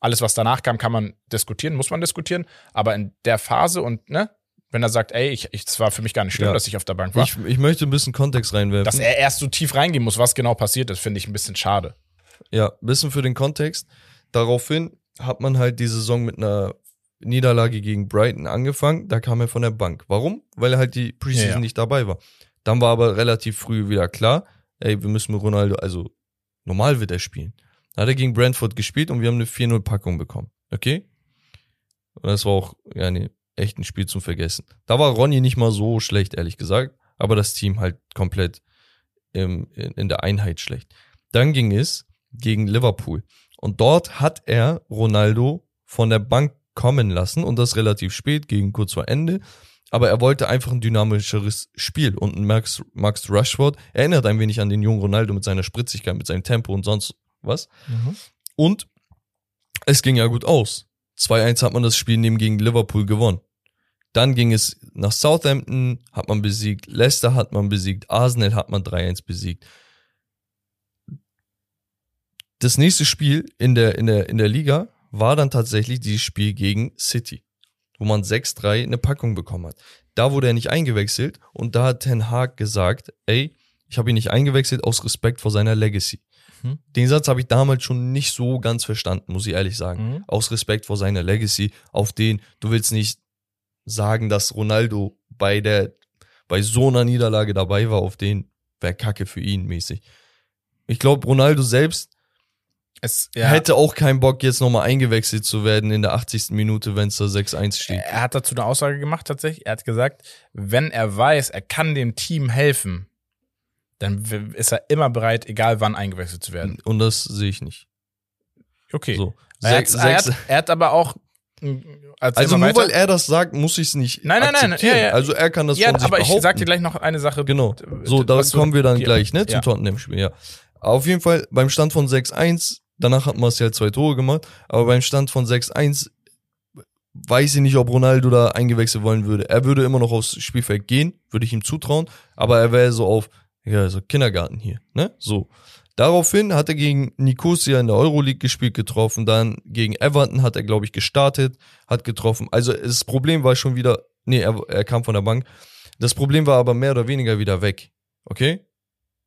Alles, was danach kam, kann man diskutieren, muss man diskutieren. Aber in der Phase und, ne, wenn er sagt, ey, ich, ich, es war für mich gar nicht schlimm, Ja. dass ich auf der Bank war, Ich, ich möchte ein bisschen Kontext reinwerfen. dass er erst so tief reingehen muss, was genau passiert ist, finde ich ein bisschen schade. Ja, bisschen für den Kontext. Daraufhin hat man halt die Saison mit einer Niederlage gegen Brighton angefangen. Da kam er von der Bank. Warum? Weil er halt die Preseason Ja, ja. nicht dabei war. Dann war aber relativ früh wieder klar, ey, wir müssen mit Ronaldo, also normal wird er spielen. Da hat er gegen Brentford gespielt und wir haben eine 4-0-Packung bekommen. Okay? Und das war auch, ja, nee, echt ein Spiel zum Vergessen. Da war Ronny nicht mal so schlecht, ehrlich gesagt. Aber das Team halt komplett im, in, in der Einheit schlecht. Dann ging es gegen Liverpool. Und dort hat er Ronaldo von der Bank kommen lassen und das relativ spät, gegen kurz vor Ende. Aber er wollte einfach ein dynamischeres Spiel und ein Max, Max Rashford erinnert ein wenig an den jungen Ronaldo mit seiner Spritzigkeit, mit seinem Tempo und sonst was. Und es ging ja gut aus. 2-1 hat man das Spiel neben gegen Liverpool gewonnen. Dann ging es nach Southampton, hat man besiegt, Leicester hat man besiegt, Arsenal hat man 3-1 besiegt. Das nächste Spiel in der, in der, in der Liga war dann tatsächlich dieses Spiel gegen City, wo man 6-3 eine Packung bekommen hat. Da wurde er nicht eingewechselt und da hat Ten Hag gesagt, ey, ich habe ihn nicht eingewechselt aus Respekt vor seiner Legacy. Mhm. Den Satz habe ich damals schon nicht so ganz verstanden, muss ich ehrlich sagen. Mhm. Aus Respekt vor seiner Legacy, auf den du willst nicht sagen, dass Ronaldo bei der bei so einer Niederlage dabei war, auf den wäre Kacke für ihn mäßig. Ich glaube, Ronaldo selbst Es, ja, hätte auch keinen Bock, jetzt nochmal eingewechselt zu werden in der 80. Minute, wenn es da 6-1 steht. er hat dazu eine Aussage gemacht tatsächlich. Er hat gesagt, wenn er weiß, er kann dem Team helfen, dann ist er immer bereit, egal wann eingewechselt zu werden. Und das sehe ich nicht. Okay. So. Er, hat, er, hat, er hat aber auch. mh, erzähl also nur weiter. weil er das sagt, muss ich es nicht Nein, nein, nein, akzeptieren. ja, ja. Also er kann das ja, von sich aber ich behaupten. sag dir gleich noch eine Sache. Genau. So, da kommen wir dann gleich, ne, zum ja. Tottenham-Spiel, ja. Auf jeden Fall, beim Stand von 6-1, danach hat Martial zwei Tore gemacht, aber beim Stand von 6-1 weiß ich nicht, ob Ronaldo da eingewechselt wollen würde. Er würde immer noch aufs Spielfeld gehen, würde ich ihm zutrauen, aber er wäre so auf, ja, so Kindergarten hier, ne, so. Daraufhin hat er gegen Nicosia in der Euroleague gespielt, getroffen, dann gegen Everton hat er, glaube ich, gestartet, hat getroffen. Also das Problem war schon wieder, nee, er, er kam von der Bank. Das Problem war aber mehr oder weniger wieder weg. Okay?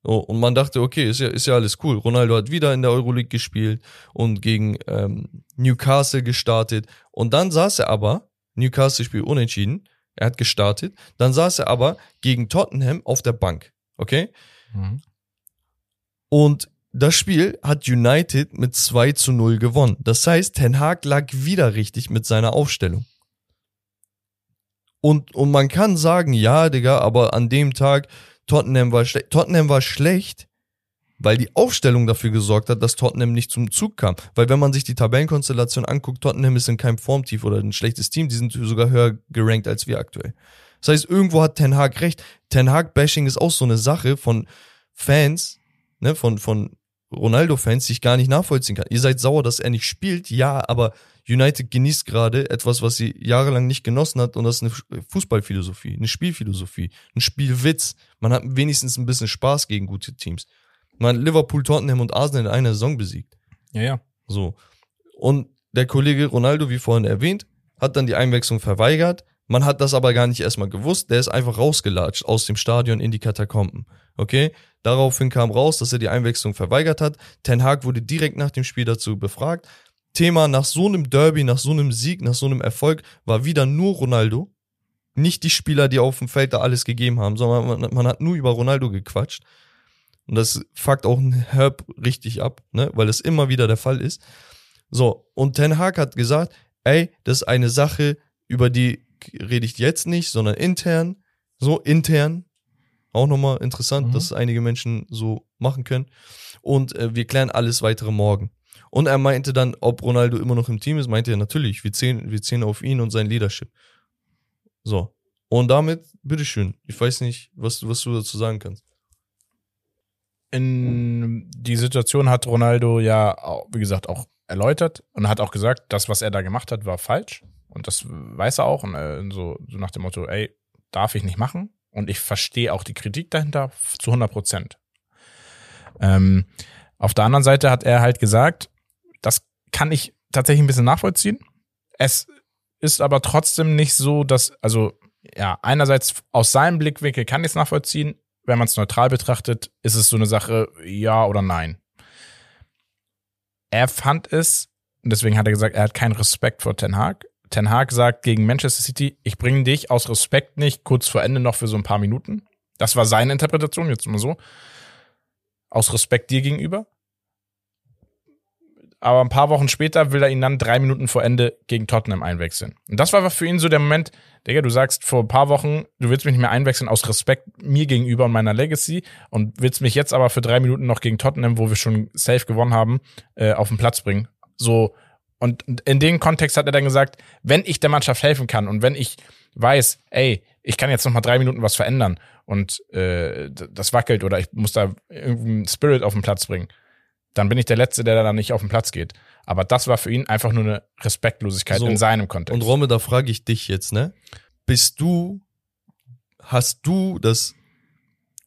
So, und man dachte, okay, ist ja, ist ja alles cool. Ronaldo hat wieder in der Euroleague gespielt und gegen ähm, Newcastle gestartet. Und dann saß er aber, Newcastle spielt unentschieden, er hat gestartet, dann saß er aber gegen Tottenham auf der Bank. Okay? Mhm. Und das Spiel hat United mit 2 zu 0 gewonnen. Das heißt, Ten Hag lag wieder richtig mit seiner Aufstellung. Und, und man kann sagen, ja, Digga, aber an dem Tag Tottenham war schlecht. Tottenham war schlecht, weil die Aufstellung dafür gesorgt hat, dass Tottenham nicht zum Zug kam. Weil wenn man sich die Tabellenkonstellation anguckt, Tottenham ist in keinem Formtief oder ein schlechtes Team, die sind sogar höher gerankt als wir aktuell. Das heißt, irgendwo hat Ten Hag recht. Ten Hag-Bashing ist auch so eine Sache von Fans, ne, von, von Ronaldo-Fans, die ich gar nicht nachvollziehen kann. Ihr seid sauer, dass er nicht spielt, ja, aber United genießt gerade etwas, was sie jahrelang nicht genossen hat, und das ist eine Fußballphilosophie, eine Spielphilosophie, ein Spielwitz. Man hat wenigstens ein bisschen Spaß gegen gute Teams. Man hat Liverpool, Tottenham und Arsenal in einer Saison besiegt. Ja, ja. So. Und der Kollege Ronaldo, wie vorhin erwähnt, hat dann die Einwechslung verweigert. Man hat das aber gar nicht erstmal gewusst. Der ist einfach rausgelatscht aus dem Stadion in die Katakomben. Okay? Daraufhin kam raus, dass er die Einwechslung verweigert hat. Ten Hag wurde direkt nach dem Spiel dazu befragt. Thema nach so einem Derby, nach so einem Sieg, nach so einem Erfolg war wieder nur Ronaldo. Nicht die Spieler, die auf dem Feld da alles gegeben haben, sondern man, man hat nur über Ronaldo gequatscht. Und das fuckt auch ein Herb richtig ab, ne? weil das immer wieder der Fall ist. So, und Ten Hag hat gesagt, ey, das ist eine Sache, über die rede ich jetzt nicht, sondern intern. So intern. Auch nochmal interessant, Mhm. dass einige Menschen so machen können. Und äh, wir klären alles weitere morgen. Und er meinte dann, ob Ronaldo immer noch im Team ist, meinte er natürlich, wir zählen, wir zählen auf ihn und sein Leadership. So. Und damit, bitteschön. Ich weiß nicht, was, du- was du dazu sagen kannst. in die Situation hat Ronaldo ja, wie gesagt, auch erläutert und hat auch gesagt, das, was er da gemacht hat, war falsch. Und das weiß er auch. Und äh, so, so nach dem Motto, ey, darf ich nicht machen. Und ich verstehe auch die Kritik dahinter zu 100 Prozent. Ähm, auf der anderen Seite hat er halt gesagt, das kann ich tatsächlich ein bisschen nachvollziehen. Es ist aber trotzdem nicht so, dass, also ja, einerseits aus seinem Blickwinkel kann ich es nachvollziehen, wenn man es neutral betrachtet, ist es so eine Sache, ja oder nein. Er fand es, und deswegen hat er gesagt, er hat keinen Respekt vor Ten Hag. Ten Hag sagt gegen Manchester City, ich bringe dich aus Respekt nicht kurz vor Ende noch für so ein paar Minuten. Das war seine Interpretation, jetzt mal so. Aus Respekt dir gegenüber. Aber ein paar Wochen später will er ihn dann drei Minuten vor Ende gegen Tottenham einwechseln. Und das war für ihn so der Moment, Digga, du sagst vor ein paar Wochen, du willst mich nicht mehr einwechseln aus Respekt mir gegenüber und meiner Legacy und willst mich jetzt aber für drei Minuten noch gegen Tottenham, wo wir schon safe gewonnen haben, äh, auf den Platz bringen. So, und in dem Kontext hat er dann gesagt, wenn ich der Mannschaft helfen kann und wenn ich weiß, ey, ich kann jetzt noch mal drei Minuten was verändern und äh, das wackelt oder ich muss da irgendeinen Spirit auf den Platz bringen, dann bin ich der Letzte, der da nicht auf den Platz geht. Aber das war für ihn einfach nur eine Respektlosigkeit So, in seinem Kontext. Und Romme, da frage ich dich jetzt, ne? Bist du, hast du das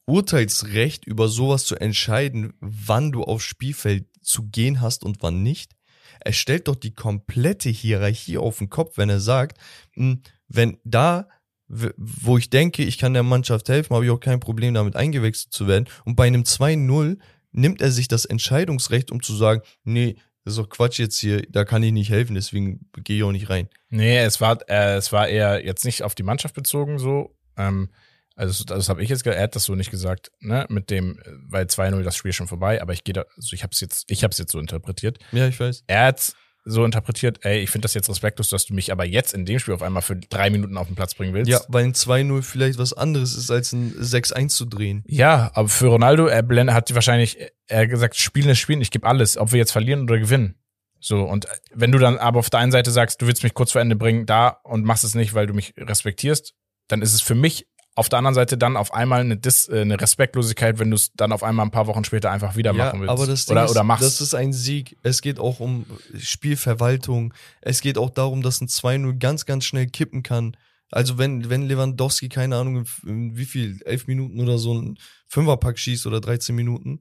Urteilsrecht, über sowas zu entscheiden, wann du aufs Spielfeld zu gehen hast und wann nicht? Er stellt doch die komplette Hierarchie auf den Kopf, wenn er sagt, hm, wenn da, wo ich denke, ich kann der Mannschaft helfen, habe ich auch kein Problem damit eingewechselt zu werden. Und bei einem 2-0 nimmt er sich das Entscheidungsrecht, um zu sagen, nee, das ist doch Quatsch jetzt hier, da kann ich nicht helfen, deswegen gehe ich auch nicht rein. Nee, es war, äh, es war eher jetzt nicht auf die Mannschaft bezogen so. Ähm, also das, das habe ich jetzt, er hat das so nicht gesagt, ne? Mit dem, äh, weil 2-0 das Spiel schon vorbei, aber ich gehe da, also ich habe es jetzt, ich habe es jetzt so interpretiert. Ja, ich weiß. Er hat so interpretiert, ey, ich finde das jetzt respektlos, dass du mich aber jetzt in dem Spiel auf einmal für drei Minuten auf den Platz bringen willst. Ja, weil ein 2-0 vielleicht was anderes ist, als ein 6-1 zu drehen. Ja, aber für Ronaldo, er blend, hat wahrscheinlich, er gesagt, spielen ist spielen, ich gebe alles, ob wir jetzt verlieren oder gewinnen. So, und wenn du dann aber auf der einen Seite sagst, du willst mich kurz vor Ende bringen, da und machst es nicht, weil du mich respektierst, dann ist es für mich auf der anderen Seite dann auf einmal eine, Dis, äh, eine Respektlosigkeit, wenn du es dann auf einmal ein paar Wochen später einfach wieder machen willst. aber das Ding oder, ist, oder machst. das ist ein Sieg. Es geht auch um Spielverwaltung. Es geht auch darum, dass ein 2-0 ganz, ganz schnell kippen kann. Also wenn, wenn Lewandowski, keine Ahnung, wie viel, elf Minuten oder so ein Fünferpack schießt oder 13 Minuten,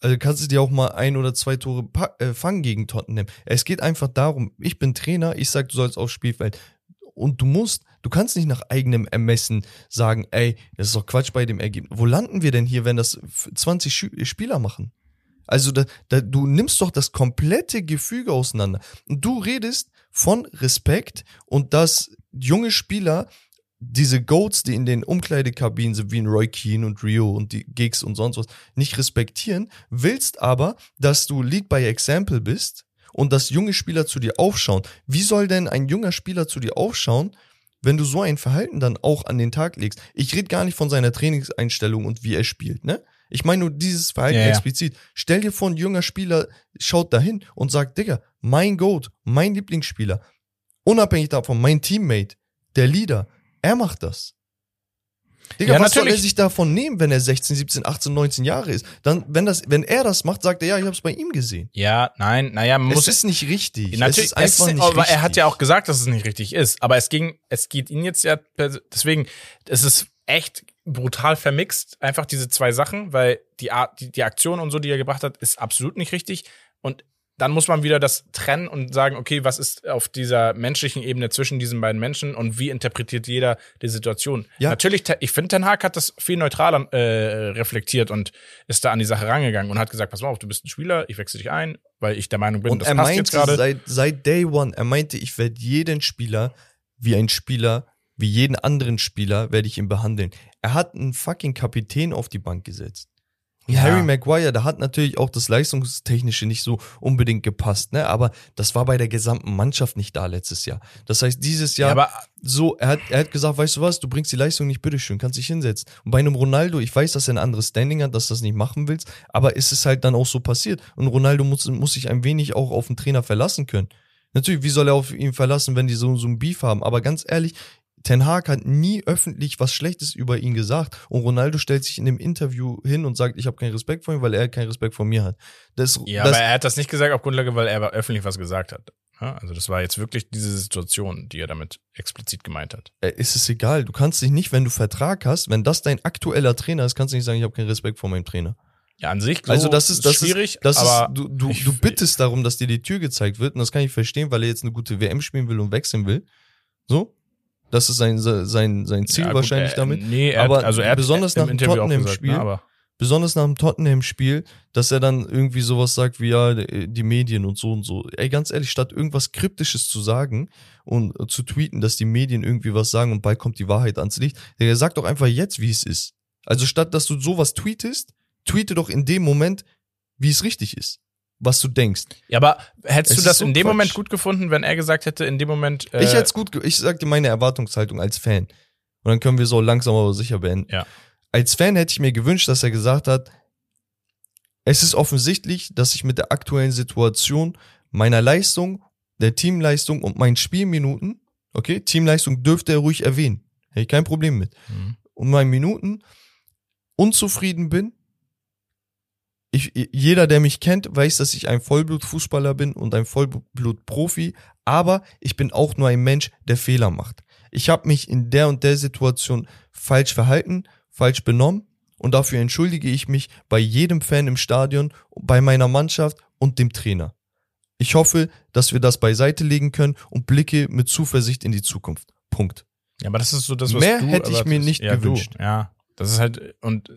also kannst du dir auch mal ein oder zwei Tore äh, fangen gegen Tottenham. Es geht einfach darum, ich bin Trainer, ich sag, du sollst aufs Spielfeld. Und du musst, du kannst nicht nach eigenem Ermessen sagen, ey, das ist doch Quatsch bei dem Ergebnis. Wo landen wir denn hier, wenn das f- 20 Schü- Spieler machen? Also da, da, du nimmst doch das komplette Gefüge auseinander. Und du redest von Respekt und dass junge Spieler diese Goats, die in den Umkleidekabinen sind, wie ein Roy Keane und Rio und die Gigs und sonst was, nicht respektieren, willst aber, dass du Lead by Example bist und dass junge Spieler zu dir aufschauen. Wie soll denn ein junger Spieler zu dir aufschauen, wenn du so ein Verhalten dann auch an den Tag legst? Ich rede gar nicht von seiner Trainingseinstellung und wie er spielt, ne? Ich meine nur dieses Verhalten Ja, ja. explizit. Stell dir vor, ein junger Spieler schaut dahin und sagt, Digga, mein Goat, mein Lieblingsspieler, unabhängig davon, mein Teammate, der Leader, er macht das. Digga, Ja, was soll er natürlich. sich davon nehmen, wenn er 16, 17, 18, 19 Jahre ist? Dann, wenn das, wenn er das macht, sagt er, ja, ich hab's bei ihm gesehen. ja, nein, naja, man muss es ist nicht richtig. Natürlich, es ist einfach es, nicht aber richtig. er hat ja auch gesagt, dass es nicht richtig ist. Aber es ging, es geht ihn jetzt ja, deswegen, es ist echt brutal vermixt, einfach diese zwei Sachen, weil die Art, die, die Aktion und so, die er gebracht hat, ist absolut nicht richtig. Und dann muss man wieder das trennen und sagen, okay, was ist auf dieser menschlichen Ebene zwischen diesen beiden Menschen und wie interpretiert jeder die Situation? Ja. Natürlich, ich finde, Ten Hag hat das viel neutraler äh, reflektiert und ist da an die Sache rangegangen und hat gesagt, pass mal auf, du bist ein Spieler, ich wechsle dich ein, weil ich der Meinung bin, Und das er passt jetzt meinte gerade. seit, seit Day One, er meinte, ich werde jeden Spieler wie ein Spieler, wie jeden anderen Spieler, werde ich ihn behandeln. Er hat einen fucking Kapitän auf die Bank gesetzt. Ja. Harry Maguire, da hat natürlich auch das Leistungstechnische nicht so unbedingt gepasst, ne? Aber das war bei der gesamten Mannschaft nicht da letztes Jahr. Das heißt, dieses Jahr Ja, aber so, er hat, er hat gesagt, weißt du was, du bringst die Leistung nicht, bitteschön, kannst dich hinsetzen. Und bei einem Ronaldo, ich weiß, dass er ein anderes Standing hat, dass du das nicht machen willst, aber es ist halt dann auch so passiert. Und Ronaldo muss, muss sich ein wenig auch auf den Trainer verlassen können. Natürlich, wie soll er auf ihn verlassen, wenn die so, so ein Beef haben? Aber ganz ehrlich, Ten Hag hat nie öffentlich was Schlechtes über ihn gesagt und Ronaldo stellt sich in dem Interview hin und sagt, ich habe keinen Respekt vor ihm, weil er keinen Respekt vor mir hat. Das, Ja, das, aber er hat das nicht gesagt auf Grundlage, weil er aber öffentlich was gesagt hat. Ja, also das war jetzt wirklich diese Situation, die er damit explizit gemeint hat. äh, ist es egal. Du kannst dich nicht, wenn du Vertrag hast, wenn das dein aktueller Trainer ist, kannst du nicht sagen, ich habe keinen Respekt vor meinem Trainer. Ja, an sich so Also das ist das schwierig, ist, das aber ist, du, du, du bittest darum, dass dir die Tür gezeigt wird und das kann ich verstehen, weil er jetzt eine gute WM spielen will und wechseln will. So, das ist sein sein sein Ziel Ja, gut, wahrscheinlich er, damit. Nee, er Aber also er hat besonders nach dem Tottenham-Spiel- ne, Besonders nach dem Tottenham-Spiel, dass er dann irgendwie sowas sagt wie ja die Medien und so und so. Ey, ganz ehrlich, statt irgendwas Kryptisches zu sagen und äh, zu tweeten, dass die Medien irgendwie was sagen und bald kommt die Wahrheit ans Licht, der sagt doch einfach jetzt, wie es ist. Also statt dass du sowas tweetest, tweete doch in dem Moment, wie es richtig ist, was du denkst. Ja, aber hättest Es du das so in dem Quatsch. Moment gut gefunden, wenn er gesagt hätte, in dem Moment. Äh, ich hätte es gut, ich sag dir meine Erwartungshaltung als Fan. Und dann können wir so langsam aber sicher beenden. Ja. Als Fan hätte ich mir gewünscht, dass er gesagt hat, es ist offensichtlich, dass ich mit der aktuellen Situation meiner Leistung, der Teamleistung und meinen Spielminuten, okay, Teamleistung dürfte er ruhig erwähnen. Hätte ich kein Problem mit. Mhm. Und meinen Minuten unzufrieden bin. Ich, jeder, der mich kennt, weiß, dass ich ein Vollblutfußballer bin und ein Vollblutprofi, aber ich bin auch nur ein Mensch, der Fehler macht. Ich habe mich in der und der Situation falsch verhalten, falsch benommen und dafür entschuldige ich mich bei jedem Fan im Stadion, bei meiner Mannschaft und dem Trainer. Ich hoffe, dass wir das beiseite legen können und blicke mit Zuversicht in die Zukunft. Punkt. Ja, aber das ist so das, was Mehr du hätte ich mir nicht ja, gewünscht. Du. Ja, das ist halt, und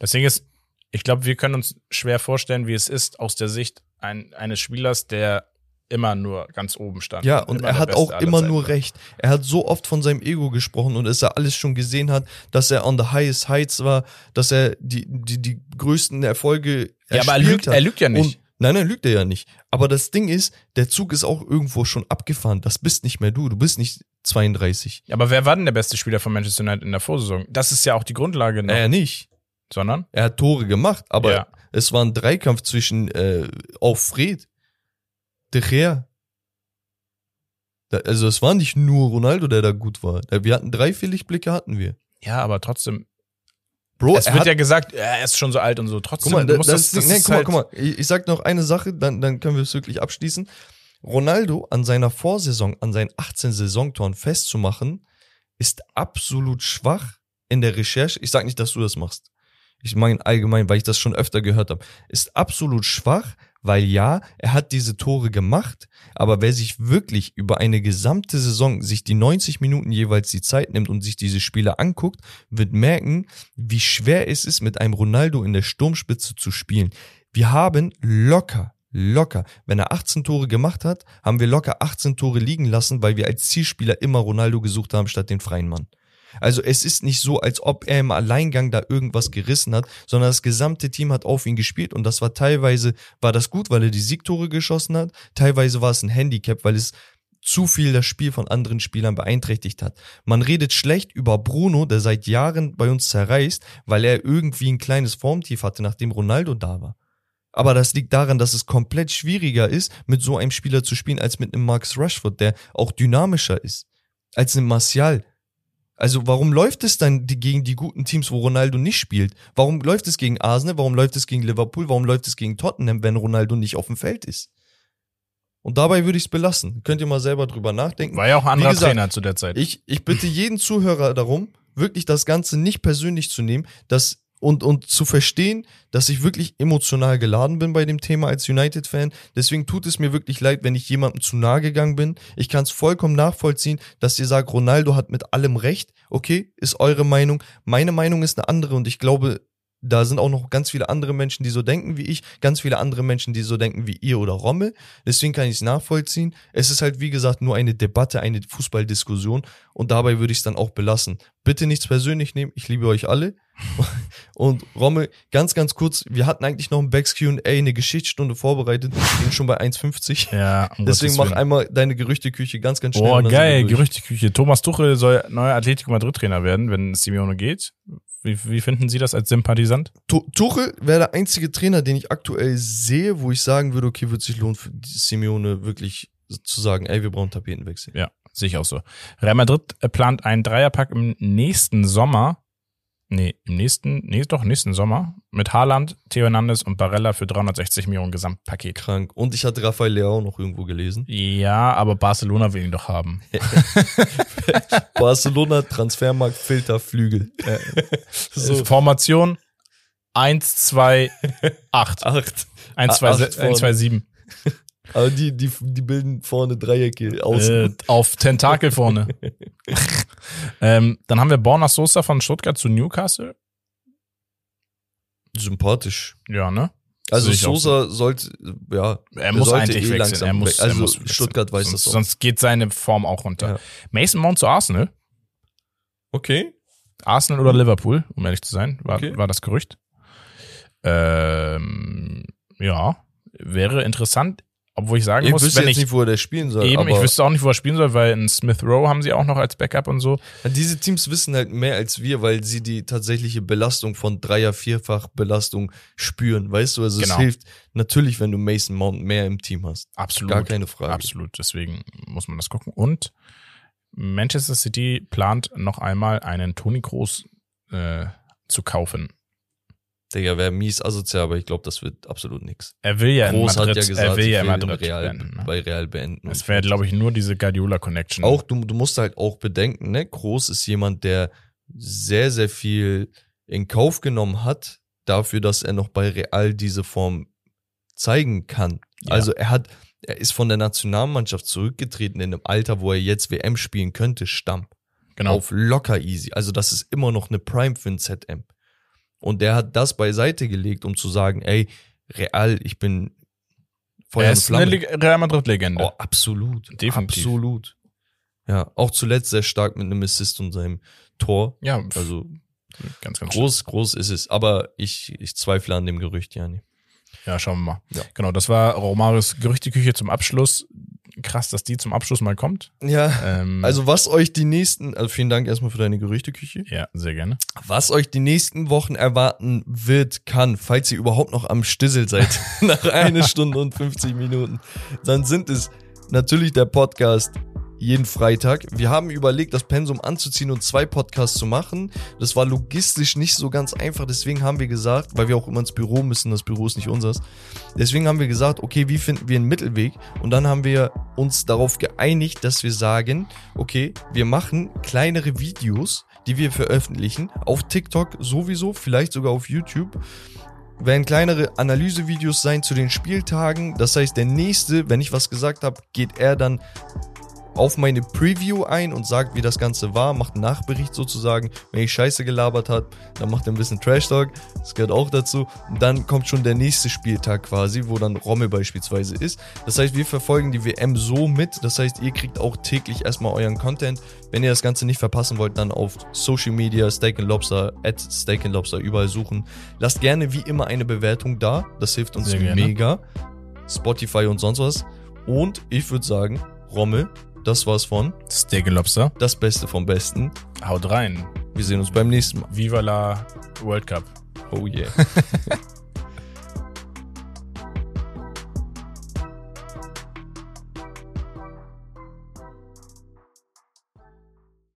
das Ding ist, ich glaube, wir können uns schwer vorstellen, wie es ist aus der Sicht ein, eines Spielers, der immer nur ganz oben stand. Ja, und er hat auch immer nur recht. Er hat so oft von seinem Ego gesprochen und dass er alles schon gesehen hat, dass er on the highest heights war, dass er die, die, die größten Erfolge Ja, aber er lügt, hat. er lügt ja nicht. Und, nein, nein, lügt er ja nicht. Aber das Ding ist, der Zug ist auch irgendwo schon abgefahren. Das bist nicht mehr du. Du bist nicht 32. aber wer war denn der beste Spieler von Manchester United in der Vorsaison? Das ist ja auch die Grundlage noch. Er nicht. Sondern? Er hat Tore gemacht, aber Ja. es war ein Dreikampf zwischen äh, auch Fred, De Gea. Da, also es war nicht nur Ronaldo, der da gut war. Wir hatten drei, vier Lichtblicke hatten wir. Ja, aber trotzdem. Bro, es wird hat, ja gesagt, er ist schon so alt und so. Trotzdem guck mal, das, das, das nee, guck mal, halt, guck mal, ich, ich sag noch eine Sache, dann, dann können wir es wirklich abschließen. Ronaldo an seiner Vorsaison, an seinen 18 Saisontoren festzumachen, ist absolut schwach in der Recherche. Ich sag nicht, dass du das machst. Ich meine allgemein, weil ich das schon öfter gehört habe. Ist absolut schwach, weil ja, er hat diese Tore gemacht, aber wer sich wirklich über eine gesamte Saison sich die 90 Minuten jeweils die Zeit nimmt und sich diese Spiele anguckt, wird merken, wie schwer es ist, mit einem Ronaldo in der Sturmspitze zu spielen. Wir haben locker, locker, wenn er 18 Tore gemacht hat, haben wir locker 18 Tore liegen lassen, weil wir als Zielspieler immer Ronaldo gesucht haben statt den freien Mann. Also es ist nicht so, als ob er im Alleingang da irgendwas gerissen hat, sondern das gesamte Team hat auf ihn gespielt und das war teilweise, war das gut, weil er die Siegtore geschossen hat, teilweise war es ein Handicap, weil es zu viel das Spiel von anderen Spielern beeinträchtigt hat. Man redet schlecht über Bruno, der seit Jahren bei uns zerreißt, weil er irgendwie ein kleines Formtief hatte, nachdem Ronaldo da war. Aber das liegt daran, dass es komplett schwieriger ist, mit so einem Spieler zu spielen, als mit einem Marcus Rashford, der auch dynamischer ist. Als einem Martial. Also warum läuft es dann gegen die guten Teams, wo Ronaldo nicht spielt? Warum läuft es gegen Arsenal? Warum läuft es gegen Liverpool? Warum läuft es gegen Tottenham, wenn Ronaldo nicht auf dem Feld ist? Und dabei würde ich es belassen. Könnt ihr mal selber drüber nachdenken. war ja auch ein anderer gesagt, Trainer zu der Zeit. Ich, ich bitte jeden Zuhörer darum, wirklich das Ganze nicht persönlich zu nehmen, dass und, und zu verstehen, dass ich wirklich emotional geladen bin bei dem Thema als United-Fan. Deswegen tut es mir wirklich leid, wenn ich jemandem zu nahe gegangen bin. Ich kann es vollkommen nachvollziehen, dass ihr sagt, Ronaldo hat mit allem recht. Okay, ist eure Meinung. Meine Meinung ist eine andere und ich glaube, da sind auch noch ganz viele andere Menschen, die so denken wie ich, ganz viele andere Menschen, die so denken wie ihr oder Rommel. Deswegen kann ich es nachvollziehen. Es ist halt, wie gesagt, nur eine Debatte, eine Fußballdiskussion und dabei würde ich es dann auch belassen. Bitte nichts persönlich nehmen, ich liebe euch alle. Und Rommel, ganz, ganz kurz, wir hatten eigentlich noch ein Backs Q&A, eine Geschichtsstunde vorbereitet, wir sind schon bei 1,50. Ja, um Deswegen mach einmal deine Gerüchteküche ganz, ganz schnell. Sind geil. Gerüchteküche. Thomas Tuchel soll neuer Atletico Madrid-Trainer werden, wenn Simeone geht. Wie, wie finden Sie das als Sympathisant? Tu- Tuchel wäre der einzige Trainer, den ich aktuell sehe, wo ich sagen würde, okay, wird sich lohnen für Simeone wirklich zu sagen, ey, wir brauchen Tapetenwechsel. Ja, sehe ich auch so. Real Madrid plant einen Dreierpack im nächsten Sommer. Nee, im nächsten, nee, doch, nächsten Sommer. Mit Haaland, Theo Hernandez und Barella für 360 Millionen Gesamtpaket. Krank. Und ich hatte Rafael Leao noch irgendwo gelesen. Ja, aber Barcelona will ihn doch haben. Barcelona, Transfermarkt, Filter, Flügel. So. Formation 1, 2, 8. Acht. 1, 2, Acht 1, 2, vorne. 7. Aber die, die, die bilden vorne Dreiecke außen. Äh, auf Tentakel vorne. ähm, dann haben wir Borna Sosa von Stuttgart zu Newcastle. Sympathisch. Ja, ne? Also Sosa sollte, ja, Er muss eigentlich eh wechseln. langsam Er muss. Also er muss. Stuttgart weiß sonst, das auch. Sonst geht seine Form auch runter. Ja. Mason Mount zu Arsenal. Okay. Arsenal oder Liverpool, um ehrlich zu sein, war, Okay. war das Gerücht. Ähm, ja, wäre interessant, obwohl ich sagen Ich muss, wüsste wenn jetzt ich nicht, wo er spielen soll. eben, ich wüsste auch nicht, wo er spielen soll, weil in Smith Rowe haben sie auch noch als Backup und so. diese Teams wissen halt mehr als wir, weil sie die tatsächliche Belastung von Dreier-, Vierfach-Belastung spüren. Weißt du, also Genau. es hilft natürlich, wenn du Mason Mount mehr im Team hast. Absolut. Gar keine Frage. Absolut. Deswegen muss man das gucken. Und Manchester City plant noch einmal einen Toni Kroos äh, zu kaufen. Digga, wäre mies asozial, aber ich glaube, das wird absolut nix. Er will ja Groß in Madrid, ja gesagt, er will ja in Madrid Real, beenden, ne? bei Real beenden. Es wäre, glaube ich, nur diese Guardiola-Connection. Auch, du, du musst halt auch bedenken, ne, Groß ist jemand, der sehr, sehr viel in Kauf genommen hat, dafür, dass er noch bei Real diese Form zeigen kann. Ja. Also er hat, er ist von der Nationalmannschaft zurückgetreten in einem Alter, wo er jetzt WM spielen könnte, Stamm. genau. Auf locker easy. Also das ist immer noch eine Prime für ein ZM. Und der hat das beiseite gelegt, um zu sagen, ey, Real, ich bin Feuer er ist eine Real Madrid-Legende. Oh, absolut. Definitiv. Absolut. Ja, auch zuletzt sehr stark mit einem Assist und seinem Tor. ja, Also ganz, ganz groß, groß ist es. Aber ich, ich zweifle an dem Gerücht, Jani. Ja, schauen wir mal. Ja. Genau, das war Romarios Gerüchteküche zum Abschluss. Krass, dass die zum Abschluss mal kommt. Ja. Ähm, Also was euch die nächsten, also vielen Dank erstmal für deine Gerüchteküche. ja, sehr gerne. Was euch die nächsten Wochen erwarten wird, kann, falls ihr überhaupt noch am Stissel seid, nach einer Stunde und 50 Minuten, dann sind es natürlich der Podcast jeden Freitag. Wir haben überlegt, das Pensum anzuziehen und zwei Podcasts zu machen. Das war logistisch nicht so ganz einfach, deswegen haben wir gesagt, weil wir auch immer ins Büro müssen, das Büro ist nicht unseres. Deswegen haben wir gesagt, okay, wie finden wir einen Mittelweg? Und dann haben wir uns darauf geeinigt, dass wir sagen, okay, wir machen kleinere Videos, die wir veröffentlichen, auf TikTok sowieso, vielleicht sogar auf YouTube. Werden kleinere Analysevideos sein zu den Spieltagen. Das heißt, der nächste, wenn ich was gesagt habe, geht er dann auf meine Preview ein und sagt, wie das Ganze war, macht einen Nachbericht sozusagen. Wenn ich Scheiße gelabert hat, dann macht er ein bisschen Trash Talk. Das gehört auch dazu. Und dann kommt schon der nächste Spieltag quasi, wo dann Rommel beispielsweise ist. Das heißt, wir verfolgen die WM so mit. Das heißt, ihr kriegt auch täglich erstmal euren Content. Wenn ihr das Ganze nicht verpassen wollt, dann auf Social Media, Steak and Lobster, at Steak and Lobster überall suchen. Lasst gerne wie immer eine Bewertung da. Das hilft uns mega. Spotify und sonst was. Und ich würde sagen, Rommel, das war's von Steak and Lobster. das Beste vom Besten. Haut rein. Wir sehen uns beim nächsten Mal. Viva la World Cup. Oh yeah.